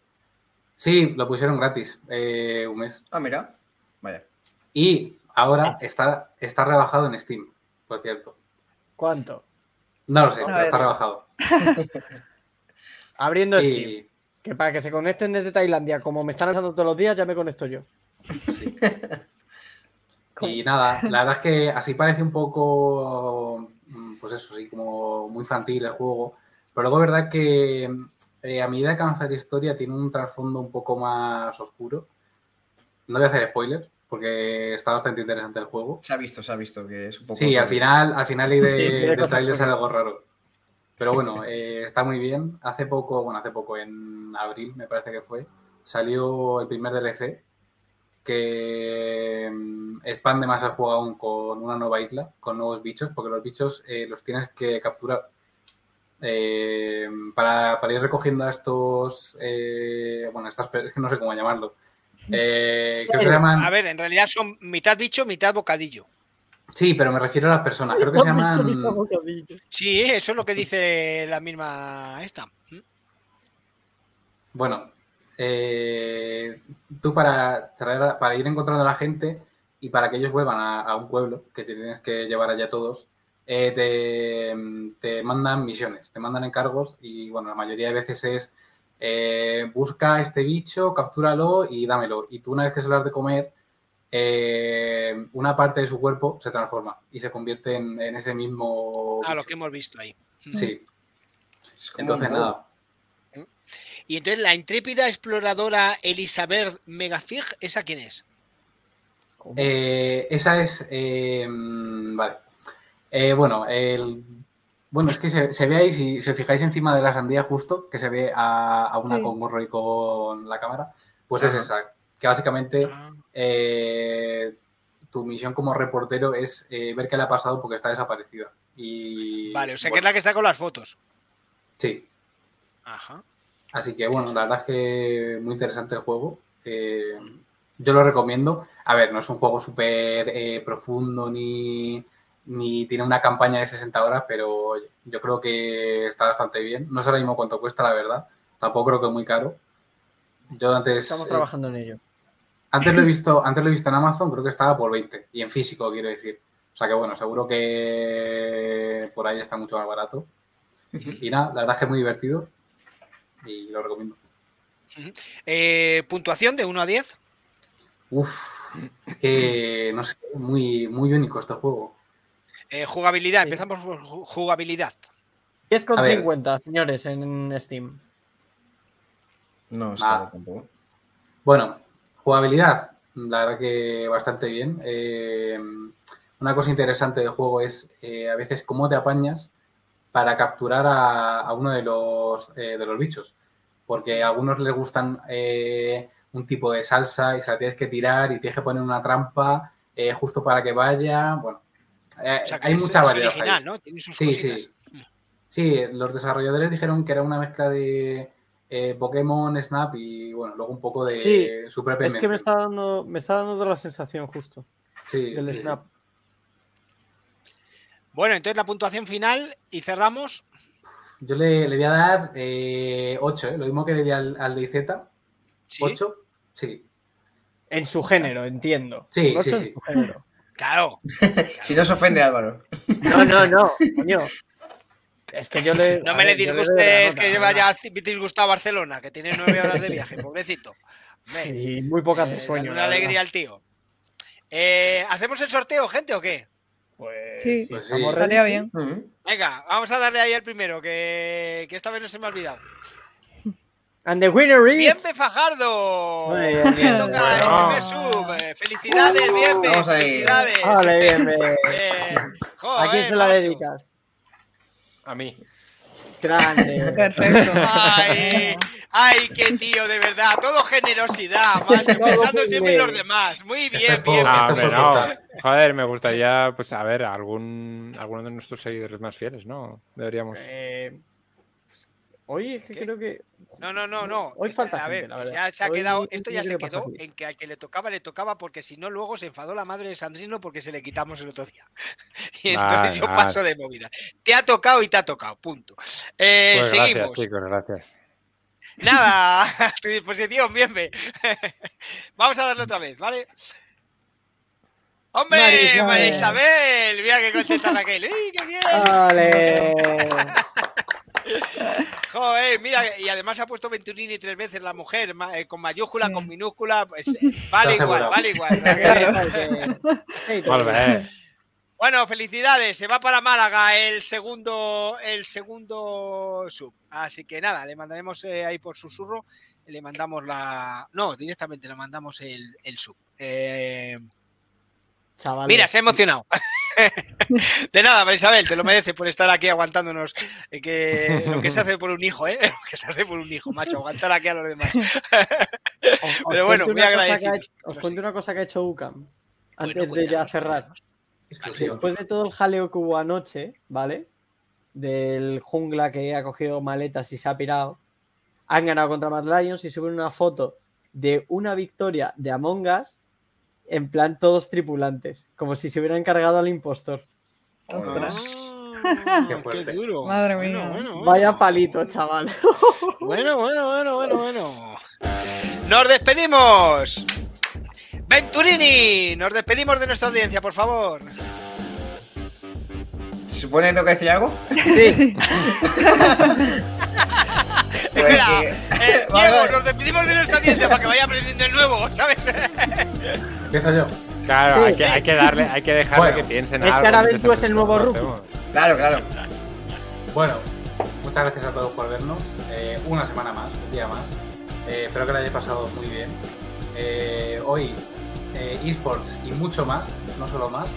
Sí, lo pusieron gratis eh, un mes. Ah, mira. Vaya. Y ahora está, está rebajado en Steam, por cierto. ¿Cuánto? No lo sé, pero está rebajado. [LAUGHS] Abriendo Y- Steam. Que para que se conecten desde Tailandia, como me están avisando todos los días, ya me conecto yo. [LAUGHS] Y nada, la verdad es que así parece un poco, mm, pues eso, sí, como muy infantil el juego. Pero luego es verdad que eh, a medida que avanza la historia tiene un trasfondo un poco más oscuro. No voy a hacer spoilers, porque está bastante interesante el juego. Se ha visto, se ha visto que es un poco. Sí, al final, al final y de, Sí, tiene del cosas trailer sale algo raro. Pero bueno, [LAUGHS] eh, está muy bien. Hace poco, bueno, hace poco, en abril me parece que fue, salió el primer DLC que mm, expande más el juego aún con una nueva isla, con nuevos bichos, porque los bichos eh, los tienes que capturar. Eh, para, para ir recogiendo a estos, eh, bueno, estas, es que no sé cómo llamarlo. Eh, creo que se llaman, A ver, en realidad son mitad bicho, mitad bocadillo. sí, pero me refiero a las personas, creo que se llaman... Sí, eso es lo que dice la misma esta. Bueno, eh, tú para, traer para ir encontrando a la gente y para que ellos vuelvan a, a un pueblo, que te tienes que llevar allá todos, eh, te, te mandan misiones, te mandan encargos y bueno, la mayoría de veces es eh, busca este bicho, captúralo y dámelo. Y tú una vez que se lo has de comer, eh, una parte de su cuerpo se transforma y se convierte en, en ese mismo... Ah, lo bicho. que hemos visto ahí. Sí. Entonces nada. Y entonces la intrépida exploradora Elizabeth Megafig, ¿esa quién es? Eh, esa es. eh, mm, vale. Eh, bueno, el, bueno, es que se, se ve ahí, si, si os fijáis encima de la sandía, justo, que se ve a, a una Sí. con gorro y con la cámara, pues es esa. Que básicamente tu misión como reportero es eh, ver qué le ha pasado porque está desaparecida. Y, Vale, o sea que es la que está con las fotos. Sí. Ajá. Así que bueno, la verdad es que muy interesante el juego. Eh, yo lo recomiendo. A ver, no es un juego súper eh, profundo ni, ni tiene una campaña de 60 horas, pero yo creo que está bastante bien. No sé ahora mismo cuánto cuesta, la verdad. Tampoco creo que es muy caro. Yo antes, Estamos eh, trabajando en ello. antes, lo he [LAUGHS] visto, antes lo he visto en Amazon, creo que estaba por 20. Y en físico, quiero decir. O sea que bueno, seguro que por ahí está mucho más barato. Y nada, la verdad es que es muy divertido. Y lo recomiendo. Eh, puntuación de 1 a 10. Uf, es que no sé, muy, muy único este juego. Eh, jugabilidad, empezamos por ju- jugabilidad. 10,50, señores, en Steam. No, es Ah. tampoco. Bueno, jugabilidad, la verdad que bastante bien. Eh, una cosa interesante del juego es eh, a veces cómo te apañas para capturar a, a uno de los, eh, de los bichos. Porque a algunos les gustan eh, un tipo de salsa y se la tienes que tirar y tienes que poner una trampa eh, justo para que vaya. Bueno, eh, O sea, que hay es- mucha es variedad. original, ahí. ¿no? Tiene sus sí, cositas. sí. Sí, los desarrolladores dijeron que era una mezcla de eh, Pokémon, Snap y bueno, luego un poco de Sí, su propia es que me está dando, me está dando la sensación justo Sí, del sí, sí. Snap. Bueno, entonces la puntuación final y cerramos. Yo le, le voy a dar 8, lo mismo que le di al, al de IZ. ¿Sí? 8, sí. En su género, entiendo. Sí, sí, en sí. su género. Claro. [LAUGHS] Si no se ofende Álvaro. No, no, no, coño. Es que yo le. No me le ver, la disgustes que lleva ya disgustado a Barcelona, que tiene nueve horas de viaje, pobrecito. Hombre, Y muy pocas de eh, sueño. una alegría al tío. Eh, ¿Hacemos el sorteo, gente, o qué? Pues, Sí, Pues sí. estamos estaría ready. bien. Venga, vamos a darle ahí al primero, que, que esta vez no se me ha olvidado. And the winner is. ¡Bienve Fajardo! Muy bien, Que bien, toca bueno. el primer sub. ¡Felicidades, Bienve! Vamos ahí. ¡Felicidades! Vale, bien, bien. Bien. ¿A quién Joder, se la macho. dedicas? A mí. Grande. [LAUGHS] Perfecto. Ay, ay, qué tío, de verdad. Todo generosidad, macho. Pensando siempre en los demás. Muy bien, bien. Ah, hombre, no. contar. Joder, me gustaría, pues, a ver, algún, alguno de nuestros seguidores más fieles, ¿no? Deberíamos. Eh, Hoy es que creo que. No, no, no, no. Hoy falta a ver, gente, la que verdad. ya se ha Hoy quedado, yo esto ya se que quedó aquí. en que al que le tocaba, le tocaba, porque si no, luego se enfadó la madre de Sandrino porque se le quitamos el otro día. [LAUGHS] Y entonces yo paso de movida. Te ha tocado y te ha tocado, punto. Eh, Pues gracias, seguimos. chicos, gracias. Nada, [LAUGHS] a tu disposición, bien, bien. [LAUGHS] Vamos a darle otra vez, ¿vale? ¡Hombre! María María Isabel. Isabel. Mira qué contenta Raquel. ¡Uy, qué bien! ¡Vale! [LAUGHS] Joder, mira, y además ha puesto Venturini tres veces la mujer, ma- eh, con mayúscula, con minúscula, pues [LAUGHS] eh, vale igual, vale igual. [LAUGHS] Bé. Bueno, felicidades, se va para Málaga el segundo, el segundo sub. Así que nada, le mandaremos eh, ahí por susurro, le mandamos la. No, directamente le mandamos el, el sub. Eh. Mira, se ha emocionado. [LAUGHS] De nada, María Isabel, te lo merece por estar aquí aguantándonos. eh, que lo que se hace por un hijo, ¿eh? [LAUGHS] Lo que se hace por un hijo, macho, aguantar aquí a los demás. [LAUGHS] Os Pero bueno, muy agradecido. Os cuento una cosa que ha hecho UCAM antes Bueno, de ya cerrar. Exclusivo. Después de todo el jaleo que hubo anoche, ¿vale? Del jungla que ha cogido maletas y se ha pirado, han ganado contra Mad Lions y suben una foto de una victoria de Among Us en plan todos tripulantes, como si se hubieran cargado al impostor. Qué, fuerte. duro. Madre mía. bueno, bueno. Vaya palito, chaval. [LAUGHS] Bueno, bueno, bueno, bueno, bueno. Nos despedimos. Venturini, nos despedimos de nuestra audiencia, por favor. ¿Se supone que tengo que decir algo? Sí. [LAUGHS] [LAUGHS] Pues Espera, que- eh, Diego, nos despedimos de nuestra audiencia para que vaya aprendiendo el nuevo, ¿sabes? Empiezo yo. Claro, Sí. hay, que, hay que darle, hay que dejarle Bueno, que piensen es que algo. ahora Ventu es el nuevo rookie. Claro, claro. Bueno, muchas gracias a todos por vernos. Eh, una semana más, un día más. Eh, espero que lo hayáis pasado muy bien. Eh, hoy, eh, esports y mucho más, no solo más.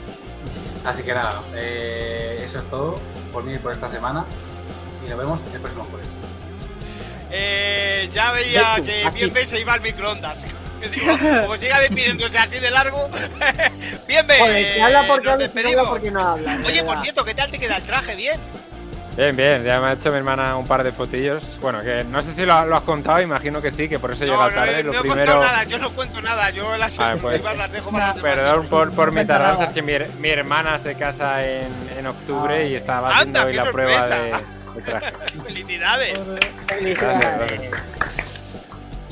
Así que nada, eh, eso es todo por mí y por esta semana. Y nos vemos el próximo jueves. Eh, ya veía que aquí. bien se iba al microondas. Digo, como siga despidiéndose así de largo. [LAUGHS] bien. Joder, si habla porque nos no despedimos. porque no habla. Oye, por cierto, ¿qué tal te queda el traje? ¿Bien? Bien, bien, ya me ha hecho mi hermana un par de fotillos. Bueno, que no sé si lo, lo has contado, imagino que sí, que por eso No, llega no, tarde. he- lo no he primero. contado nada, yo no cuento nada. Yo las Vale, pues. las dejo para los demás. Perdón por, por mi tardanza, es que mi, mi hermana se casa en, en octubre Ah, y estaba anda, haciendo hoy la prueba de, sorpresa. de traje. [LAUGHS] Felicidades. Felicidades. Gracias, gracias.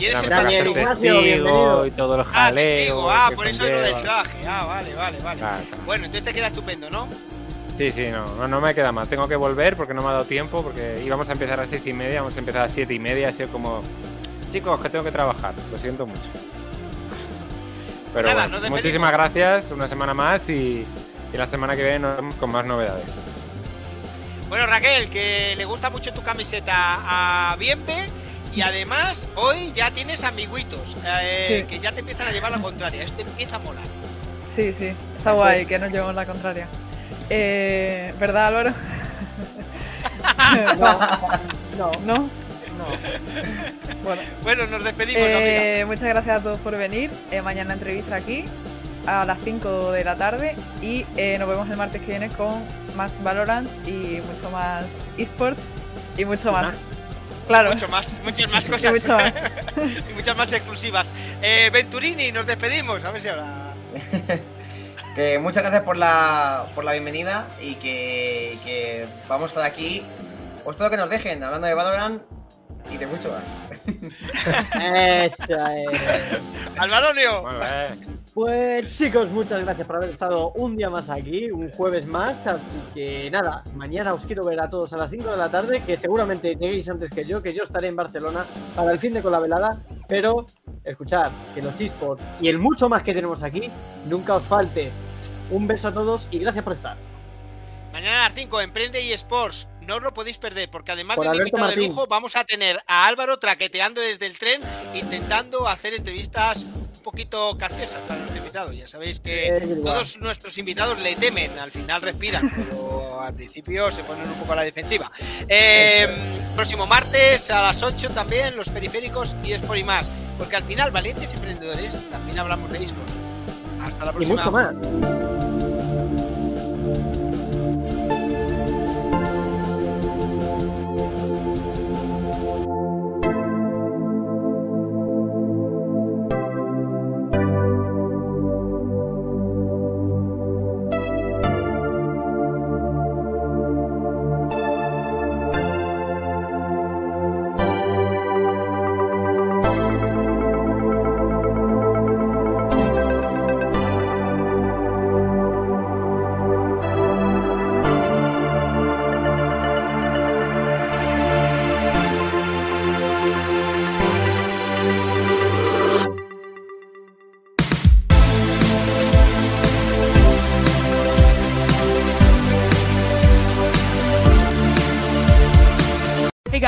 Y el para ser testigo todo el Ah, jaleo. testigo. Ah, que por eso es lo del conlleva. traje. Ah, vale, vale, vale. Claro, claro. Bueno, entonces te queda estupendo, ¿no? Sí, sí, no, no, no me queda mal. Tengo que volver porque no me ha dado tiempo, porque íbamos a empezar a seis y media, vamos a empezar a siete y media, sido como, chicos, que tengo que trabajar, lo siento mucho. Pero Nada, bueno, muchísimas gracias, una semana más y, y la semana que viene nos vemos con más novedades. Bueno, Raquel, que le gusta mucho tu camiseta a Bienve y además hoy ya tienes amiguitos eh, Sí. que ya te empiezan a llevar la contraria. Esto empieza a molar. Sí, sí, está guay que nos llevemos la contraria. Eh, ¿Verdad, Álvaro? [LAUGHS] No, ¿No? no. Bueno, Bueno, nos despedimos, amiga. eh, muchas gracias a todos por venir. Eh, mañana entrevista aquí a las 5 de la tarde y eh, nos vemos el martes que viene con más Valorant y mucho más esports y mucho más. Claro. Mucho más, muchas más [LAUGHS] Y cosas. mucho más. [LAUGHS] y muchas más exclusivas. Eh, Venturini, nos despedimos. A ver si ahora. [LAUGHS] Que muchas gracias por la, por la bienvenida y que, que vamos a estar aquí. Pues todo lo que nos dejen, hablando de Valorant y de mucho más. Eso es. Alvaronio. Pues chicos, muchas gracias por haber estado un día más aquí, un jueves más, así que nada, mañana os quiero ver a todos a las 5 de la tarde, que seguramente lleguéis antes que yo, que yo estaré en Barcelona para el fin de con la velada, pero escuchad que los esports y el mucho más que tenemos aquí, nunca os falte. Un beso a todos y gracias por estar. Mañana a las 5, Emprende y Sports. No os lo podéis perder, porque además Por del Alberto invitado de Martín. lujo, vamos a tener a Álvaro traqueteando desde el tren, intentando hacer entrevistas poquito caciosas para nuestro invitado. Ya sabéis que Es todos nuestros invitados le temen, al final respiran, pero al principio se ponen un poco a la defensiva. Eh, próximo martes a las 8 también, los periféricos y Sport y más, porque al final, valientes emprendedores, también hablamos de esports. Hasta la Y próxima. mucho más.